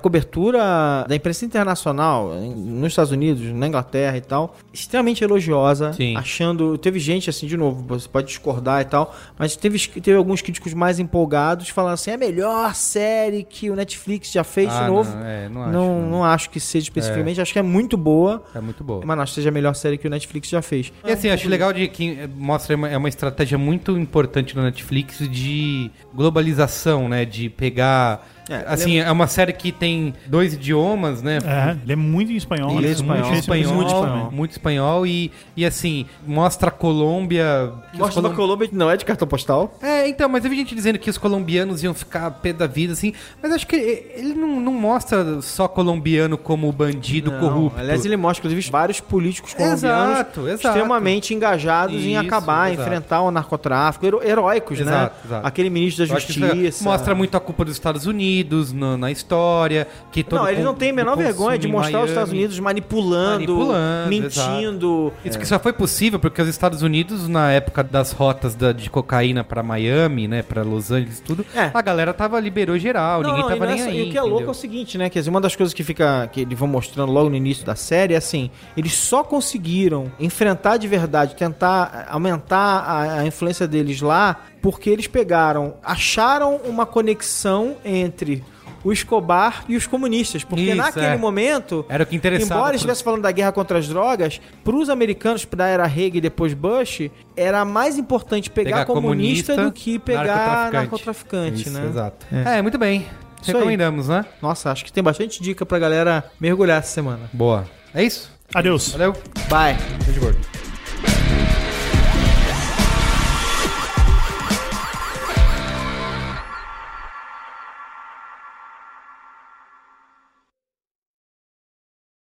cobertura da imprensa internacional, nos Estados Unidos, na Inglaterra e tal, extremamente elogiosa, Sim. achando, teve gente, assim, de novo, você pode discordar e tal, mas teve, teve alguns críticos mais empolgados, falando assim, é a melhor série que o Netflix já fez Ah, de novo. Não, é, não acho. Não, não. não acho que seja especificamente, acho que é muito boa, É muito boa. mas não acho que seja a melhor série que o Netflix já fez. E assim, acho legal de que eh, mostra uma, é uma estratégia muito importante no Netflix de globalização, né? De pegar. É, assim, é uma série que tem dois idiomas, né? É, ele é muito em espanhol. Ele é né? espanhol. Muito espanhol, Muito muito espanhol. espanhol, e, e assim, mostra a Colômbia. Mostra da colom- Colômbia, não é de cartão postal? É, então, mas eu vi gente dizendo que os colombianos iam ficar pé da vida, assim, mas acho que ele, não, não mostra só colombiano como bandido Não, corrupto. Aliás, ele mostra, inclusive, vários políticos colombianos Exato, exato. extremamente engajados em Isso, acabar, exato. enfrentar o narcotráfico, hero- heróicos, Exato, né? exato. Aquele ministro da Eu é- Justiça. mostra muito a culpa dos Estados Unidos no- na história. Que todo Não, ele con- não tem a menor vergonha de mostrar os Miami. Estados Unidos manipulando, Manipulando, mentindo. Isso que só foi possível porque os Estados Unidos, na época das rotas da- de cocaína pra Miami, né, pra Los Angeles tudo, É. a galera tava liberou geral, Não, ninguém tava e nem nessa- aí. E o que é louco é o seguinte, né? Quer dizer, uma das coisas que fica que eles vão mostrando logo no início da série é assim: eles só conseguiram enfrentar de verdade, tentar aumentar a, a influência deles lá, porque eles pegaram, acharam uma conexão entre o Escobar e os comunistas. Porque Isso, naquele é. momento. Era o que interessava Embora estivesse falando da guerra contra as drogas, para os americanos da era Reagan e depois Bush, era mais importante pegar, comunista, do que pegar narcotraficante, Isso, né? Exato. É. É, muito bem. Isso aí. Recomendamos, né? Nossa, acho que tem bastante dica pra galera mergulhar essa semana. Boa. É isso? Adeus. Valeu. Bye. Beijo gordo.